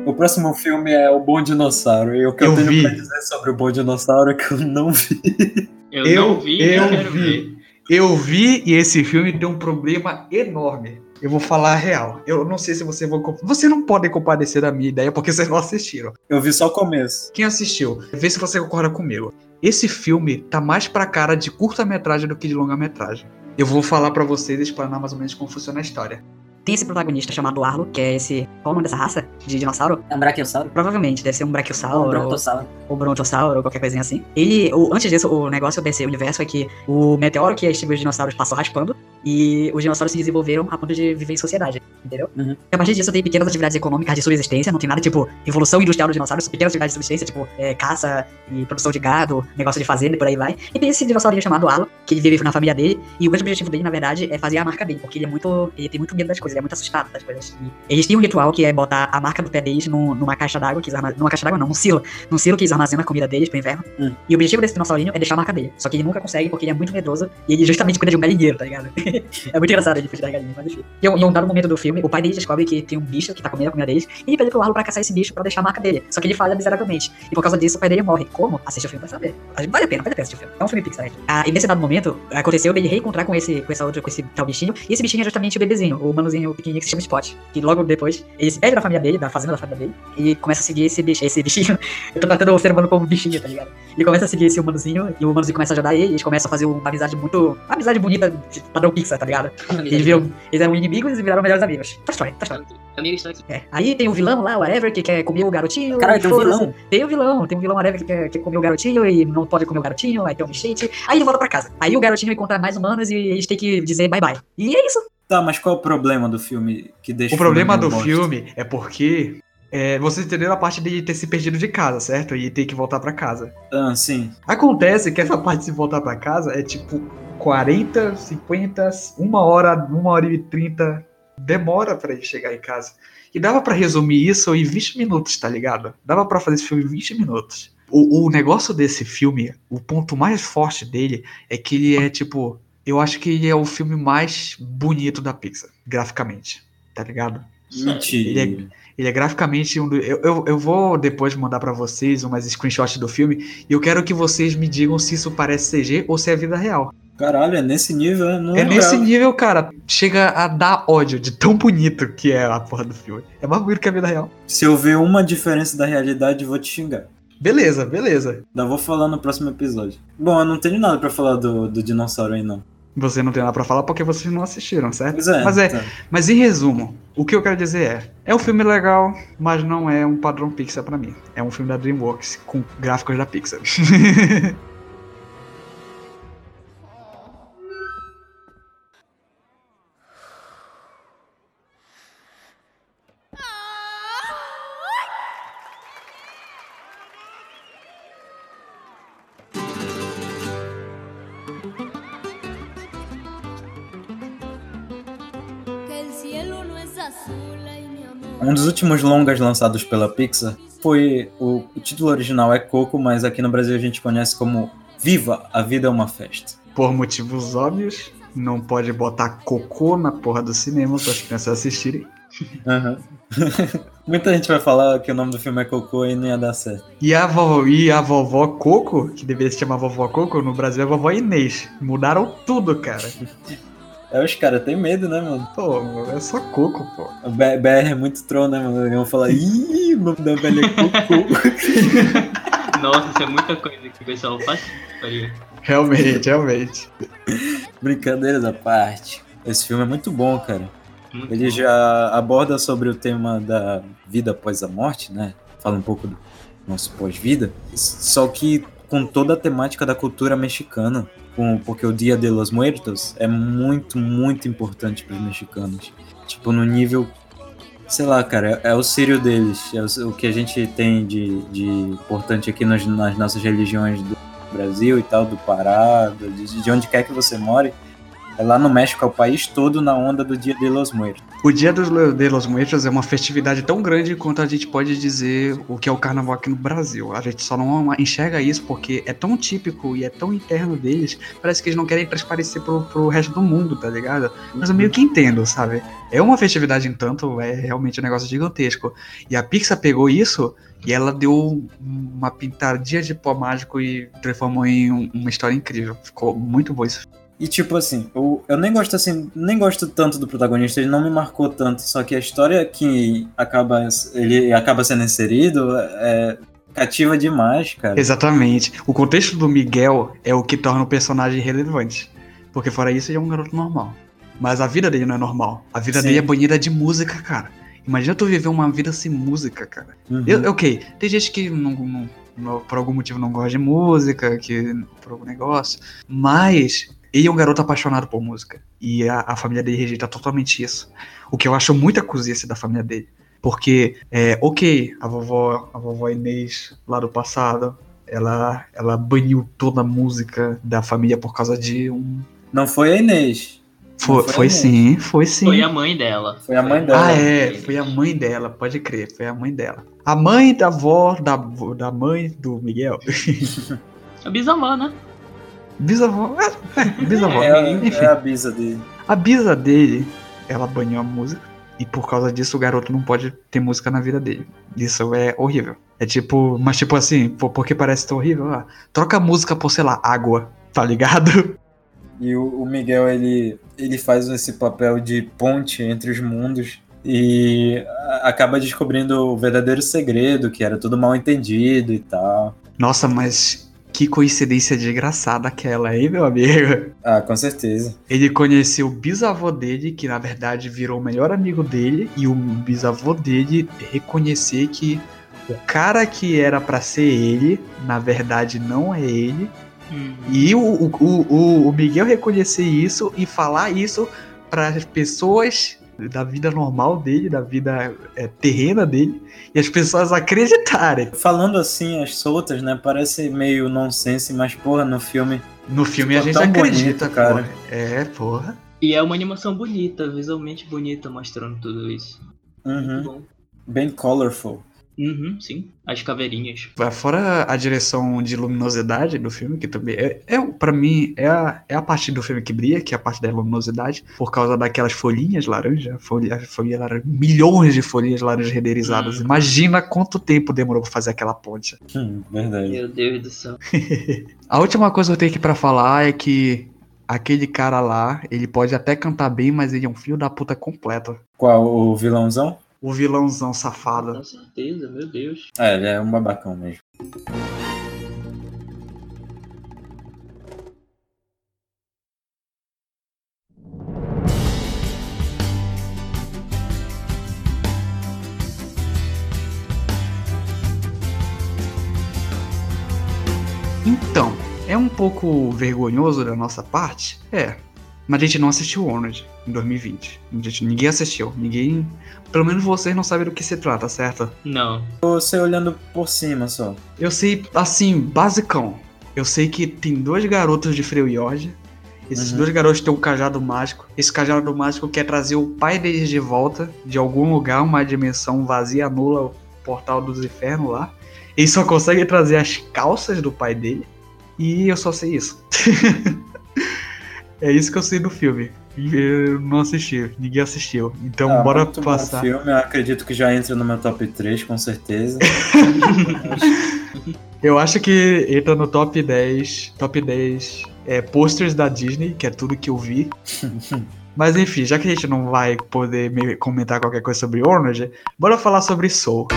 Speaker 1: O próximo filme é O Bom Dinossauro. E o que eu,
Speaker 2: Eu
Speaker 1: tenho
Speaker 2: vi.
Speaker 1: pra dizer sobre o Bom Dinossauro é que eu não vi.
Speaker 3: Eu,
Speaker 2: Eu-
Speaker 3: não vi e
Speaker 2: eu
Speaker 3: quero
Speaker 2: vi.
Speaker 3: ver.
Speaker 2: Eu vi e esse filme tem um problema enorme. Eu vou falar a real. Eu não sei se você vai. Você não pode comparecer da minha ideia porque vocês não assistiram.
Speaker 1: Eu vi só o começo.
Speaker 2: Quem assistiu, vê se você concorda comigo. Esse filme tá mais pra cara de curta-metragem do que de longa-metragem. Eu vou falar pra vocês e explanar mais ou menos como funciona a história.
Speaker 9: Tem esse protagonista chamado Arlo, que é esse. Qual o nome dessa raça? De dinossauro?
Speaker 10: É um brachiosauro?
Speaker 9: Provavelmente, deve ser um brachiosauro.
Speaker 10: Ou um brontossauro?
Speaker 9: ou brontossauro, ou qualquer coisinha assim. Ele, o, antes disso, o negócio desse universo é que o meteoro que extinguiu os dinossauros passou raspando e os dinossauros se desenvolveram a ponto de viver em sociedade, entendeu?
Speaker 10: Uhum.
Speaker 9: E a partir disso tem pequenas atividades econômicas de subsistência, não tem nada tipo evolução industrial dos dinossauros, pequenas atividades de subsistência, tipo é, caça e produção de gado, negócio de fazenda e por aí vai. E tem esse dinossaurinho chamado Alo, que ele vive na família dele, e o grande objetivo dele, na verdade, é fazer a marca dele, porque ele é muito. ele tem muito medo das coisas, ele é muito assustado das coisas. E eles têm um ritual que é botar a marca do pé deles num- numa caixa d'água, que eles armazenam. Numa caixa d'água não, num silo. Num silo que eles armazenam a comida deles pro inverno.
Speaker 10: Hum.
Speaker 9: E o objetivo desse dinossaurinho é deixar a marca dele. Só que ele nunca consegue porque ele é muito medroso e ele justamente cuida de um galinheiro, tá ligado? <laughs> é muito engraçado ele fugir da galinha, mas enfim. E em um- dado momento do filme, o pai dele descobre que tem um bicho que tá comendo a comida deles e ele pede pro Arlo pra caçar esse bicho pra deixar a marca dele. Só que ele falha miseravelmente. E por causa disso, o pai dele morre. Como? Assiste o filme pra saber. Vale a pena, vale a pena assistir o filme. É um filme Pixar. Ah, e nesse dado momento, aconteceu dele reencontrar com esse, com essa outra, com esse tal bichinho. E esse bichinho é justamente o bebezinho, o manuzinho pequenininho que se chama Spot. Que logo depois, ele se perde da família dele, da fazenda da família dele, e começa a seguir esse bicho, esse bichinho. <laughs> Eu tô tratando o ser humano como bichinho, tá ligado? Ele começa a seguir esse humanozinho, e o humanozinho começa a ajudar ele, e eles começam a fazer uma amizade muito. Uma amizade bonita, padrão Pixar, tá ligado? Eles, viram, eles eram inimigos e viraram melhores amigos. Tá história, tá história.
Speaker 10: Aqui.
Speaker 9: É. Aí tem o vilão lá, o whatever, que quer comer o garotinho.
Speaker 10: Caralho, tem um vilão?
Speaker 9: Tem o vilão, tem um vilão whatever que quer, quer comer o garotinho e não pode comer o garotinho, aí tem um bichete. Aí ele volta pra casa. Aí o garotinho encontra mais humanos e eles têm que dizer bye bye. E é isso.
Speaker 1: Tá, mas qual é o problema do filme que deixa
Speaker 2: O problema do filme é porque É, vocês entenderam a parte de ter se perdido de casa, certo? E ter que voltar pra casa.
Speaker 1: Ah, sim.
Speaker 2: Acontece que essa parte de voltar pra casa é tipo 40, 50, uma hora, uma hora e 30. Demora pra ele chegar em casa. E dava pra resumir isso em 20 minutos, tá ligado? Dava pra fazer esse filme em 20 minutos. O, o negócio desse filme, o ponto mais forte dele é que ele é tipo. Eu acho que ele é o filme mais bonito da Pixar, graficamente. Tá ligado?
Speaker 1: Mentira.
Speaker 2: Ele é, ele é graficamente um do, eu, eu, eu vou depois mandar pra vocês umas screenshots do filme e eu quero que vocês me digam se isso parece CG ou se é vida real.
Speaker 1: Caralho, é nesse nível, é? Não
Speaker 2: É nesse nível, cara. Chega a dar ódio de tão bonito que é a porra do filme. É mais bonito que a vida real.
Speaker 1: Se eu ver uma diferença da realidade, vou te xingar.
Speaker 2: Beleza, beleza.
Speaker 1: Ainda vou falar no próximo episódio. Bom, eu não tenho nada pra falar do, do dinossauro aí, não.
Speaker 2: Você não tem nada pra falar porque vocês não assistiram, certo?
Speaker 1: Pois é.
Speaker 2: Mas é,
Speaker 1: tá.
Speaker 2: mas em resumo, o que eu quero dizer é, é um filme legal, mas não é um padrão Pixar pra mim. É um filme da DreamWorks com gráficos da Pixar. <laughs>
Speaker 1: Um dos últimos longas lançados pela Pixar foi. O, o título original é Coco, mas aqui no Brasil a gente conhece como Viva, a Vida é uma Festa.
Speaker 2: Por motivos óbvios, não pode botar cocô na porra do cinema para as crianças assistirem.
Speaker 1: Aham. <laughs> Muita gente vai falar que o nome do filme é Cocô e não ia dar certo.
Speaker 2: E a vovó, e a vovó Coco, que deveria se chamar vovó Coco, no Brasil é vovó Inês. Mudaram tudo, cara.
Speaker 1: É, os caras têm medo, né, mano?
Speaker 2: Pô, é só Coco, pô.
Speaker 1: O BR é muito troll, né, mano? Eles vão falar, ih, o nome da velha é Cocô. <laughs>
Speaker 3: Nossa, isso é muita coisa que o pessoal faz.
Speaker 2: Realmente, realmente.
Speaker 1: Brincadeiras à parte. Esse filme é muito bom, cara.
Speaker 3: Muito
Speaker 1: Ele
Speaker 3: bom.
Speaker 1: já aborda sobre o tema da vida após a morte, né? Fala um pouco do nosso pós-vida. Só que com toda a temática da cultura mexicana. Com, porque o Dia de los Muertos é muito, muito importante para os mexicanos. Tipo, no nível. Sei lá, cara, é, é o sírio deles. É o, o que a gente tem de, de importante aqui nas, nas nossas religiões do Brasil e tal, do Pará, do- de, de onde quer que você more. É lá no México, é o país todo na onda do Dia de los Muertos.
Speaker 2: O Dia de los Muertos é uma festividade tão grande quanto a gente pode dizer o que é o carnaval aqui no Brasil. A gente só não enxerga isso porque é tão típico e é tão interno deles, parece que eles não querem transparecer pro, pro resto do mundo, tá ligado? Mas eu meio que entendo, sabe? É uma festividade, entanto, é realmente um negócio gigantesco. E a Pixar pegou isso e ela deu uma pintadinha de pó mágico e transformou em um- uma história incrível. Ficou muito bom isso.
Speaker 1: E tipo assim, eu, eu nem gosto assim, nem gosto tanto do protagonista, ele não me marcou tanto, só que a história que acaba ele acaba sendo inserido é cativa demais, cara.
Speaker 2: Exatamente. O contexto do Miguel é o que torna o personagem relevante. Porque fora isso, ele é um garoto normal. Mas a vida dele não é normal. A vida
Speaker 1: Sim.
Speaker 2: dele é banhida de música, cara. Imagina tu viver uma vida sem música, cara.
Speaker 1: Uhum.
Speaker 2: Eu, ok, tem gente que não, não- não- por algum motivo não gosta de música, que por algum negócio. Mas ele é um garoto apaixonado por música. E a, a família dele rejeita totalmente isso. O que eu acho muita cozice da família dele. Porque, é, ok, a vovó, a vovó Inês lá do passado, ela, ela baniu toda a música da família por causa de um.
Speaker 1: Não foi a Inês.
Speaker 2: Foi,
Speaker 1: foi
Speaker 2: foi sim, foi sim.
Speaker 3: Foi a mãe dela.
Speaker 1: Foi a mãe dela.
Speaker 2: Ah, é, foi a mãe dela, pode crer, foi a mãe dela. A mãe da avó da, da mãe do Miguel.
Speaker 3: A bisavó, né?
Speaker 2: Bisavó, <laughs> bisavó.
Speaker 1: É,
Speaker 2: Enfim,
Speaker 1: é a bisa dele.
Speaker 2: a bisa dele, ela banhou a música. E por causa disso o garoto não pode ter música na vida dele. Isso é horrível. É tipo, mas tipo assim, porque parece tão horrível? Ah, troca a música por, sei lá, água, tá ligado?
Speaker 1: E o, o Miguel, ele, ele faz esse papel de ponte entre os mundos e acaba descobrindo o verdadeiro segredo, que era tudo mal entendido e tal.
Speaker 2: Nossa, mas que coincidência desgraçada aquela, hein, meu amigo?
Speaker 1: Ah, com certeza.
Speaker 2: Ele conheceu o bisavô dele, que na verdade virou o melhor amigo dele, e o bisavô dele reconhecer que o cara que era pra ser ele, na verdade não é ele. E o, o, o, o- o Miguel reconhecer isso e falar isso para as pessoas da vida normal dele, da vida é, terrena dele, e as pessoas acreditarem.
Speaker 1: Falando assim, as soltas, né? Parece meio nonsense, mas porra, no filme.
Speaker 2: No filme a
Speaker 1: Ficou
Speaker 2: gente acredita,
Speaker 1: bonito, cara.
Speaker 2: cara. É, porra.
Speaker 3: E é uma animação bonita, visualmente bonita, mostrando tudo isso.
Speaker 1: Uhum. Bem colorful.
Speaker 3: Uhum, sim. As caveirinhas.
Speaker 2: Fora a direção de luminosidade do filme, que também é, é para mim, é a, é a parte do filme que brilha, que é a parte da luminosidade, por causa daquelas folhinhas laranja, folha, folha laranja, milhões de folhinhas laranjas renderizadas.
Speaker 3: Hum.
Speaker 2: Imagina quanto tempo demorou pra fazer aquela ponte.
Speaker 1: Hum, verdade.
Speaker 3: Meu Deus do céu. <laughs>
Speaker 2: A última coisa que eu tenho aqui pra falar é que aquele cara lá, ele pode até cantar bem, mas ele é um filho da puta completo.
Speaker 1: Qual o vilãozão?
Speaker 2: O vilãozão safado.
Speaker 3: Com certeza, meu Deus.
Speaker 1: É, ele é um babacão mesmo.
Speaker 2: Então, é um pouco vergonhoso da nossa parte? É. Mas a gente não assistiu Honored em 2020. A gente, ninguém assistiu. Ninguém. Pelo menos vocês não sabem do que se trata, certo?
Speaker 3: Não.
Speaker 1: Você olhando por cima só.
Speaker 2: Eu sei, assim, basicão. Eu sei que tem dois garotos de Freljord. Esses
Speaker 1: Uhum.
Speaker 2: dois garotos têm um cajado mágico. Esse cajado mágico quer trazer o pai deles de volta de algum lugar, uma dimensão vazia, nula, o portal dos infernos lá. Eles só conseguem trazer as calças do pai dele. E eu só sei isso. <laughs> é isso que eu sei do filme. Eu não assisti, ninguém assistiu. Então
Speaker 1: Ah,
Speaker 2: bora
Speaker 1: muito bom
Speaker 2: passar.
Speaker 1: filme, eu acredito que já entra no meu top 3, com certeza. <laughs>
Speaker 2: Eu acho que entra no top 10. Top 10 é, posters da Disney, que é tudo que eu vi. <laughs> Mas enfim, já que a gente não vai poder me- comentar qualquer coisa sobre Orange, bora falar sobre Soul.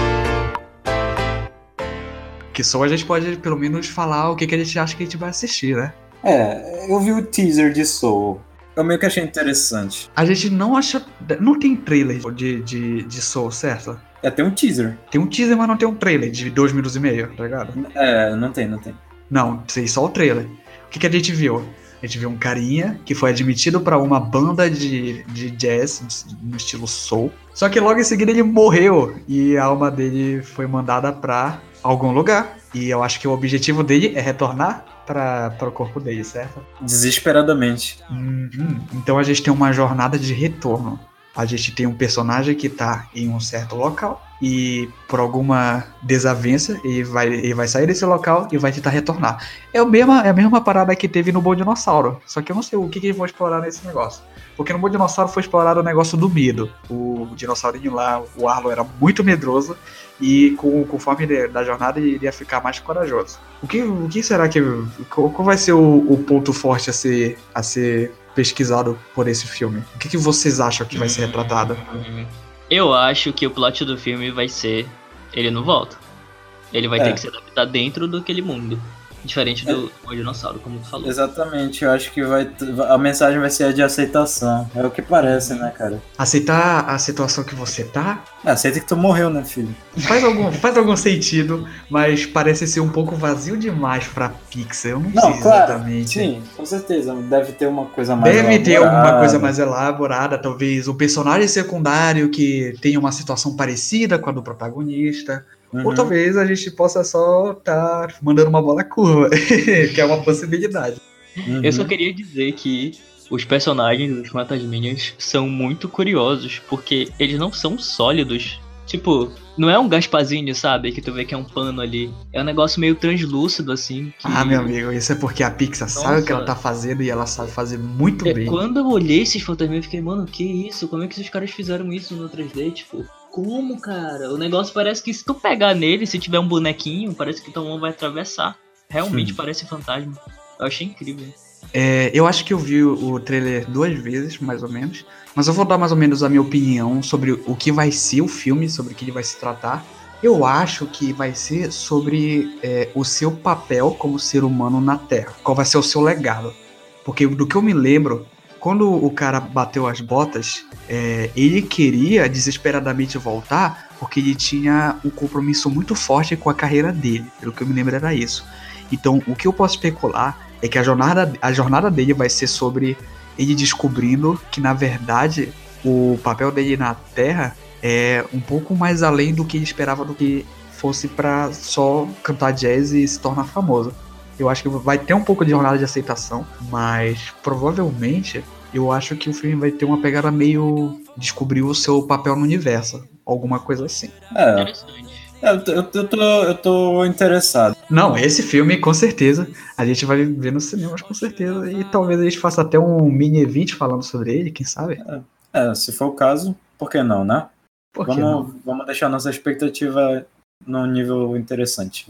Speaker 2: Que Soul a gente pode pelo menos falar o que, que a gente acha que a gente vai assistir, né?
Speaker 1: É, eu vi o teaser de Soul. Eu meio que achei interessante.
Speaker 2: A gente não acha. Não tem trailer de, de, de Soul, certo?
Speaker 1: É, tem um teaser.
Speaker 2: Tem um teaser, mas não tem um trailer de dois minutos e meio, tá ligado?
Speaker 1: É, não tem, não tem.
Speaker 2: Não, sei só o trailer. O que, que a gente viu? A gente viu um carinha que foi admitido pra uma banda de, de jazz no estilo soul. Só que logo em seguida ele morreu e a alma dele foi mandada pra algum lugar. E eu acho que o objetivo dele é retornar para o corpo dele, certo?
Speaker 1: Desesperadamente.
Speaker 2: Uhum. Então a gente tem uma jornada de retorno. A gente tem um personagem que tá em um certo local e por alguma desavença ele vai, ele vai sair desse local e vai tentar retornar. É, o mesma, é a mesma parada que teve no Bom Dinossauro. Só que eu não sei o que, que eles vão explorar nesse negócio. Porque no Bom Dinossauro foi explorado o negócio do medo. O dinossaurinho lá, o Arlo era muito medroso e com, conforme ele, da jornada ele ia ficar mais corajoso. O que, o que será que. Qual, qual vai ser o, o ponto forte a ser, a ser pesquisado por esse filme? O que, que vocês acham que vai ser retratado?
Speaker 3: Eu acho que o plot do filme vai ser. Ele não volta. Ele vai
Speaker 1: É.
Speaker 3: ter que se adaptar dentro daquele mundo. Diferente do do dinossauro, como tu falou.
Speaker 1: Exatamente, eu acho que vai a mensagem vai ser a de aceitação. É o que parece, né, cara?
Speaker 2: Aceitar a situação que você tá
Speaker 1: É, aceita que tu morreu, né, filho?
Speaker 2: faz algum, faz algum sentido, mas parece ser um pouco vazio demais pra Pixar. Eu não,
Speaker 1: Não,
Speaker 2: sei
Speaker 1: claro.
Speaker 2: exatamente.
Speaker 1: Sim, com certeza. Deve ter uma coisa mais.
Speaker 2: Deve ter
Speaker 1: elaborada.
Speaker 2: alguma coisa mais elaborada, talvez um personagem secundário que tenha uma situação parecida com a do protagonista. Ou
Speaker 1: Uhum.
Speaker 2: talvez a gente possa só estar mandando uma bola curva, <laughs> que é uma possibilidade.
Speaker 1: Uhum.
Speaker 3: Eu só queria dizer que os personagens dos Fantasminhas são muito curiosos, porque eles não são sólidos. Tipo, não é um Gaspazinho, sabe? Que tu vê que é um pano ali. É um negócio meio translúcido, assim. que-
Speaker 2: Ah, meu amigo, isso é porque a Pixar sabe o que ela tá fazendo e ela sabe fazer muito
Speaker 3: É,
Speaker 2: bem.
Speaker 3: Quando eu olhei esses fantasminhas, eu fiquei, mano, que isso? Como é que esses caras fizeram isso no 3D? Tipo, como, cara? O negócio parece que se tu pegar nele, se tiver um bonequinho, parece que tua mão vai atravessar. Realmente
Speaker 2: Hum.
Speaker 3: parece fantasma. Eu achei incrível.
Speaker 2: É, eu acho que eu vi o o trailer duas vezes, mais ou menos. Mas eu vou dar mais ou menos a minha opinião sobre o que vai ser o filme, sobre o que ele vai se tratar. Eu acho que vai ser sobre é, o seu papel como ser humano na Terra. Qual vai ser o seu legado. Porque do que eu me lembro, quando o cara bateu as botas, é, ele queria desesperadamente voltar porque ele tinha um compromisso muito forte com a carreira dele. Pelo que eu me lembro era isso. Então, o que eu posso especular é que a jornada, a jornada dele vai ser sobre ele descobrindo que, na verdade, o papel dele na Terra é um pouco mais além do que ele esperava do que fosse pra só cantar jazz e se tornar famoso. Eu acho que vai ter um pouco de jornada de aceitação, mas provavelmente eu acho que o filme vai ter uma pegada meio descobrir o seu papel no universo, alguma coisa assim.
Speaker 1: É,
Speaker 3: Interessante.
Speaker 1: eu, tô- eu, eu tô, eu tô interessado.
Speaker 2: Não, esse filme, com certeza, a gente vai ver nos cinemas, com certeza. E talvez a gente faça até um mini evento falando sobre ele, quem sabe?
Speaker 1: É, se for o caso, por que não, né?
Speaker 2: Por que
Speaker 1: vamos,
Speaker 2: não?
Speaker 1: vamos deixar nossa expectativa num nível interessante.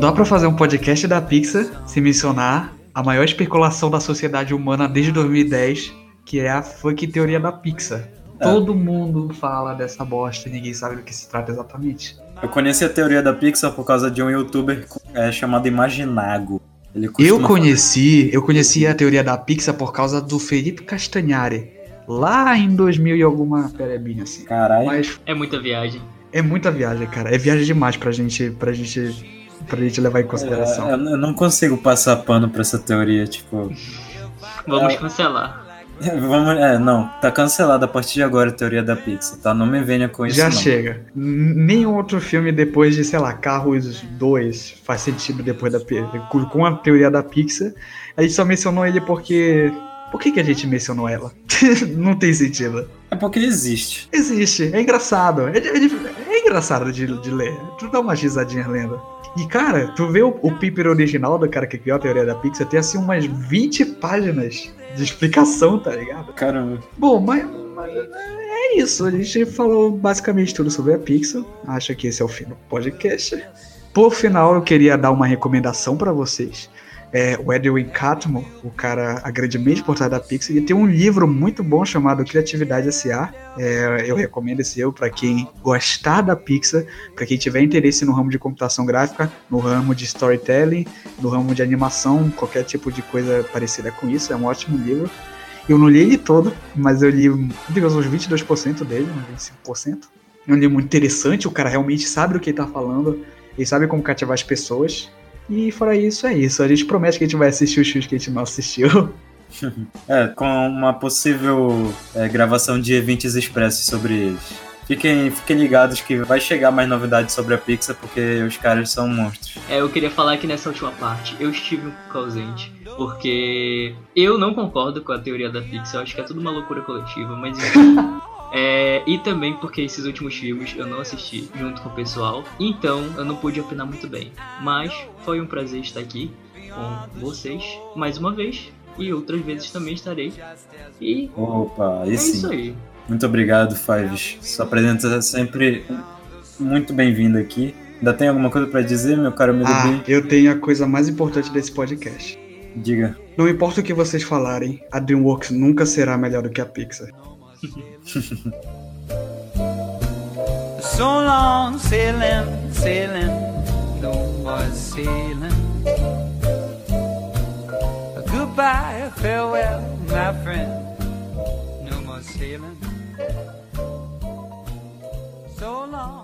Speaker 2: Dá pra fazer um podcast da Pixar sem mencionar a maior especulação da sociedade humana desde 2010, que é a funk teoria da Pixar. Todo mundo fala dessa bosta e ninguém sabe do que se trata exatamente.
Speaker 1: Eu conheci a teoria da Pixar por causa de um youtuber é, chamado Imaginago. Ele
Speaker 2: Eu conheci, eu conheci a teoria da Pixar por causa do Felipe Castanhari, lá em 2000 e alguma perebinha assim.
Speaker 1: Caralho.
Speaker 2: Mas
Speaker 3: É muita viagem.
Speaker 2: é muita viagem, cara. É viagem demais pra gente, pra gente, pra gente levar em consideração.
Speaker 1: É, eu não consigo passar pano pra essa teoria, tipo.
Speaker 3: Vamos
Speaker 1: É.
Speaker 3: cancelar. <laughs>
Speaker 1: Vamos, é, não, tá cancelada a partir de agora a teoria da Pixar, tá? Não me venha com isso.
Speaker 2: Já
Speaker 1: não.
Speaker 2: chega. Nenhum outro filme depois de, sei lá, Carros 2 faz sentido depois da com com a teoria da Pixar. A gente só mencionou ele porque. Por que, que a gente mencionou ela? <laughs> Não tem sentido.
Speaker 1: É porque existe.
Speaker 2: Existe, é engraçado. É, é- engraçado de, de ler. Tu dá uma risadinha lendo. E cara, tu vê o, o paper original do cara que criou a teoria da Pixar, tem assim umas 20 páginas de explicação, tá ligado?
Speaker 1: Caramba.
Speaker 2: Bom, mas, mas é isso. A gente falou basicamente tudo sobre a Pixar. Acho que esse é o fim do podcast. Por final, eu queria dar uma recomendação pra vocês. É, o Edwin Catmull, o cara, a grande mente por trás da Pixar, ele tem um livro muito bom chamado Criatividade S.A. É, eu recomendo esse livro para quem gostar da Pixar, para quem tiver interesse no ramo de computação gráfica, no ramo de storytelling, no ramo de animação, qualquer tipo de coisa parecida com isso. É um ótimo livro. Eu não li ele todo, mas eu li digamos, uns 22% dele, uns 25%. É um livro muito interessante, o cara realmente sabe do que ele tá falando, ele sabe como cativar as pessoas. E fora isso, é isso. A gente promete que a gente vai assistir os filmes que a gente não assistiu. <laughs>
Speaker 1: É, com uma possível é, gravação de eventos expressos sobre eles. Fiquem, fiquem ligados que vai chegar mais novidades sobre a Pixar, porque os caras são monstros.
Speaker 3: É, eu queria falar que nessa última parte eu estive um pouco ausente, porque eu não concordo com a teoria da Pixar, eu acho que é tudo uma loucura coletiva, mas enfim. <laughs> É, e também porque esses últimos filmes eu não assisti junto com o pessoal, então eu não pude opinar muito bem. Mas foi um prazer estar aqui com vocês mais uma vez, e outras vezes também estarei. E
Speaker 1: Opa,
Speaker 3: é
Speaker 1: sim.
Speaker 3: isso aí.
Speaker 1: Muito obrigado, Fives. Sua presença é sempre muito bem-vinda aqui. Ainda tem alguma coisa pra dizer, meu caro amigo
Speaker 2: Ah, eu tenho a coisa mais importante desse podcast.
Speaker 1: Diga.
Speaker 2: Não importa o que vocês falarem, a DreamWorks nunca será melhor do que a Pixar. <laughs>
Speaker 11: So long sailing, sailing, no more sailing. Goodbye, farewell, my friend, no more sailing. So long